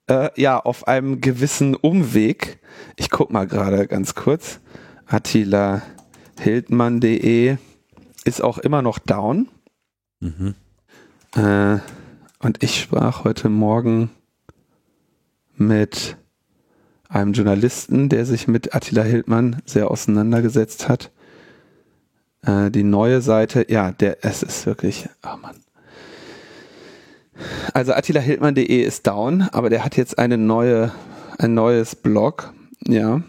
äh, ja, auf einem gewissen Umweg. Ich guck mal gerade ganz kurz. Attila Hildmann.de ist auch immer noch down. Mhm. Äh, und ich sprach heute Morgen mit einem Journalisten, der sich mit Attila Hildmann sehr auseinandergesetzt hat. Äh, die neue Seite, ja, der, es ist wirklich, oh Mann. Also attilahildmann.de ist down, aber der hat jetzt eine neue, ein neues Blog, ja.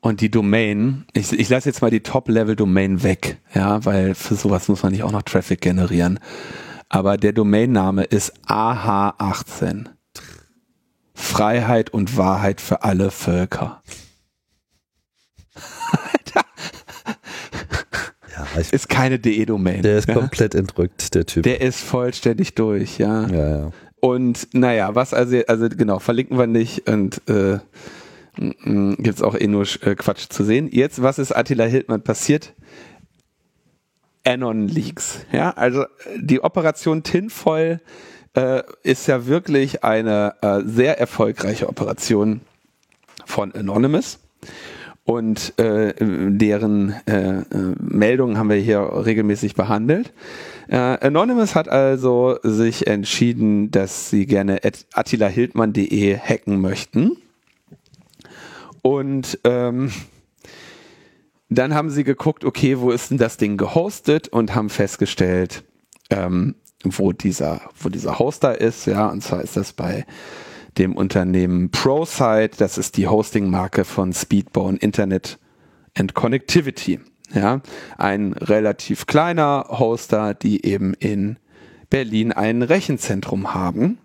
Und die Domain, ich, ich lasse jetzt mal die Top-Level-Domain weg, ja, weil für sowas muss man nicht auch noch Traffic generieren. Aber der Domainname ist AH18. Freiheit und Wahrheit für alle Völker. Ja, ist keine DE-Domain. Der ist ja? komplett entrückt, der Typ. Der ist vollständig durch, ja. Ja, ja. Und naja, was also, also genau, verlinken wir nicht und äh, gibt es auch eh nur äh, Quatsch zu sehen. Jetzt, was ist Attila Hildmann passiert? Anon Leaks. Ja, also die Operation Tinfoil äh, ist ja wirklich eine äh, sehr erfolgreiche Operation von Anonymous und äh, deren äh, Meldungen haben wir hier regelmäßig behandelt. Äh, Anonymous hat also sich entschieden, dass sie gerne attilahildmann.de hacken möchten. Und ähm, dann haben sie geguckt, okay, wo ist denn das Ding gehostet und haben festgestellt, ähm, wo dieser, wo dieser Hoster ist, ja, und zwar ist das bei dem Unternehmen ProSite. Das ist die Hosting-Marke von Speedbone Internet and Connectivity. Ja, ein relativ kleiner Hoster, die eben in Berlin ein Rechenzentrum haben.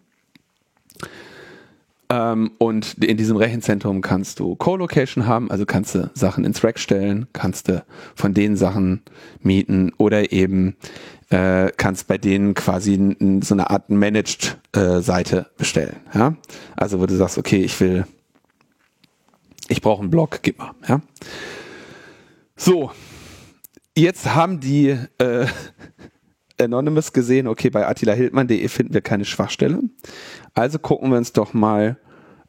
Ähm, und in diesem Rechenzentrum kannst du Co-Location haben, also kannst du Sachen ins Rack stellen, kannst du von den Sachen mieten oder eben äh, kannst bei denen quasi so eine Art Managed-Seite äh, bestellen. Ja? Also wo du sagst, okay, ich will, ich brauche einen Blog, gib mal. Ja? So, jetzt haben die äh, [LAUGHS] Anonymous gesehen, okay, bei attilahildmann.de finden wir keine Schwachstelle. Also gucken wir uns doch mal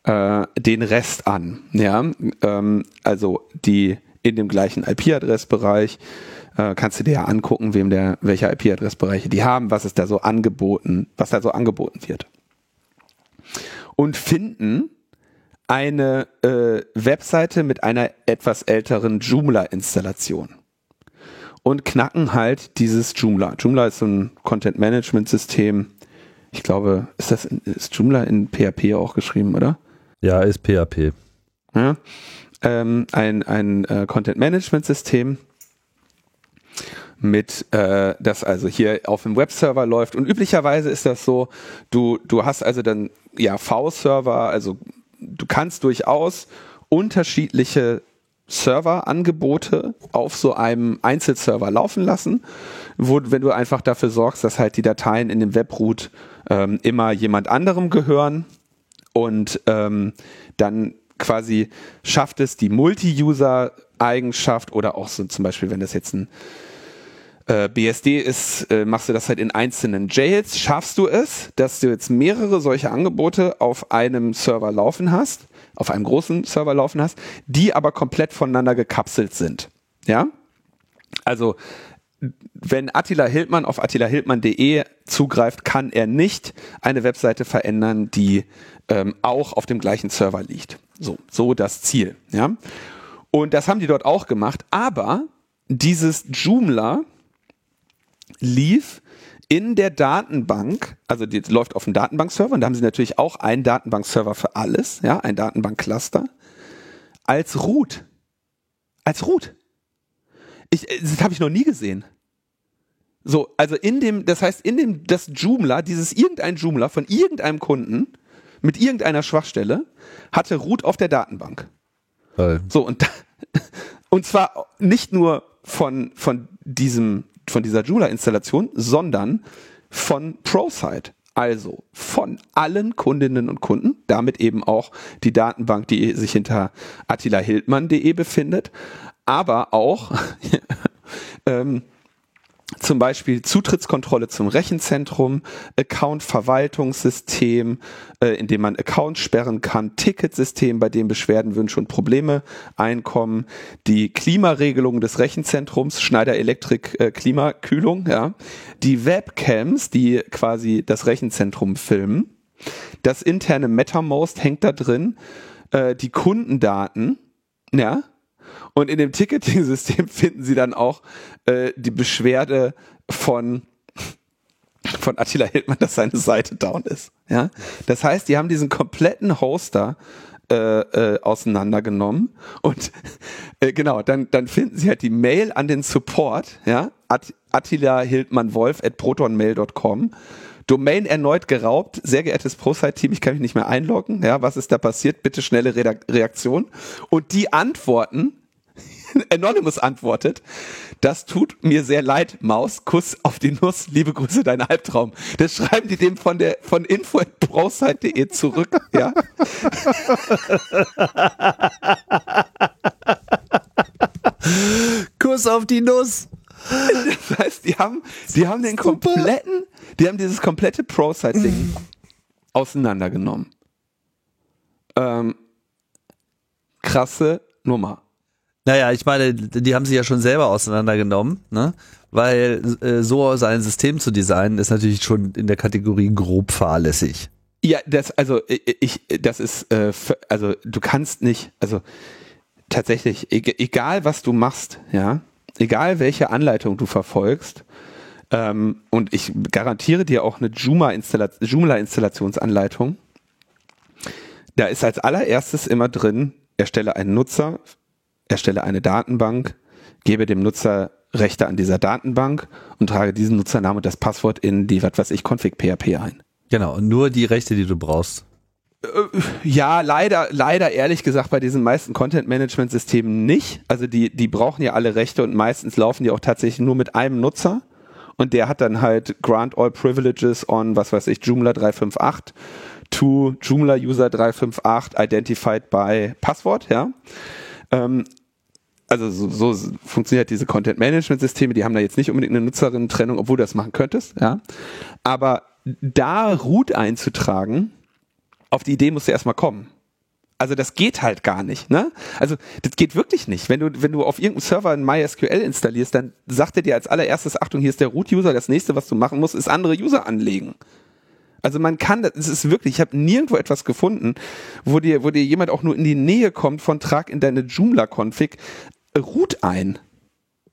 äh, den Rest an. Ja, ähm, also die in dem gleichen IP-Adressbereich äh, kannst du dir ja angucken, wem der, welche IP-Adressbereiche die haben, was ist da so angeboten, was da so angeboten wird. Und finden eine äh, Webseite mit einer etwas älteren Joomla-Installation und knacken halt dieses Joomla. Joomla ist so ein Content-Management-System. Ich glaube, ist das in, ist Joomla in PHP auch geschrieben, oder? Ja, ist PHP. Ja, ähm, ein ein äh, Content-Management-System mit äh, das also hier auf dem Webserver läuft und üblicherweise ist das so, du du hast also dann ja V-Server, also du kannst durchaus unterschiedliche Serverangebote auf so einem Einzelserver laufen lassen, wo, wenn du einfach dafür sorgst, dass halt die Dateien in dem Webroot ähm, immer jemand anderem gehören und ähm, dann quasi schafft es die Multi-User-Eigenschaft oder auch so zum Beispiel, wenn das jetzt ein äh, BSD ist, äh, machst du das halt in einzelnen Jails, schaffst du es, dass du jetzt mehrere solche Angebote auf einem Server laufen hast, auf einem großen Server laufen hast, die aber komplett voneinander gekapselt sind. Ja? Also wenn Attila Hildmann auf attilahildmann.de zugreift, kann er nicht eine Webseite verändern, die ähm, auch auf dem gleichen Server liegt. So, so das Ziel. Ja? Und das haben die dort auch gemacht, aber dieses Joomla lief in der Datenbank, also die läuft auf dem Datenbankserver und da haben sie natürlich auch einen Datenbankserver für alles, ja, ein Datenbankcluster, als Root. Als Root. Ich, äh, das habe ich noch nie gesehen. So, also in dem, das heißt, in dem, das Joomla, dieses irgendein Joomla von irgendeinem Kunden mit irgendeiner Schwachstelle hatte Root auf der Datenbank. Toll. So, und, [LAUGHS] und zwar nicht nur von, von diesem von dieser Joomla-Installation, sondern von ProSite. Also von allen Kundinnen und Kunden, damit eben auch die Datenbank, die sich hinter attilahildmann.de befindet, aber auch [LAUGHS] ähm, zum Beispiel Zutrittskontrolle zum Rechenzentrum, Account-Verwaltungssystem, äh, in dem man Accounts sperren kann, Ticketsystem, bei dem Beschwerden, Wünsche und Probleme einkommen, die Klimaregelung des Rechenzentrums, Schneider Elektrik äh, Klimakühlung, ja, die Webcams, die quasi das Rechenzentrum filmen, das interne MetaMost hängt da drin, äh, die Kundendaten, ja, und in dem Ticketing-System [LAUGHS] finden sie dann auch äh, die Beschwerde von von Attila Hildmann, dass seine Seite down ist. Ja, das heißt, die haben diesen kompletten Hoster äh, äh, auseinandergenommen und äh, genau, dann dann finden sie halt die Mail an den Support, ja, At Attila Hildmann Wolf at protonmail.com. Domain erneut geraubt. Sehr geehrtes ProSite-Team, ich kann mich nicht mehr einloggen. Ja, was ist da passiert? Bitte schnelle Reaktion. Und die antworten [LAUGHS] Anonymous antwortet, das tut mir sehr leid, Maus, Kuss auf die Nuss, liebe Grüße, dein Albtraum. Das schreiben die dem von der, von info.browsite.de zurück, ja. [LAUGHS] Kuss auf die Nuss. Das heißt, die haben, die haben den kompletten, die haben dieses komplette Pro-Site-Ding [LAUGHS] auseinandergenommen. Ähm, krasse Nummer. Naja, ich meine, die haben sich ja schon selber auseinandergenommen, ne? Weil äh, so sein System zu designen ist natürlich schon in der Kategorie grob fahrlässig. Ja, das also ich das ist äh, also du kannst nicht also tatsächlich egal was du machst, ja, egal welche Anleitung du verfolgst ähm, und ich garantiere dir auch eine Joomla-Installationsanleitung. Da ist als allererstes immer drin, erstelle einen Nutzer erstelle eine Datenbank, gebe dem Nutzer Rechte an dieser Datenbank und trage diesen Nutzernamen und das Passwort in die, was weiß ich, config PHP ein. Genau, nur die Rechte, die du brauchst. Äh, ja, leider, leider ehrlich gesagt bei diesen meisten Content-Management-Systemen nicht. Also die, die brauchen ja alle Rechte und meistens laufen die auch tatsächlich nur mit einem Nutzer. Und der hat dann halt Grant All Privileges on, was weiß ich, Joomla 358 to Joomla User 358 identified by Passwort, ja. Ähm, also so, so funktioniert diese Content-Management-Systeme, die haben da jetzt nicht unbedingt eine Nutzerinnen-Trennung, obwohl du das machen könntest, ja. Aber da Root einzutragen, auf die Idee musst du erstmal kommen. Also das geht halt gar nicht, ne? Also das geht wirklich nicht. Wenn du, wenn du auf irgendeinem Server ein MySQL installierst, dann sagt er dir als allererstes, Achtung, hier ist der Root-User, das nächste, was du machen musst, ist andere User anlegen. Also man kann, das ist wirklich, ich habe nirgendwo etwas gefunden, wo dir, wo dir jemand auch nur in die Nähe kommt von trag in deine Joomla-Config Root ein.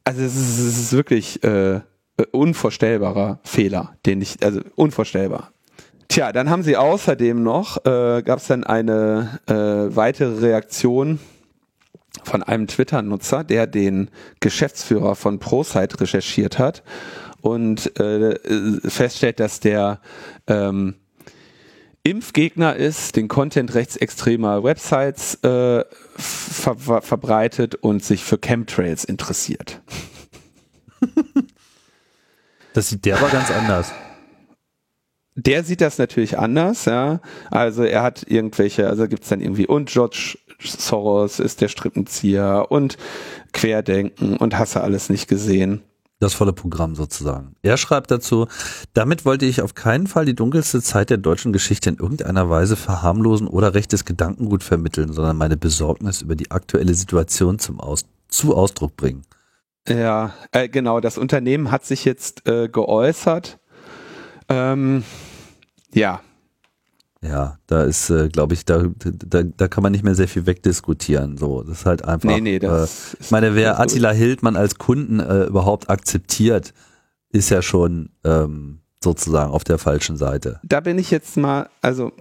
Also es ist, es ist wirklich äh, unvorstellbarer Fehler, den ich, also unvorstellbar. Tja, dann haben sie außerdem noch, äh, gab es dann eine äh, weitere Reaktion von einem Twitter-Nutzer, der den Geschäftsführer von ProSite recherchiert hat und äh, feststellt, dass der ähm, Impfgegner ist, den Content rechtsextremer Websites äh, ver ver verbreitet und sich für Chemtrails interessiert. [LAUGHS] Das sieht der aber ganz anders der sieht das natürlich anders, ja. Also er hat irgendwelche, also gibt's dann irgendwie und George Soros ist der Strippenzieher und Querdenken und hasse alles nicht gesehen. Das volle Programm sozusagen. Er schreibt dazu, damit wollte ich auf keinen Fall die dunkelste Zeit der deutschen Geschichte in irgendeiner Weise verharmlosen oder rechtes Gedankengut vermitteln, sondern meine Besorgnis über die aktuelle Situation zum Aus zu Ausdruck bringen. Ja, äh, genau. Das Unternehmen hat sich jetzt äh, geäußert ähm, ja. Ja, da ist, äh, glaube ich, da, da, da kann man nicht mehr sehr viel wegdiskutieren. So, das ist halt einfach. Nee, nee, das äh, ich meine, wer Attila Hildmann als Kunden äh, überhaupt akzeptiert, ist ja schon ähm, sozusagen auf der falschen Seite. Da bin ich jetzt mal, also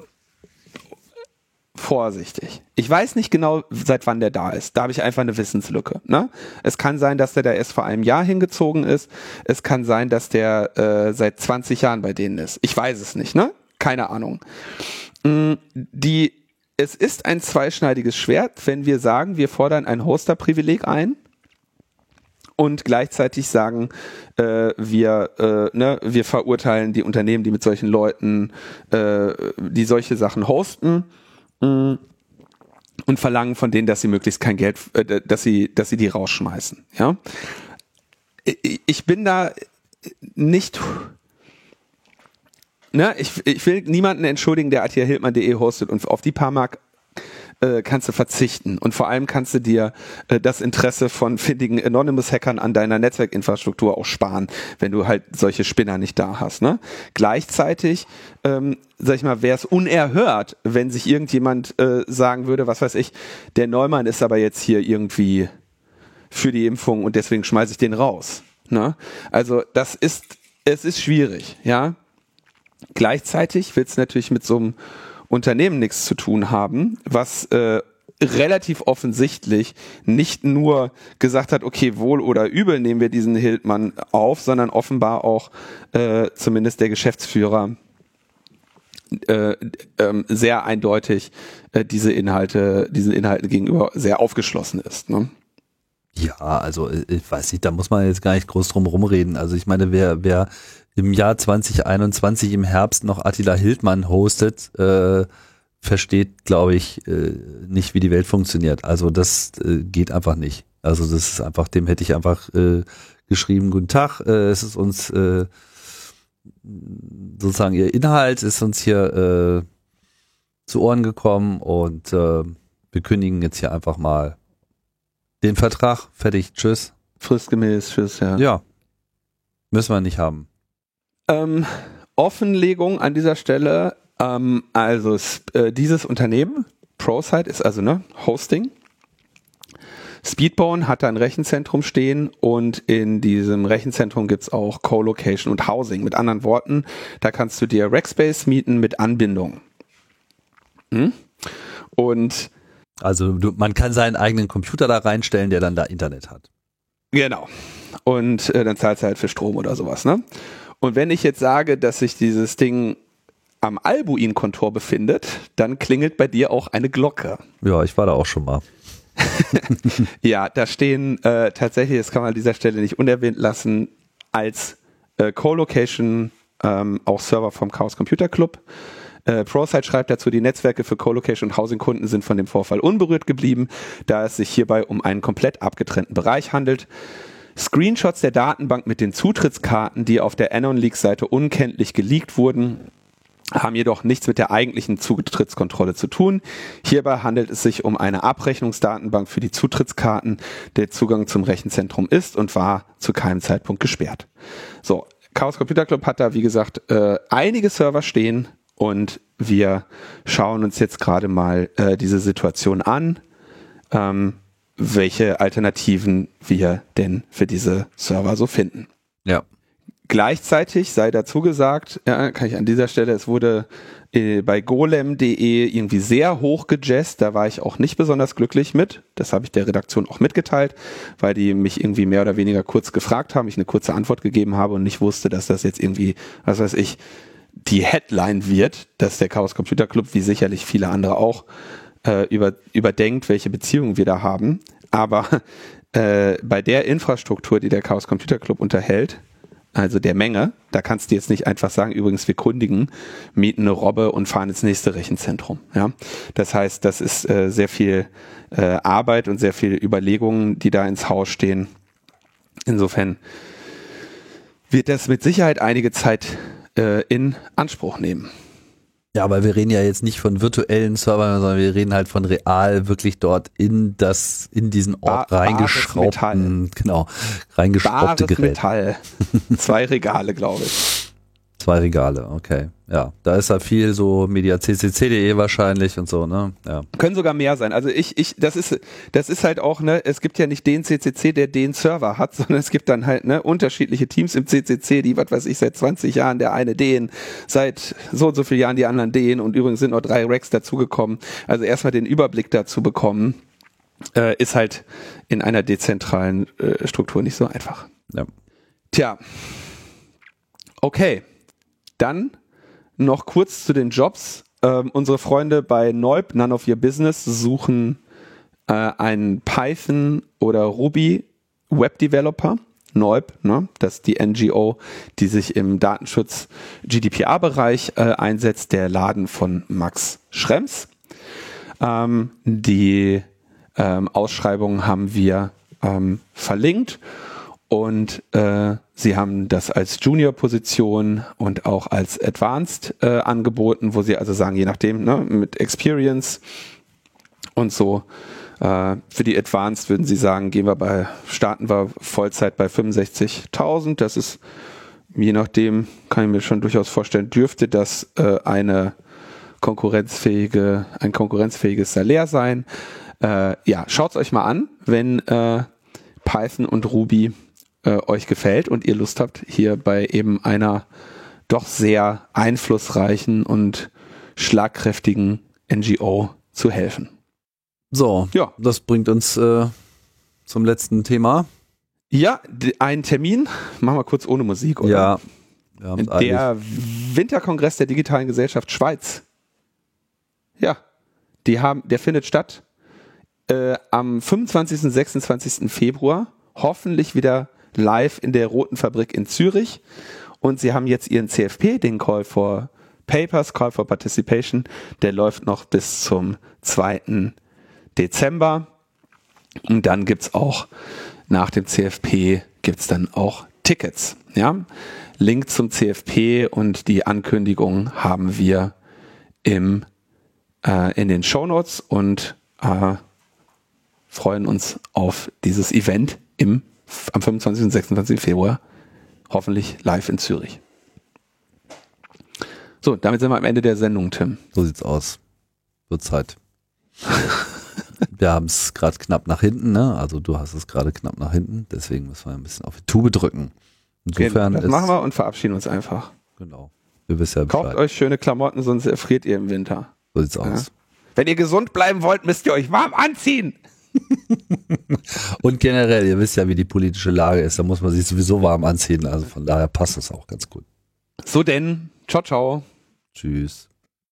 vorsichtig. Ich weiß nicht genau, seit wann der da ist. Da habe ich einfach eine Wissenslücke. Ne? Es kann sein, dass der da erst vor einem Jahr hingezogen ist. Es kann sein, dass der äh, seit 20 Jahren bei denen ist. Ich weiß es nicht. Ne? Keine Ahnung. Mm, die, es ist ein zweischneidiges Schwert, wenn wir sagen, wir fordern ein Hoster-Privileg ein und gleichzeitig sagen, äh, wir, äh, ne, wir verurteilen die Unternehmen, die mit solchen Leuten, äh, die solche Sachen hosten Mm. und verlangen von denen, dass sie möglichst kein Geld, äh, dass sie, dass sie die rausschmeißen. Ja, ich bin da nicht. Ne, ich, ich will niemanden entschuldigen, der atihildmann.de hostet und auf die paar Mark äh, kannst du verzichten. Und vor allem kannst du dir äh, das Interesse von findigen Anonymous-Hackern an deiner Netzwerkinfrastruktur auch sparen, wenn du halt solche Spinner nicht da hast. Ne? Gleichzeitig, ähm, sag ich mal, wäre es unerhört, wenn sich irgendjemand äh, sagen würde, was weiß ich, der Neumann ist aber jetzt hier irgendwie für die Impfung und deswegen schmeiße ich den raus. Ne? Also das ist, es ist schwierig, ja. Gleichzeitig wird es natürlich mit so einem Unternehmen nichts zu tun haben, was äh, relativ offensichtlich nicht nur gesagt hat, okay, wohl oder übel nehmen wir diesen Hildmann auf, sondern offenbar auch äh, zumindest der Geschäftsführer äh, ähm, sehr eindeutig äh, diese Inhalte, diesen Inhalten gegenüber sehr aufgeschlossen ist. Ne? Ja, also äh, ich weiß nicht, da muss man jetzt gar nicht groß drum rumreden. Also ich meine, wer, wer im Jahr 2021 im Herbst noch Attila Hildmann hostet, äh, versteht, glaube ich, äh, nicht, wie die Welt funktioniert. Also das äh, geht einfach nicht. Also das ist einfach, dem hätte ich einfach äh, geschrieben, guten Tag, äh, es ist uns äh, sozusagen ihr Inhalt ist uns hier äh, zu Ohren gekommen und äh, wir kündigen jetzt hier einfach mal den Vertrag. Fertig, tschüss. Fristgemäß, tschüss, ja. Ja. Müssen wir nicht haben. Ähm, Offenlegung an dieser Stelle. Ähm, also äh, dieses Unternehmen, ProSite, ist also ne Hosting. Speedbone hat da ein Rechenzentrum stehen und in diesem Rechenzentrum gibt's auch Co-Location und Housing. Mit anderen Worten, da kannst du dir Rackspace mieten mit Anbindung. Hm? Und also du, man kann seinen eigenen Computer da reinstellen, der dann da Internet hat. Genau. Und äh, dann zahlst du halt für Strom oder sowas, ne? Und wenn ich jetzt sage, dass sich dieses Ding am Albuin-Kontor befindet, dann klingelt bei dir auch eine Glocke. Ja, ich war da auch schon mal. [LAUGHS] ja, da stehen äh, tatsächlich, das kann man an dieser Stelle nicht unerwähnt lassen, als äh, Co-Location ähm, auch Server vom Chaos Computer Club. Äh, ProSite schreibt dazu, die Netzwerke für Co-Location und Housing-Kunden sind von dem Vorfall unberührt geblieben, da es sich hierbei um einen komplett abgetrennten Bereich handelt. Screenshots der Datenbank mit den Zutrittskarten, die auf der Anon Leaks Seite unkenntlich geleakt wurden, haben jedoch nichts mit der eigentlichen Zutrittskontrolle zu tun. Hierbei handelt es sich um eine Abrechnungsdatenbank für die Zutrittskarten. Der Zugang zum Rechenzentrum ist und war zu keinem Zeitpunkt gesperrt. So, Chaos Computer Club hat da, wie gesagt, äh, einige Server stehen und wir schauen uns jetzt gerade mal äh, diese Situation an, ähm, welche Alternativen wir denn für diese Server so finden. Ja. Gleichzeitig sei dazu gesagt, ja, kann ich an dieser Stelle, es wurde äh, bei golem.de irgendwie sehr hoch gejazzt, da war ich auch nicht besonders glücklich mit. Das habe ich der Redaktion auch mitgeteilt, weil die mich irgendwie mehr oder weniger kurz gefragt haben, ich eine kurze Antwort gegeben habe und nicht wusste, dass das jetzt irgendwie, was weiß ich, die Headline wird, dass der Chaos Computer Club, wie sicherlich viele andere auch, äh, über, überdenkt, welche Beziehungen wir da haben. Aber äh, bei der Infrastruktur, die der Chaos Computer Club unterhält, also der Menge. Da kannst du jetzt nicht einfach sagen, übrigens, wir kundigen, mieten eine Robbe und fahren ins nächste Rechenzentrum. Ja, das heißt, das ist äh, sehr viel äh, Arbeit und sehr viel Überlegungen, die da ins Haus stehen. Insofern wird das mit Sicherheit einige Zeit äh, in Anspruch nehmen. Ja, aber wir reden ja jetzt nicht von virtuellen Servern, sondern wir reden halt von real wirklich dort in das, in diesen Ort Ba- reingeschraubten, genau, reingeschraubte Bares Gerät. Metall. [LAUGHS] Zwei Regale, glaube ich. Zwei Regale, okay. Ja, da ist halt viel so mediaccc.de wahrscheinlich und so, ne? Ja. Können sogar mehr sein. Also ich, ich, das ist, das ist halt auch, ne, es gibt ja nicht den CCC, der den Server hat, [LAUGHS] sondern es gibt dann halt, ne, unterschiedliche Teams im CCC, die, was weiß ich, seit 20 Jahren, der eine den, seit so und so vielen Jahren die anderen den und übrigens sind noch drei Racks dazugekommen. Also erstmal den Überblick dazu bekommen, äh, ist halt in einer dezentralen äh, Struktur nicht so einfach. ja. Tja. Okay. Dann noch kurz zu den Jobs. Ähm, unsere Freunde bei Neub, None of Your Business, suchen äh, einen Python oder Ruby Web Developer. Neub, ne? das ist die NGO, die sich im Datenschutz GDPR-Bereich äh, einsetzt, der Laden von Max Schrems. Ähm, die ähm, Ausschreibung haben wir ähm, verlinkt und äh, sie haben das als Junior-Position und auch als Advanced äh, angeboten, wo sie also sagen, je nachdem, ne, mit Experience und so. Äh, für die Advanced würden sie sagen, gehen wir bei, starten wir Vollzeit bei 65.000. Das ist, je nachdem, kann ich mir schon durchaus vorstellen, dürfte das äh, eine konkurrenzfähige, ein konkurrenzfähiges Salär sein. Äh, ja, schaut's euch mal an, wenn äh, Python und Ruby äh, euch gefällt und ihr Lust habt, hier bei eben einer doch sehr einflussreichen und schlagkräftigen NGO zu helfen. So, Ja. das bringt uns äh, zum letzten Thema. Ja, ein Termin, machen wir kurz ohne Musik, oder? Ja. Der Winterkongress der digitalen Gesellschaft Schweiz. Ja, die haben, der findet statt äh, am 25. und 26. Februar. Hoffentlich wieder live in der Roten Fabrik in Zürich. Und sie haben jetzt ihren CFP, den Call for Papers, Call for Participation. Der läuft noch bis zum 2. Dezember. Und dann gibt's auch nach dem CFP gibt's dann auch Tickets. Ja? Link zum CFP und die Ankündigung haben wir im, äh, in den Shownotes und äh, freuen uns auf dieses Event im, am 25. und 26. Februar. Hoffentlich live in Zürich. So, damit sind wir am Ende der Sendung, Tim. So sieht's aus. Wird Zeit. [LAUGHS] wir haben es gerade knapp nach hinten, ne? Also du hast es gerade knapp nach hinten, deswegen müssen wir ein bisschen auf die Tube drücken. Insofern das ist, machen wir und verabschieden uns einfach. Genau. Wir wissen ja Kauft euch schöne Klamotten, sonst erfriert ihr im Winter. So sieht's aus. Wenn ihr gesund bleiben wollt, müsst ihr euch warm anziehen. [LAUGHS] Und generell, ihr wisst ja, wie die politische Lage ist, da muss man sich sowieso warm anziehen. Also von daher passt das auch ganz gut. So denn, ciao, ciao. Tschüss.